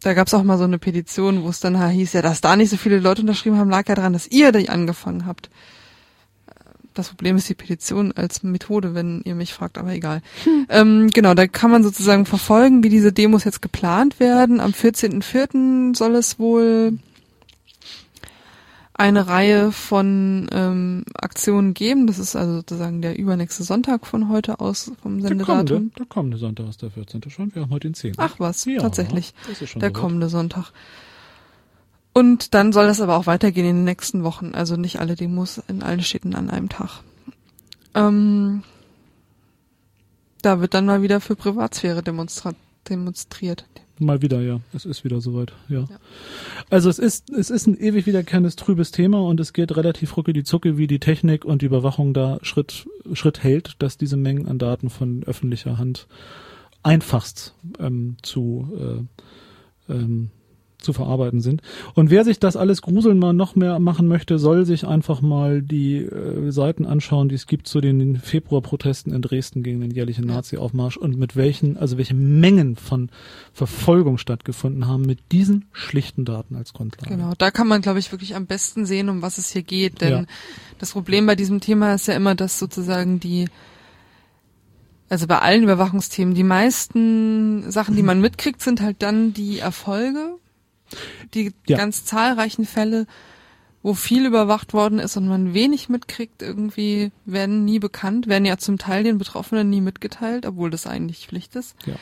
Speaker 2: da gab's auch mal so eine Petition, wo es dann hieß, ja, dass da nicht so viele Leute unterschrieben haben, lag ja daran, dass ihr die angefangen habt. Das Problem ist die Petition als Methode, wenn ihr mich fragt, aber egal. Hm. Ähm, genau, da kann man sozusagen verfolgen, wie diese Demos jetzt geplant werden. Am 14.04. soll es wohl eine Reihe von ähm, Aktionen geben. Das ist also sozusagen der übernächste Sonntag von heute aus vom Sendedatum.
Speaker 1: Der kommende, der kommende Sonntag ist der 14. schon. Wir haben heute den 10.
Speaker 2: Ach was, ja, tatsächlich. der kommende Sonntag. Und dann soll das aber auch weitergehen in den nächsten Wochen. Also nicht alle Demos in allen Städten an einem Tag. Ähm, da wird dann mal wieder für Privatsphäre demonstriert.
Speaker 1: Mal wieder, ja. Es ist wieder soweit, ja. ja. Also es ist, es ist ein ewig wiederkehrendes trübes Thema und es geht relativ rucke die Zucke, wie die Technik und die Überwachung da Schritt, Schritt hält, dass diese Mengen an Daten von öffentlicher Hand einfachst ähm, zu äh, ähm, zu verarbeiten sind. Und wer sich das alles gruseln mal noch mehr machen möchte, soll sich einfach mal die äh, Seiten anschauen, die es gibt zu den Februarprotesten in Dresden gegen den jährlichen Nazi-Aufmarsch und mit welchen, also welche Mengen von Verfolgung stattgefunden haben mit diesen schlichten Daten als Grundlage.
Speaker 2: Genau, da kann man, glaube ich, wirklich am besten sehen, um was es hier geht. Denn ja. das Problem bei diesem Thema ist ja immer, dass sozusagen die also bei allen Überwachungsthemen, die meisten Sachen, die man mitkriegt, sind halt dann die Erfolge die ja. ganz zahlreichen Fälle, wo viel überwacht worden ist und man wenig mitkriegt, irgendwie werden nie bekannt, werden ja zum Teil den Betroffenen nie mitgeteilt, obwohl das eigentlich Pflicht ist. Ja.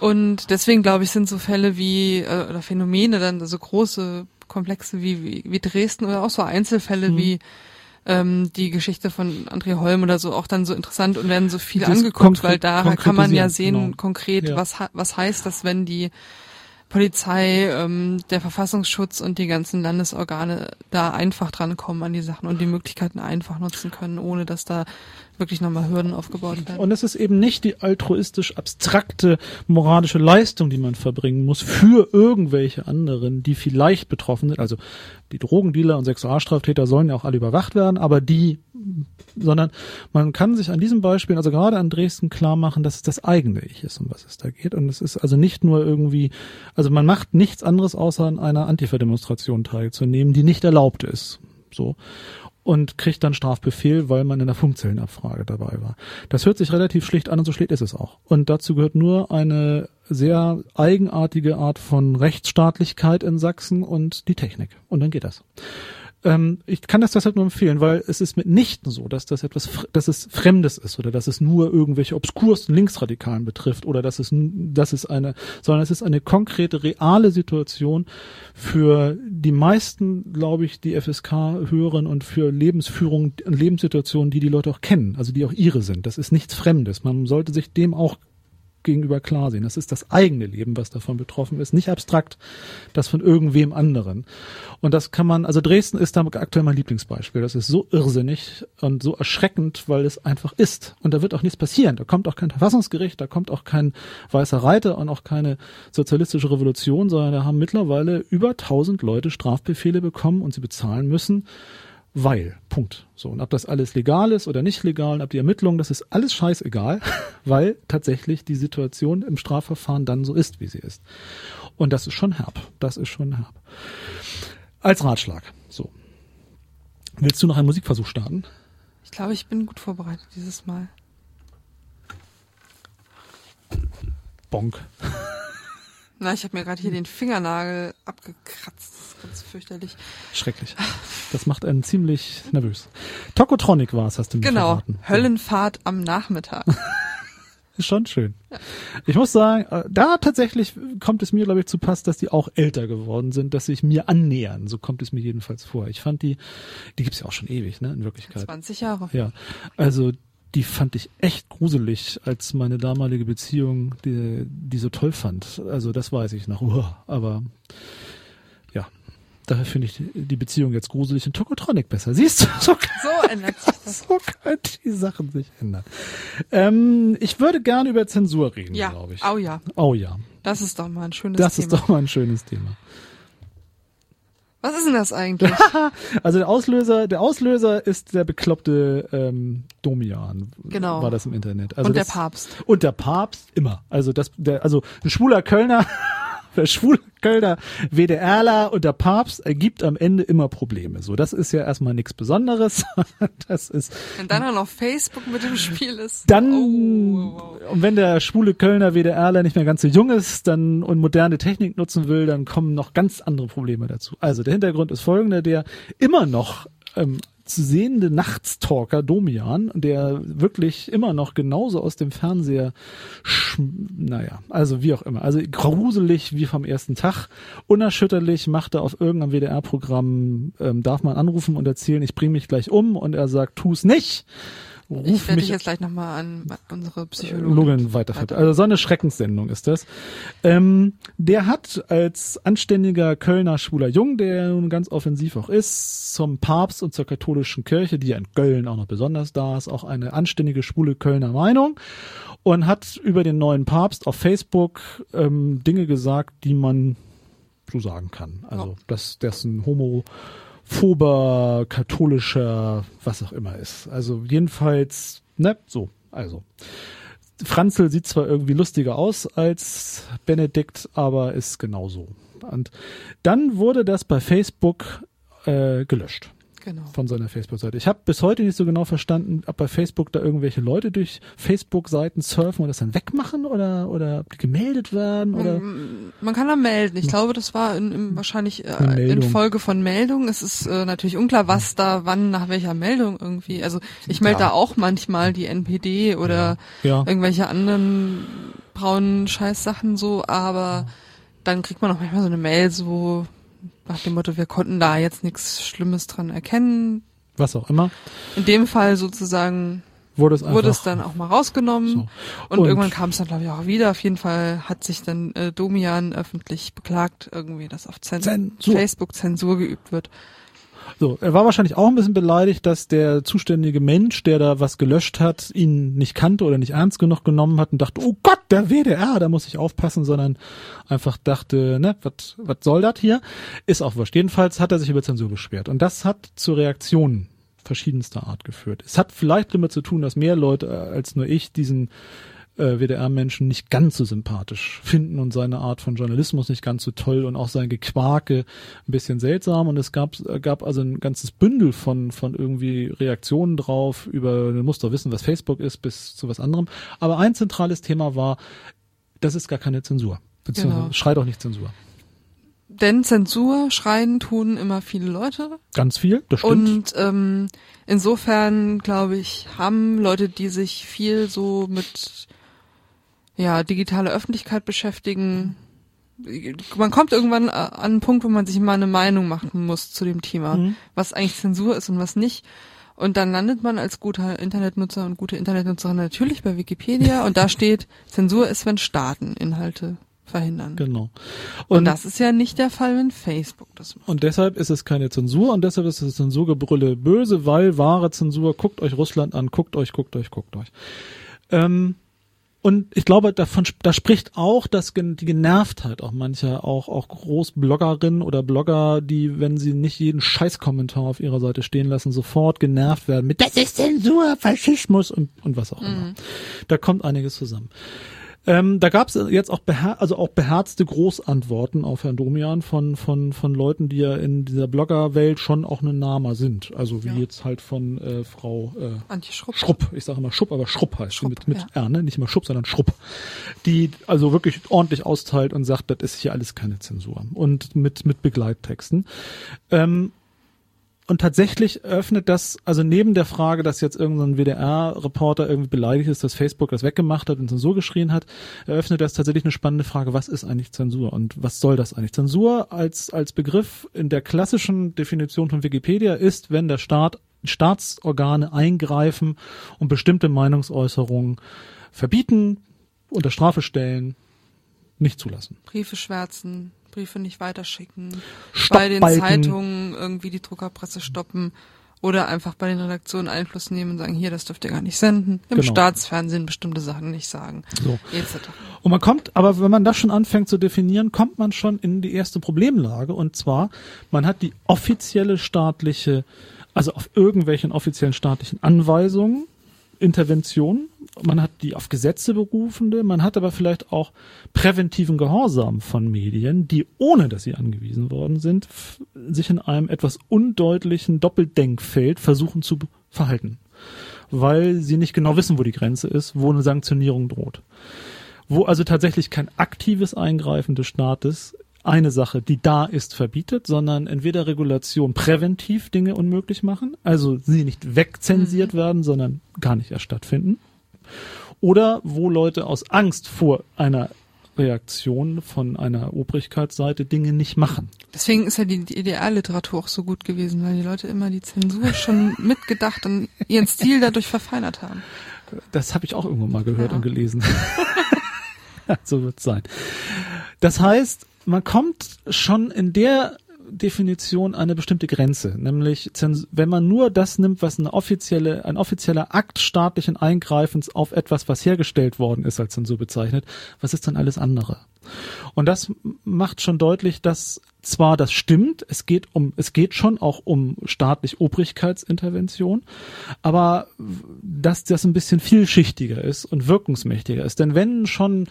Speaker 2: Und deswegen glaube ich, sind so Fälle wie äh, oder Phänomene dann so große Komplexe wie, wie, wie Dresden oder auch so Einzelfälle mhm. wie ähm, die Geschichte von André Holm oder so auch dann so interessant und werden so viel das angeguckt, weil da kann man ja sehen genau. konkret, ja. was was heißt das, wenn die Polizei, ähm, der Verfassungsschutz und die ganzen Landesorgane da einfach drankommen an die Sachen und die Möglichkeiten einfach nutzen können, ohne dass da wirklich nochmal Hürden aufgebaut werden.
Speaker 1: Und es ist eben nicht die altruistisch abstrakte moralische Leistung, die man verbringen muss für irgendwelche anderen, die vielleicht betroffen sind. Also die Drogendealer und Sexualstraftäter sollen ja auch alle überwacht werden, aber die, sondern man kann sich an diesem Beispiel, also gerade an Dresden klar machen, dass es das eigene Ich ist, um was es da geht. Und es ist also nicht nur irgendwie, also man macht nichts anderes, außer an einer Antifa-Demonstration teilzunehmen, die nicht erlaubt ist. So und kriegt dann Strafbefehl, weil man in der Funkzellenabfrage dabei war. Das hört sich relativ schlicht an und so schlicht ist es auch. Und dazu gehört nur eine sehr eigenartige Art von Rechtsstaatlichkeit in Sachsen und die Technik. Und dann geht das. Ähm, ich kann das deshalb nur empfehlen, weil es ist mitnichten so, dass das etwas, dass es Fremdes ist oder dass es nur irgendwelche obskursten Linksradikalen betrifft oder dass es, dass es eine, sondern es ist eine konkrete, reale Situation für die meisten, glaube ich, die FSK hören und für Lebensführung, Lebenssituationen, die die Leute auch kennen, also die auch ihre sind. Das ist nichts Fremdes. Man sollte sich dem auch gegenüber klar sehen. Das ist das eigene Leben, was davon betroffen ist, nicht abstrakt das von irgendwem anderen. Und das kann man, also Dresden ist da aktuell mein Lieblingsbeispiel. Das ist so irrsinnig und so erschreckend, weil es einfach ist. Und da wird auch nichts passieren. Da kommt auch kein Verfassungsgericht, da kommt auch kein weißer Reiter und auch keine sozialistische Revolution, sondern da haben mittlerweile über tausend Leute Strafbefehle bekommen und sie bezahlen müssen weil, Punkt. So, und ob das alles legal ist oder nicht legal, und ob die Ermittlungen, das ist alles scheißegal, weil tatsächlich die Situation im Strafverfahren dann so ist, wie sie ist. Und das ist schon herb. Das ist schon herb. Als Ratschlag. So. Willst du noch einen Musikversuch starten?
Speaker 2: Ich glaube, ich bin gut vorbereitet dieses Mal.
Speaker 1: Bonk.
Speaker 2: Na, ich habe mir gerade hier den Fingernagel abgekratzt. Das ist ganz fürchterlich.
Speaker 1: Schrecklich. Das macht einen ziemlich nervös. Tokotronic war es, hast du mir
Speaker 2: Genau.
Speaker 1: verraten.
Speaker 2: Höllenfahrt am Nachmittag.
Speaker 1: Ist schon schön. Ich muss sagen, äh, da tatsächlich kommt es mir, glaube ich, zu Pass, dass die auch älter geworden sind, dass sich mir annähern. So kommt es mir jedenfalls vor. Ich fand die, die gibt's ja auch schon ewig, ne, in Wirklichkeit.
Speaker 2: 20 Jahre.
Speaker 1: Ja, also die fand ich echt gruselig, als meine damalige Beziehung die, die so toll fand. Also das weiß ich noch. Uah, aber ja, daher finde ich die- Beziehung jetzt gruselig und Tokotronic besser. Siehst du, so kann,
Speaker 2: So ändert sich das.
Speaker 1: so können die Sachen sich ändern. Ähm, ich würde gerne über Zensur reden,
Speaker 2: Ja,
Speaker 1: glaube ich.
Speaker 2: oh ja.
Speaker 1: Oh ja,
Speaker 2: Das ist doch mal ein schönes
Speaker 1: das
Speaker 2: Thema.
Speaker 1: ist doch mal ein schönes Thema.
Speaker 2: Was ist denn das eigentlich?
Speaker 1: Also der Auslöser, der Auslöser ist der bekloppte ähm, Domian.
Speaker 2: Genau.
Speaker 1: War das im Internet. Also
Speaker 2: Und der
Speaker 1: das,
Speaker 2: Papst.
Speaker 1: Und der Papst immer. Also das, der, also ein schwuler Kölner, der schwule Kölner WDRler und der Papst ergibt am Ende immer Probleme. So, das ist ja erstmal nichts Besonderes. Das ist
Speaker 2: Wenn dann auch noch Facebook mit im Spiel ist.
Speaker 1: dann
Speaker 2: Oh,
Speaker 1: und wenn der schwule Kölner WDRler nicht mehr ganz so jung ist, dann und moderne Technik nutzen will, dann kommen noch ganz andere Probleme dazu. Also der Hintergrund ist folgender: Der immer noch ähm, sehende Nachtstalker Domian, der wirklich immer noch genauso aus dem Fernseher, naja, also wie auch immer, also gruselig wie vom ersten Tag, unerschütterlich macht er auf irgendeinem WDR-Programm, ähm, darf man anrufen und erzählen, ich bringe mich gleich um und er sagt, tu's nicht. Ruf
Speaker 2: Ich werde dich jetzt gleich nochmal an unsere Psychologin
Speaker 1: weiterführt. Also so eine Schreckenssendung ist das. Ähm, der hat als anständiger Kölner schwuler Jung, der nun ganz offensiv auch ist, zum Papst und zur katholischen Kirche, die ja in Köln auch noch besonders da ist, auch eine anständige schwule Kölner Meinung und hat über den neuen Papst auf Facebook ähm, Dinge gesagt, die man so sagen kann. Also,
Speaker 2: Ja.
Speaker 1: dass dessen Homo phober, katholischer, was auch immer ist. Also jedenfalls, ne, so, also. Franzl sieht zwar irgendwie lustiger aus als Benedikt, aber ist genauso. Und dann wurde das bei Facebook äh, gelöscht
Speaker 2: Genau.
Speaker 1: von seiner Facebook-Seite. Ich habe bis heute nicht so genau verstanden, ob bei Facebook da irgendwelche Leute durch Facebook-Seiten surfen und das dann wegmachen oder oder ob die gemeldet werden oder
Speaker 2: Mm, Man kann da melden. Ich glaube, das war in, in, wahrscheinlich äh, in. Folge von Meldungen. Es ist äh, natürlich unklar, was da, wann, nach welcher Meldung irgendwie. Also ich melde
Speaker 1: Ja.
Speaker 2: da auch manchmal die NPD oder
Speaker 1: ja.
Speaker 2: irgendwelche anderen braunen Scheißsachen so, aber dann kriegt man auch manchmal so eine Mail so nach dem Motto, wir konnten da jetzt nichts Schlimmes dran erkennen.
Speaker 1: was auch immer.
Speaker 2: In dem Fall sozusagen
Speaker 1: wurde es,
Speaker 2: wurde es dann auch mal rausgenommen.
Speaker 1: So.
Speaker 2: Und,
Speaker 1: Und-
Speaker 2: irgendwann kam es dann, glaube ich, auch wieder. Auf jeden Fall hat sich dann äh, Domian öffentlich beklagt, irgendwie, dass auf Zen
Speaker 1: Zensur.
Speaker 2: Facebook Zensur geübt wird.
Speaker 1: So, er war wahrscheinlich auch ein bisschen beleidigt, dass der zuständige Mensch, der da was gelöscht hat, ihn nicht kannte oder nicht ernst genug genommen hat und dachte, oh Gott, der WDR, da muss ich aufpassen, sondern einfach dachte, ne, was was soll das hier? Ist auch wurscht. Jedenfalls hat er sich über Zensur beschwert und das hat zu Reaktionen verschiedenster Art geführt. Es hat vielleicht damit zu tun, dass mehr Leute äh, als nur ich diesen äh, WDR-Menschen nicht ganz so sympathisch finden und seine Art von Journalismus nicht ganz so toll und auch sein Gequake ein bisschen seltsam. Und es gab, äh, gab also ein ganzes Bündel von, von irgendwie Reaktionen drauf über, du musst doch wissen, was Facebook ist, bis zu was anderem. Aber ein zentrales Thema war, das ist gar keine Zensur. Beziehungsweise
Speaker 2: Genau.
Speaker 1: schrei doch nicht Zensur.
Speaker 2: Denn Zensur schreien tun immer viele Leute.
Speaker 1: Ganz viel, das stimmt.
Speaker 2: Und ähm, insofern, glaube ich, haben Leute, die sich viel so mit ja, digitaler Öffentlichkeit beschäftigen, man kommt irgendwann äh, an einen Punkt, wo man sich mal eine Meinung machen muss zu dem Thema,
Speaker 1: Mhm.
Speaker 2: was eigentlich Zensur ist und was nicht. Und dann landet man als guter Internetnutzer und gute Internetnutzerin natürlich bei Wikipedia und da steht, Zensur ist, wenn Staaten Inhalte verhindern.
Speaker 1: genau.
Speaker 2: Und, das ist ja nicht der Fall, wenn Facebook das macht.
Speaker 1: Und deshalb ist es keine Zensur und deshalb ist das Zensurgebrülle böse, weil wahre Zensur, guckt euch Russland an, guckt euch, guckt euch, guckt euch. Ähm, und ich glaube, davon, da spricht auch das, die Genervtheit auch mancher, auch, auch Großbloggerinnen oder Blogger, die, wenn sie nicht jeden Scheißkommentar auf ihrer Seite stehen lassen, sofort genervt werden mit, das ist Zensur, Faschismus und, und was auch immer. Da kommt einiges zusammen. Ähm, da gab es jetzt auch, beher also auch beherzte Großantworten auf Herrn Domian von, von, von Leuten, die ja in dieser Bloggerwelt schon auch eine Nama sind. Also wie
Speaker 2: Ja.
Speaker 1: jetzt halt von äh, Frau äh,
Speaker 2: Antje Schrupp.
Speaker 1: Schrupp. Ich sage immer Schrupp, aber Schrupp heißt
Speaker 2: Schrupp,
Speaker 1: mit, mit
Speaker 2: ja.
Speaker 1: R, ne? Nicht immer Schrupp, sondern Schrupp. Die also wirklich ordentlich austeilt und sagt, das ist hier alles keine Zensur. Und mit, mit Begleittexten. Ähm, und tatsächlich öffnet das, also neben der Frage, dass jetzt irgendein WDR-Reporter irgendwie beleidigt ist, dass Facebook das weggemacht hat und Zensur geschrien hat, eröffnet das tatsächlich eine spannende Frage, was ist eigentlich Zensur und was soll das eigentlich? Zensur als, als Begriff in der klassischen Definition von Wikipedia ist, wenn der Staat, Staatsorgane eingreifen und bestimmte Meinungsäußerungen verbieten, unter Strafe stellen, nicht zulassen.
Speaker 2: Briefe schwärzen, Briefe nicht weiterschicken, bei den Zeitungen irgendwie die Druckerpresse stoppen oder einfach bei den Redaktionen Einfluss nehmen und sagen, hier, das dürft ihr gar nicht senden, im
Speaker 1: Genau.
Speaker 2: Staatsfernsehen bestimmte Sachen nicht sagen,
Speaker 1: So.
Speaker 2: etc.
Speaker 1: Und man kommt, aber wenn man das schon anfängt zu definieren, kommt man schon in die erste Problemlage. Und zwar, man hat die offizielle staatliche, also auf irgendwelchen offiziellen staatlichen Anweisungen, Interventionen, man hat die auf Gesetze berufende, man hat aber vielleicht auch präventiven Gehorsam von Medien, die, ohne dass sie angewiesen worden sind, sich in einem etwas undeutlichen Doppeldenkfeld versuchen zu verhalten. Weil sie nicht genau wissen, wo die Grenze ist, wo eine Sanktionierung droht wo also tatsächlich kein aktives Eingreifen des Staates eine Sache, die da ist, verbietet, sondern entweder Regulation präventiv Dinge unmöglich machen, also sie nicht wegzensiert werden, sondern gar nicht erst stattfinden, oder wo Leute aus Angst vor einer Reaktion von einer Obrigkeitsseite Dinge nicht machen.
Speaker 2: Deswegen ist ja die, die Idealliteratur auch so gut gewesen, weil die Leute immer die Zensur schon mitgedacht und ihren Stil dadurch verfeinert haben.
Speaker 1: Das habe ich auch irgendwo mal gehört
Speaker 2: Ja.
Speaker 1: und gelesen. so wird's sein. Das heißt, man kommt schon in der Definition eine bestimmte Grenze, nämlich wenn man nur das nimmt, was eine offizielle, ein offizieller Akt staatlichen Eingreifens auf etwas, was hergestellt worden ist, als Zensur bezeichnet, was ist dann alles andere? Und das macht schon deutlich, dass zwar das stimmt, es geht um, es geht schon auch um staatlich Obrigkeitsintervention, aber dass das ein bisschen vielschichtiger ist und wirkungsmächtiger ist. Denn wenn schon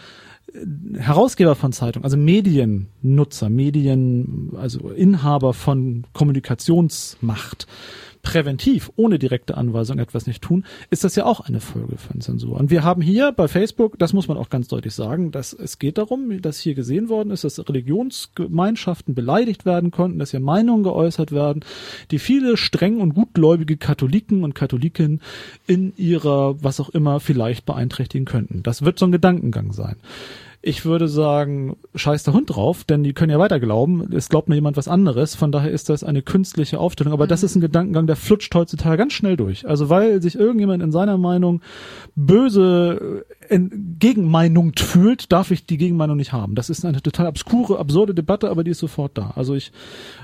Speaker 1: Herausgeber von Zeitungen, also Mediennutzer, Medien, also Inhaber von Kommunikationsmacht, präventiv, ohne direkte Anweisung etwas nicht tun, ist das ja auch eine Folge von Zensur. Und wir haben hier bei Facebook, das muss man auch ganz deutlich sagen, dass es geht darum, dass hier gesehen worden ist, dass Religionsgemeinschaften beleidigt werden konnten, dass hier Meinungen geäußert werden, die viele streng und gutgläubige Katholiken und Katholiken in ihrer, was auch immer, vielleicht beeinträchtigen könnten. Das wird so ein Gedankengang sein. Ich würde sagen, scheiß der Hund drauf, denn die können ja weiter glauben. Es glaubt mir jemand was anderes. Von daher ist das eine künstliche Aufstellung. Aber mhm. das ist ein Gedankengang, der flutscht heutzutage ganz schnell durch. Also weil sich irgendjemand in seiner Meinung böse Gegenmeinung fühlt, darf ich die Gegenmeinung nicht haben. Das ist eine total obskure, absurde Debatte, aber die ist sofort da. Also ich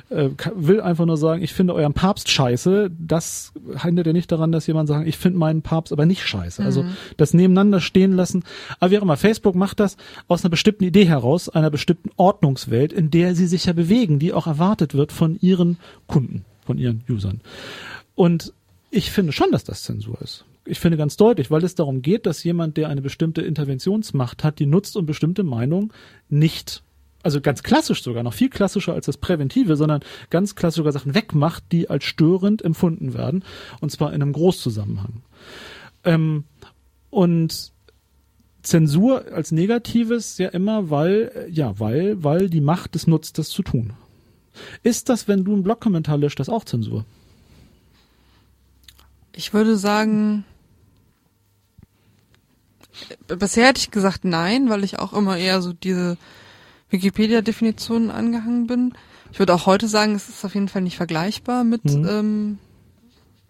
Speaker 1: äh, will einfach nur sagen, ich finde euren Papst scheiße. Das hindert ja nicht daran, dass jemand sagt, ich finde meinen Papst aber nicht scheiße. Also mhm. das nebeneinander stehen lassen. Aber wie auch immer, Facebook macht das aus einer bestimmten Idee heraus, einer bestimmten Ordnungswelt, in der sie sich ja bewegen, die auch erwartet wird von ihren Kunden, von ihren Usern. Und ich finde schon, dass das Zensur ist. Ich finde ganz deutlich, weil es darum geht, dass jemand, der eine bestimmte Interventionsmacht hat, die nutzt, um bestimmte Meinungen nicht also ganz klassisch sogar, noch viel klassischer als das Präventive, sondern ganz klassisch sogar Sachen wegmacht, die als störend empfunden werden, und zwar in einem Großzusammenhang. Ähm, und Zensur als Negatives ja immer, weil, ja, weil, weil die Macht es nutzt, das zu tun. Ist das, wenn du einen Blogkommentar löscht, das auch Zensur?
Speaker 2: Ich würde sagen, bisher hätte ich gesagt nein, weil ich auch immer eher so diese Wikipedia-Definitionen angehangen bin. Ich würde auch heute sagen, es ist auf jeden Fall nicht vergleichbar mit mhm. ähm,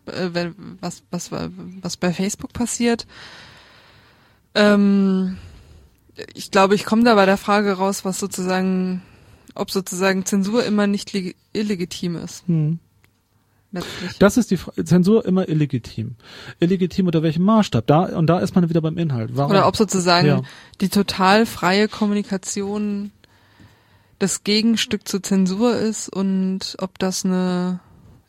Speaker 2: äh, was, was, was bei Facebook passiert. Ähm, ich glaube, ich komme da bei der Frage raus, was sozusagen, ob sozusagen Zensur immer nicht illegitim ist. Hm.
Speaker 1: Das ist die Fra Zensur immer illegitim. Illegitim unter welchem Maßstab? Da und da ist man wieder beim Inhalt.
Speaker 2: Warum? Oder ob sozusagen ja. die total freie Kommunikation das Gegenstück zur Zensur ist und ob das eine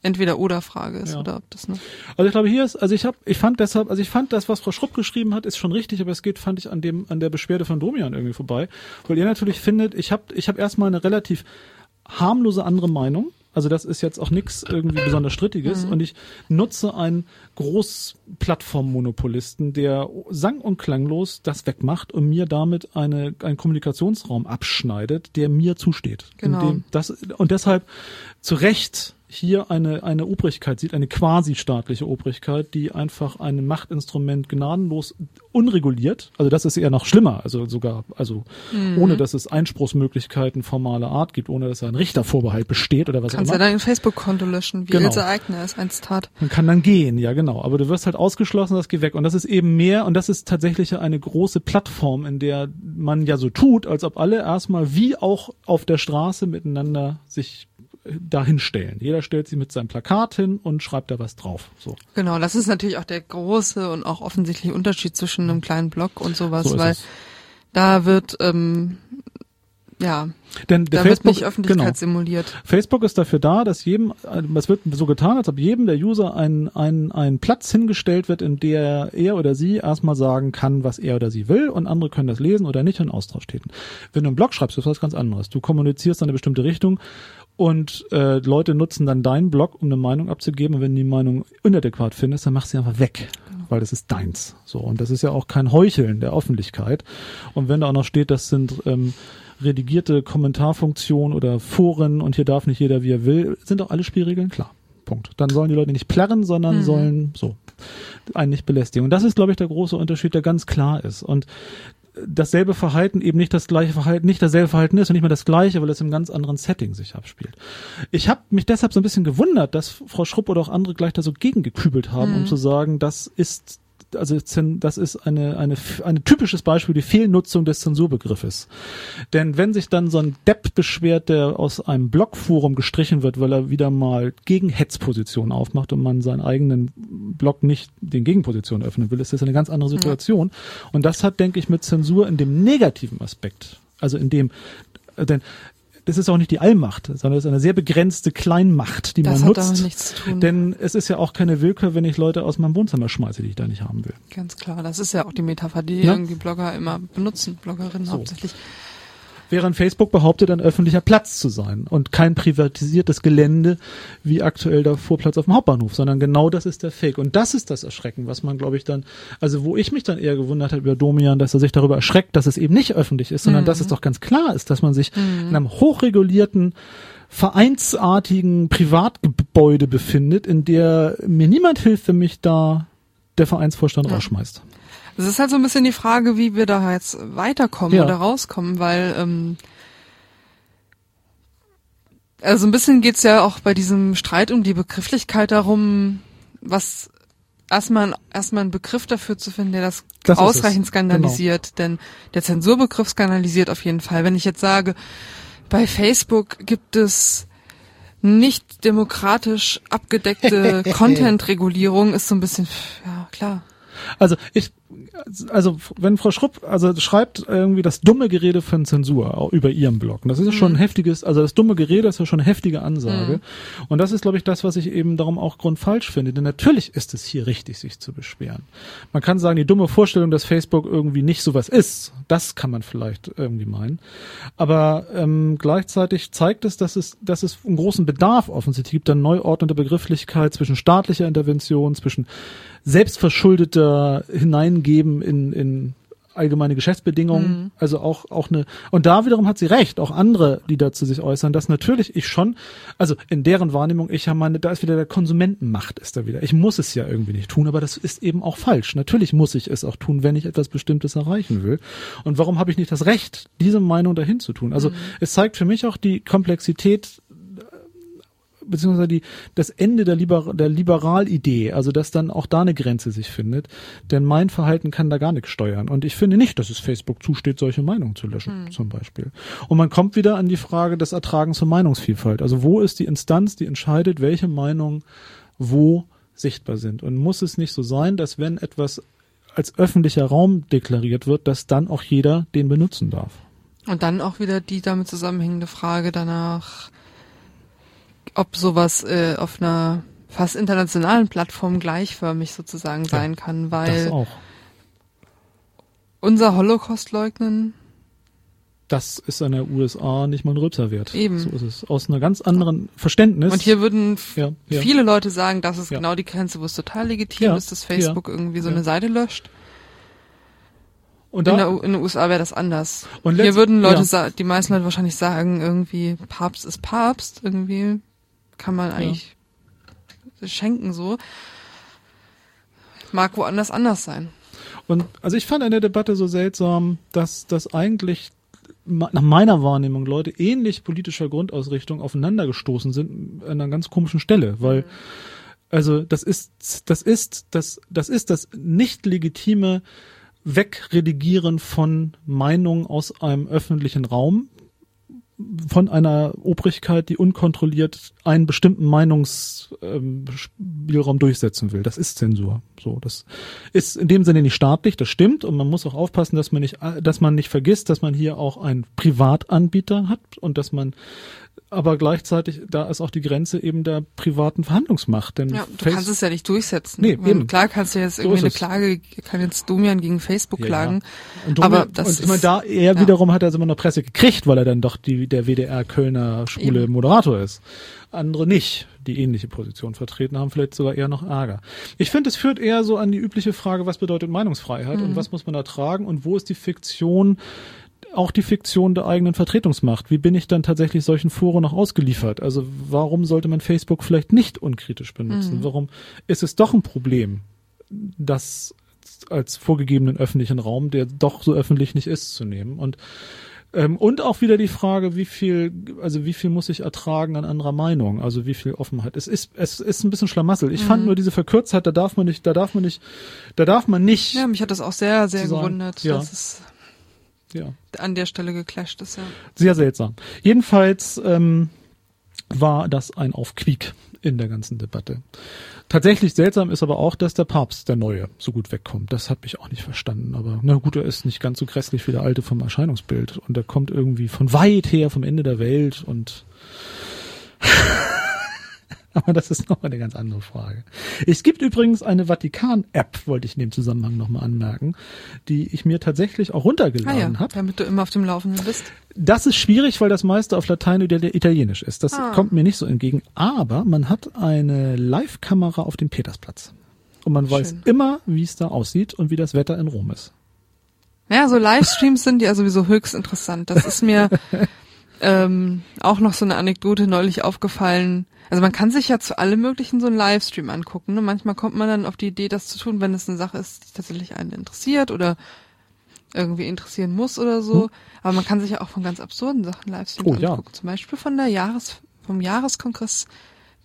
Speaker 2: entweder oder Frage ist ja. oder ob das noch.
Speaker 1: Also ich glaube hier ist, also ich habe, ich fand deshalb, also ich fand das, was Frau Schrupp geschrieben hat, ist schon richtig, aber es geht, fand ich an dem, an der Beschwerde von Domian irgendwie vorbei, weil ihr natürlich findet, ich habe, ich habe erstmal eine relativ harmlose andere Meinung. Also das ist jetzt auch nichts irgendwie besonders Strittiges. Mhm. Und ich nutze einen Großplattformmonopolisten, der sang- und klanglos das wegmacht und mir damit eine, einen Kommunikationsraum abschneidet, der mir zusteht.
Speaker 2: Genau.
Speaker 1: das, und deshalb zu Recht hier eine, eine Obrigkeit sieht, eine quasi staatliche Obrigkeit, die einfach ein Machtinstrument gnadenlos unreguliert, also das ist eher noch schlimmer, also sogar, also mhm. ohne dass es Einspruchsmöglichkeiten formaler Art gibt, ohne dass ein Richtervorbehalt besteht oder was
Speaker 2: Kannst
Speaker 1: auch immer.
Speaker 2: Kannst ja dein Facebook-Konto löschen, wie genau. Ilse Eigner es einst tat.
Speaker 1: Man kann dann gehen, ja genau, aber du wirst halt ausgeschlossen, das geht weg und das ist eben mehr und das ist tatsächlich eine große Plattform, in der man ja so tut, als ob alle erstmal wie auch auf der Straße miteinander sich dahin stellen. Jeder stellt sie mit seinem Plakat hin und schreibt da was drauf. So.
Speaker 2: Genau, das ist natürlich auch der große und auch offensichtliche Unterschied zwischen einem kleinen Blog und sowas, so weil es. da wird ähm, ja,
Speaker 1: denn der
Speaker 2: da
Speaker 1: Facebook,
Speaker 2: wird nicht Öffentlichkeit genau. simuliert.
Speaker 1: Facebook ist dafür da, dass jedem, es wird so getan, als ob jedem der User ein, ein, ein Platz hingestellt wird, in der er oder sie erstmal sagen kann, was er oder sie will und andere können das lesen oder nicht in Austausch treten. Wenn du einen Blog schreibst, ist was ganz anderes. Du kommunizierst in eine bestimmte Richtung und äh, Leute nutzen dann deinen Blog, um eine Meinung abzugeben. Und wenn du die Meinung inadäquat findest, dann machst du sie einfach weg, genau. weil das ist deins. So und das ist ja auch kein Heucheln der Öffentlichkeit. Und wenn da auch noch steht, das sind ähm, redigierte Kommentarfunktionen oder Foren und hier darf nicht jeder wie er will, sind auch alle Spielregeln klar. Punkt. Dann sollen die Leute nicht plärren, sondern mhm. sollen so einen nicht belästigen. Und das ist, glaube ich, der große Unterschied, der ganz klar ist. Und dasselbe Verhalten eben nicht das gleiche Verhalten, nicht dasselbe Verhalten ist und nicht mehr das gleiche, weil es im ganz anderen Setting sich abspielt. Ich habe mich deshalb so ein bisschen gewundert, dass Frau Schrupp oder auch andere gleich da so gegengekübelt haben, mhm. um zu sagen, das ist also das ist eine, eine, ein typisches Beispiel, die Fehlnutzung des Zensurbegriffes. Denn wenn sich dann so ein Depp beschwert, der aus einem Blogforum gestrichen wird, weil er wieder mal gegen Hetzpositionen aufmacht und man seinen eigenen Blog nicht den Gegenpositionen öffnen will, ist das eine ganz andere Situation. Ja. Und das hat, denke ich, mit Zensur in dem negativen Aspekt, also in dem, denn das ist auch nicht die Allmacht, sondern es ist eine sehr begrenzte Kleinmacht, die das man nutzt.
Speaker 2: nichts zu tun.
Speaker 1: Denn es ist ja auch keine Willkür, wenn ich Leute aus meinem Wohnzimmer schmeiße, die ich da nicht haben will.
Speaker 2: Ganz klar, das ist ja auch die Metapher, die ja? irgendwie Blogger immer benutzen, Bloggerinnen so. hauptsächlich
Speaker 1: während Facebook behauptet, ein öffentlicher Platz zu sein und kein privatisiertes Gelände wie aktuell der Vorplatz auf dem Hauptbahnhof, sondern genau das ist der Fake. Und das ist das Erschrecken, was man, glaube ich, dann, also wo ich mich dann eher gewundert habe über Domian, dass er sich darüber erschreckt, dass es eben nicht öffentlich ist, sondern mhm. dass es doch ganz klar ist, dass man sich mhm. in einem hochregulierten vereinsartigen Privatgebäude befindet, in der mir niemand hilft, wenn mich da der Vereinsvorstand ja. rausschmeißt.
Speaker 2: Es ist halt so ein bisschen die Frage, wie wir da jetzt weiterkommen
Speaker 1: Ja.
Speaker 2: oder rauskommen, weil ähm, also ein bisschen geht's ja auch bei diesem Streit um die Begrifflichkeit darum, was erstmal erstmal einen Begriff dafür zu finden, der das,
Speaker 1: Das
Speaker 2: ausreichend.
Speaker 1: Genau.
Speaker 2: skandalisiert. Denn der Zensurbegriff skandalisiert auf jeden Fall. Wenn ich jetzt sage, bei Facebook gibt es nicht demokratisch abgedeckte Content-Regulierung, ist so ein bisschen, ja klar.
Speaker 1: Also ich, also wenn Frau Schrupp also schreibt irgendwie das dumme Gerede von Zensur auch über ihrem Blog. Und das ist ja schon ein heftiges, also das dumme Gerede ist ja schon eine heftige Ansage. Und das ist, glaube ich, das, was ich eben darum auch grundfalsch finde. Denn natürlich ist es hier richtig, sich zu beschweren. Man kann sagen, die dumme Vorstellung, dass Facebook irgendwie nicht sowas ist, das kann man vielleicht irgendwie meinen. Aber ähm, gleichzeitig zeigt es, dass es, dass es einen großen Bedarf offensichtlich gibt, an Neuordnung der Begrifflichkeit zwischen staatlicher Intervention, zwischen selbstverschuldeter Hineingeben in, in allgemeine Geschäftsbedingungen, also auch auch eine und da wiederum hat sie recht, auch andere, die dazu sich äußern, dass natürlich ich schon, also in deren Wahrnehmung, ich habe meine, da ist wieder der Konsumentenmacht ist da wieder. Ich muss es ja irgendwie nicht tun, aber das ist eben auch falsch. Natürlich muss ich es auch tun, wenn ich etwas Bestimmtes erreichen will. Und warum habe ich nicht das Recht, diese Meinung dahin zu tun? Also es zeigt für mich auch die Komplexität beziehungsweise die, das Ende der, Liber, der Liberalidee, also dass dann auch da eine Grenze sich findet, denn mein Verhalten kann da gar nichts steuern. Und ich finde nicht, dass es Facebook zusteht, solche Meinungen zu löschen, zum Beispiel. Und man kommt wieder an die Frage des Ertragens zur Meinungsvielfalt. Also wo ist die Instanz, die entscheidet, welche Meinungen wo sichtbar sind? Und muss es nicht so sein, dass wenn etwas als öffentlicher Raum deklariert wird, dass dann auch jeder den benutzen darf?
Speaker 2: Und dann auch wieder die damit zusammenhängende Frage danach, ob sowas äh, auf einer fast internationalen Plattform gleichförmig sozusagen sein kann,
Speaker 1: Das
Speaker 2: weil
Speaker 1: auch.
Speaker 2: unser Holocaust-Leugnen,
Speaker 1: das ist an der USA nicht mal ein Rülpser wert.
Speaker 2: Eben.
Speaker 1: So ist es. Aus einer ganz anderen Verständnis.
Speaker 2: und hier würden
Speaker 1: ja, ja.
Speaker 2: viele Leute sagen, das ist
Speaker 1: Ja.
Speaker 2: genau die Grenze, wo es total legitim
Speaker 1: Ja,
Speaker 2: ist, dass Facebook irgendwie so
Speaker 1: ja.
Speaker 2: eine Seite löscht.
Speaker 1: und
Speaker 2: In,
Speaker 1: da,
Speaker 2: der, U- in den USA wäre das anders.
Speaker 1: Und
Speaker 2: hier würden Leute,
Speaker 1: ja.
Speaker 2: sa die meisten Leute wahrscheinlich sagen, irgendwie Papst ist Papst, irgendwie kann man eigentlich schenken so. Mag woanders anders sein.
Speaker 1: und also ich fand an der Debatte so seltsam, dass das eigentlich nach meiner Wahrnehmung Leute ähnlich politischer Grundausrichtung aufeinander gestoßen sind an einer ganz komischen Stelle, weil also das ist das ist das das ist das nicht legitime Wegredigieren von Meinungen aus einem öffentlichen Raum von einer Obrigkeit, die unkontrolliert einen bestimmten Meinungsspielraum durchsetzen will. Das ist Zensur. So, das ist in dem Sinne nicht staatlich, das stimmt. Und man muss auch aufpassen, dass man nicht, dass man nicht vergisst, dass man hier auch einen Privatanbieter hat und dass man aber gleichzeitig, da ist auch die Grenze eben der privaten Verhandlungsmacht. Denn
Speaker 2: Ja, du
Speaker 1: Face-
Speaker 2: kannst es ja nicht durchsetzen.
Speaker 1: Nee,
Speaker 2: meine,
Speaker 1: eben.
Speaker 2: Klar kannst du jetzt
Speaker 1: So
Speaker 2: irgendwie
Speaker 1: ist
Speaker 2: eine. Klage, kann jetzt Domian gegen Facebook
Speaker 1: Ja,
Speaker 2: klagen.
Speaker 1: ja. Und,
Speaker 2: Aber
Speaker 1: aber
Speaker 2: das
Speaker 1: und ich meine,
Speaker 2: ist-
Speaker 1: da er
Speaker 2: ja.
Speaker 1: wiederum hat er also immer noch Presse gekriegt, weil er dann doch die, der WDR Kölner schwule
Speaker 2: Eben.
Speaker 1: Moderator ist. Andere nicht, die ähnliche Position vertreten haben, vielleicht sogar eher noch Ärger. Ich finde, es führt eher so an die übliche Frage, was bedeutet Meinungsfreiheit
Speaker 2: Mhm.
Speaker 1: und was muss man ertragen und wo ist die Fiktion, auch die Fiktion der eigenen Vertretungsmacht. Wie bin ich dann tatsächlich solchen Foren noch ausgeliefert? Also warum sollte man Facebook vielleicht nicht unkritisch benutzen?
Speaker 2: Mhm.
Speaker 1: Warum ist es doch ein Problem, das als vorgegebenen öffentlichen Raum, der doch so öffentlich nicht ist, zu nehmen? Und ähm, und auch wieder die Frage, wie viel, also wie viel muss ich ertragen an anderer Meinung? Also wie viel Offenheit? Es ist, es ist ein bisschen Schlamassel. Ich
Speaker 2: Mhm.
Speaker 1: fand nur diese Verkürztheit, da darf man nicht, da darf man nicht, da darf man nicht,
Speaker 2: Ja, mich hat das auch sehr, sehr gewundert,
Speaker 1: ja.
Speaker 2: dass es
Speaker 1: ja.
Speaker 2: an der Stelle geclasht ist, ja.
Speaker 1: Sehr seltsam. Jedenfalls ähm, war das ein Aufquiek in der ganzen Debatte. Tatsächlich seltsam ist aber auch, dass der Papst, der Neue, so gut wegkommt. Das hat mich auch nicht verstanden. Aber na gut, er ist nicht ganz so grässlich wie der Alte vom Erscheinungsbild. Und er kommt irgendwie von weit her, vom Ende der Welt und aber das ist nochmal eine ganz andere Frage. Es gibt übrigens eine Vatikan-App, wollte ich in dem Zusammenhang nochmal anmerken, die ich mir tatsächlich auch
Speaker 2: Ah
Speaker 1: runtergeladen
Speaker 2: ja,
Speaker 1: habe.
Speaker 2: damit du immer auf dem Laufenden bist.
Speaker 1: Das ist schwierig, weil das meiste auf Latein oder Italienisch ist. Das
Speaker 2: Ah.
Speaker 1: kommt mir nicht so entgegen. Aber man hat eine Live-Kamera auf dem Petersplatz. Und man weiß
Speaker 2: Schön.
Speaker 1: immer, wie es da aussieht und wie das Wetter in Rom ist.
Speaker 2: Ja, so Livestreams sind ja sowieso höchst interessant. Das ist mir ähm, auch noch so eine Anekdote neulich aufgefallen. Also man kann sich ja zu allem möglichen so einen Livestream angucken. Ne? Manchmal kommt man dann auf die Idee, das zu tun, wenn es eine Sache ist, die tatsächlich einen interessiert oder irgendwie interessieren muss oder so. Hm. Aber man kann sich ja auch von ganz absurden Sachen Livestreams
Speaker 1: Oh,
Speaker 2: angucken.
Speaker 1: ja.
Speaker 2: Zum Beispiel von der Jahres, vom Jahreskongress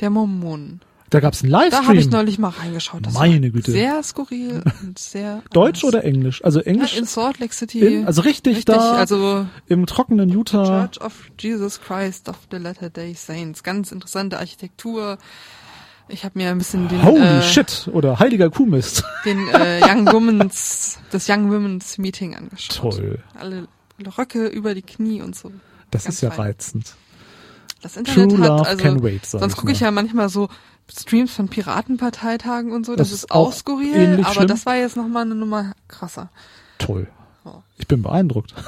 Speaker 2: der Mormonen.
Speaker 1: Da gab's einen
Speaker 2: Da habe ich
Speaker 1: Livestream.
Speaker 2: neulich mal reingeschaut. Das
Speaker 1: Meine Güte.
Speaker 2: Sehr skurril und sehr
Speaker 1: Deutsch
Speaker 2: anders.
Speaker 1: oder Englisch? Also
Speaker 2: Ja,
Speaker 1: Englisch,
Speaker 2: in Salt Lake City.
Speaker 1: in, also richtig,
Speaker 2: richtig,
Speaker 1: da
Speaker 2: also
Speaker 1: im trockenen Utah.
Speaker 2: Church of Jesus Christ of the Latter-day Saints. Ganz interessante Architektur. Ich habe mir ein bisschen den,
Speaker 1: Holy
Speaker 2: äh,
Speaker 1: shit, oder heiliger Kuhmist.
Speaker 2: den äh, Young Women's, das Young Women's Meeting angeschaut.
Speaker 1: Toll.
Speaker 2: Alle Röcke über die Knie und so.
Speaker 1: Das
Speaker 2: Ganz
Speaker 1: ist ja
Speaker 2: fein.
Speaker 1: reizend.
Speaker 2: Das Internet
Speaker 1: True
Speaker 2: hat,
Speaker 1: love
Speaker 2: also,
Speaker 1: can wait,
Speaker 2: sonst gucke ich ja manchmal so Streams von Piratenparteitagen und so. Das,
Speaker 1: Das
Speaker 2: ist
Speaker 1: auch
Speaker 2: skurril, aber
Speaker 1: schlimm.
Speaker 2: das war jetzt nochmal eine Nummer krasser.
Speaker 1: Toll. Ich bin beeindruckt.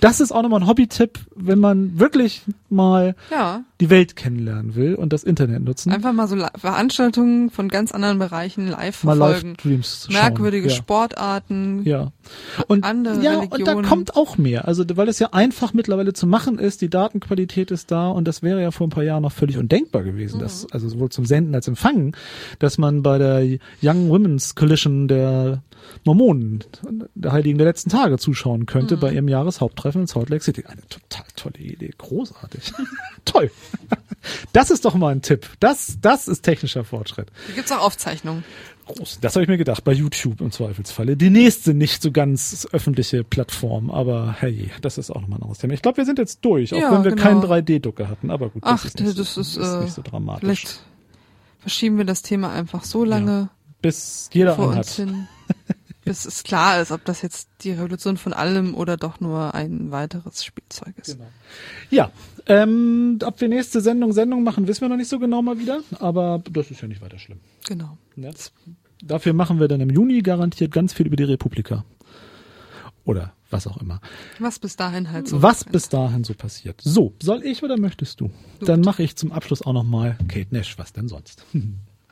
Speaker 1: Das ist auch nochmal ein Hobby-Tipp, wenn man wirklich mal
Speaker 2: Ja,
Speaker 1: die Welt kennenlernen will und das Internet nutzen.
Speaker 2: einfach mal so Veranstaltungen von ganz anderen Bereichen live
Speaker 1: mal
Speaker 2: verfolgen.
Speaker 1: Livestreams schauen.
Speaker 2: Merkwürdige
Speaker 1: ja.
Speaker 2: Sportarten.
Speaker 1: Ja. Und
Speaker 2: andere
Speaker 1: ja, und da
Speaker 2: Religionen.
Speaker 1: kommt auch mehr. Also weil es ja einfach mittlerweile zu machen ist, die Datenqualität ist da und das wäre ja vor ein paar Jahren noch völlig undenkbar gewesen, dass also sowohl zum Senden als Empfangen, dass man bei der Young Women's Coalition der Mormonen, der Heiligen der letzten Tage zuschauen könnte bei ihrem Jahreshaupttreffen in Salt Lake City. Eine total tolle Idee, großartig. Toll. Das ist doch mal ein Tipp. Das das ist technischer Fortschritt.
Speaker 2: Da gibt's auch Aufzeichnungen.
Speaker 1: Groß. Das habe ich mir gedacht, bei YouTube im Zweifelsfalle. Die nächste nicht so ganz öffentliche Plattform, aber hey, das ist auch nochmal ein anderes Thema. Ich glaube, wir sind jetzt durch, auch
Speaker 2: Ja,
Speaker 1: wenn wir
Speaker 2: genau.
Speaker 1: keinen 3D-Drucker hatten, aber gut,
Speaker 2: Ach,
Speaker 1: das ist nicht,
Speaker 2: das
Speaker 1: so,
Speaker 2: ist,
Speaker 1: das ist nicht so dramatisch.
Speaker 2: Vielleicht verschieben wir das Thema einfach so lange
Speaker 1: Bis jeder
Speaker 2: vor uns hin, bis es klar ist, ob das jetzt die Revolution von allem oder doch nur ein weiteres Spielzeug ist.
Speaker 1: Genau. Ja, ähm, ob wir nächste Sendung Sendung machen, wissen wir noch nicht so genau mal wieder, aber das ist ja nicht weiter schlimm.
Speaker 2: Genau.
Speaker 1: Ne? Dafür machen wir dann im Juni garantiert ganz viel über die Republika. Oder was auch immer.
Speaker 2: Was bis dahin halt so.
Speaker 1: was bis dahin so passiert. So, soll ich oder möchtest du?
Speaker 2: Du
Speaker 1: Dann mache ich zum Abschluss auch noch mal Kate Nash, was denn sonst?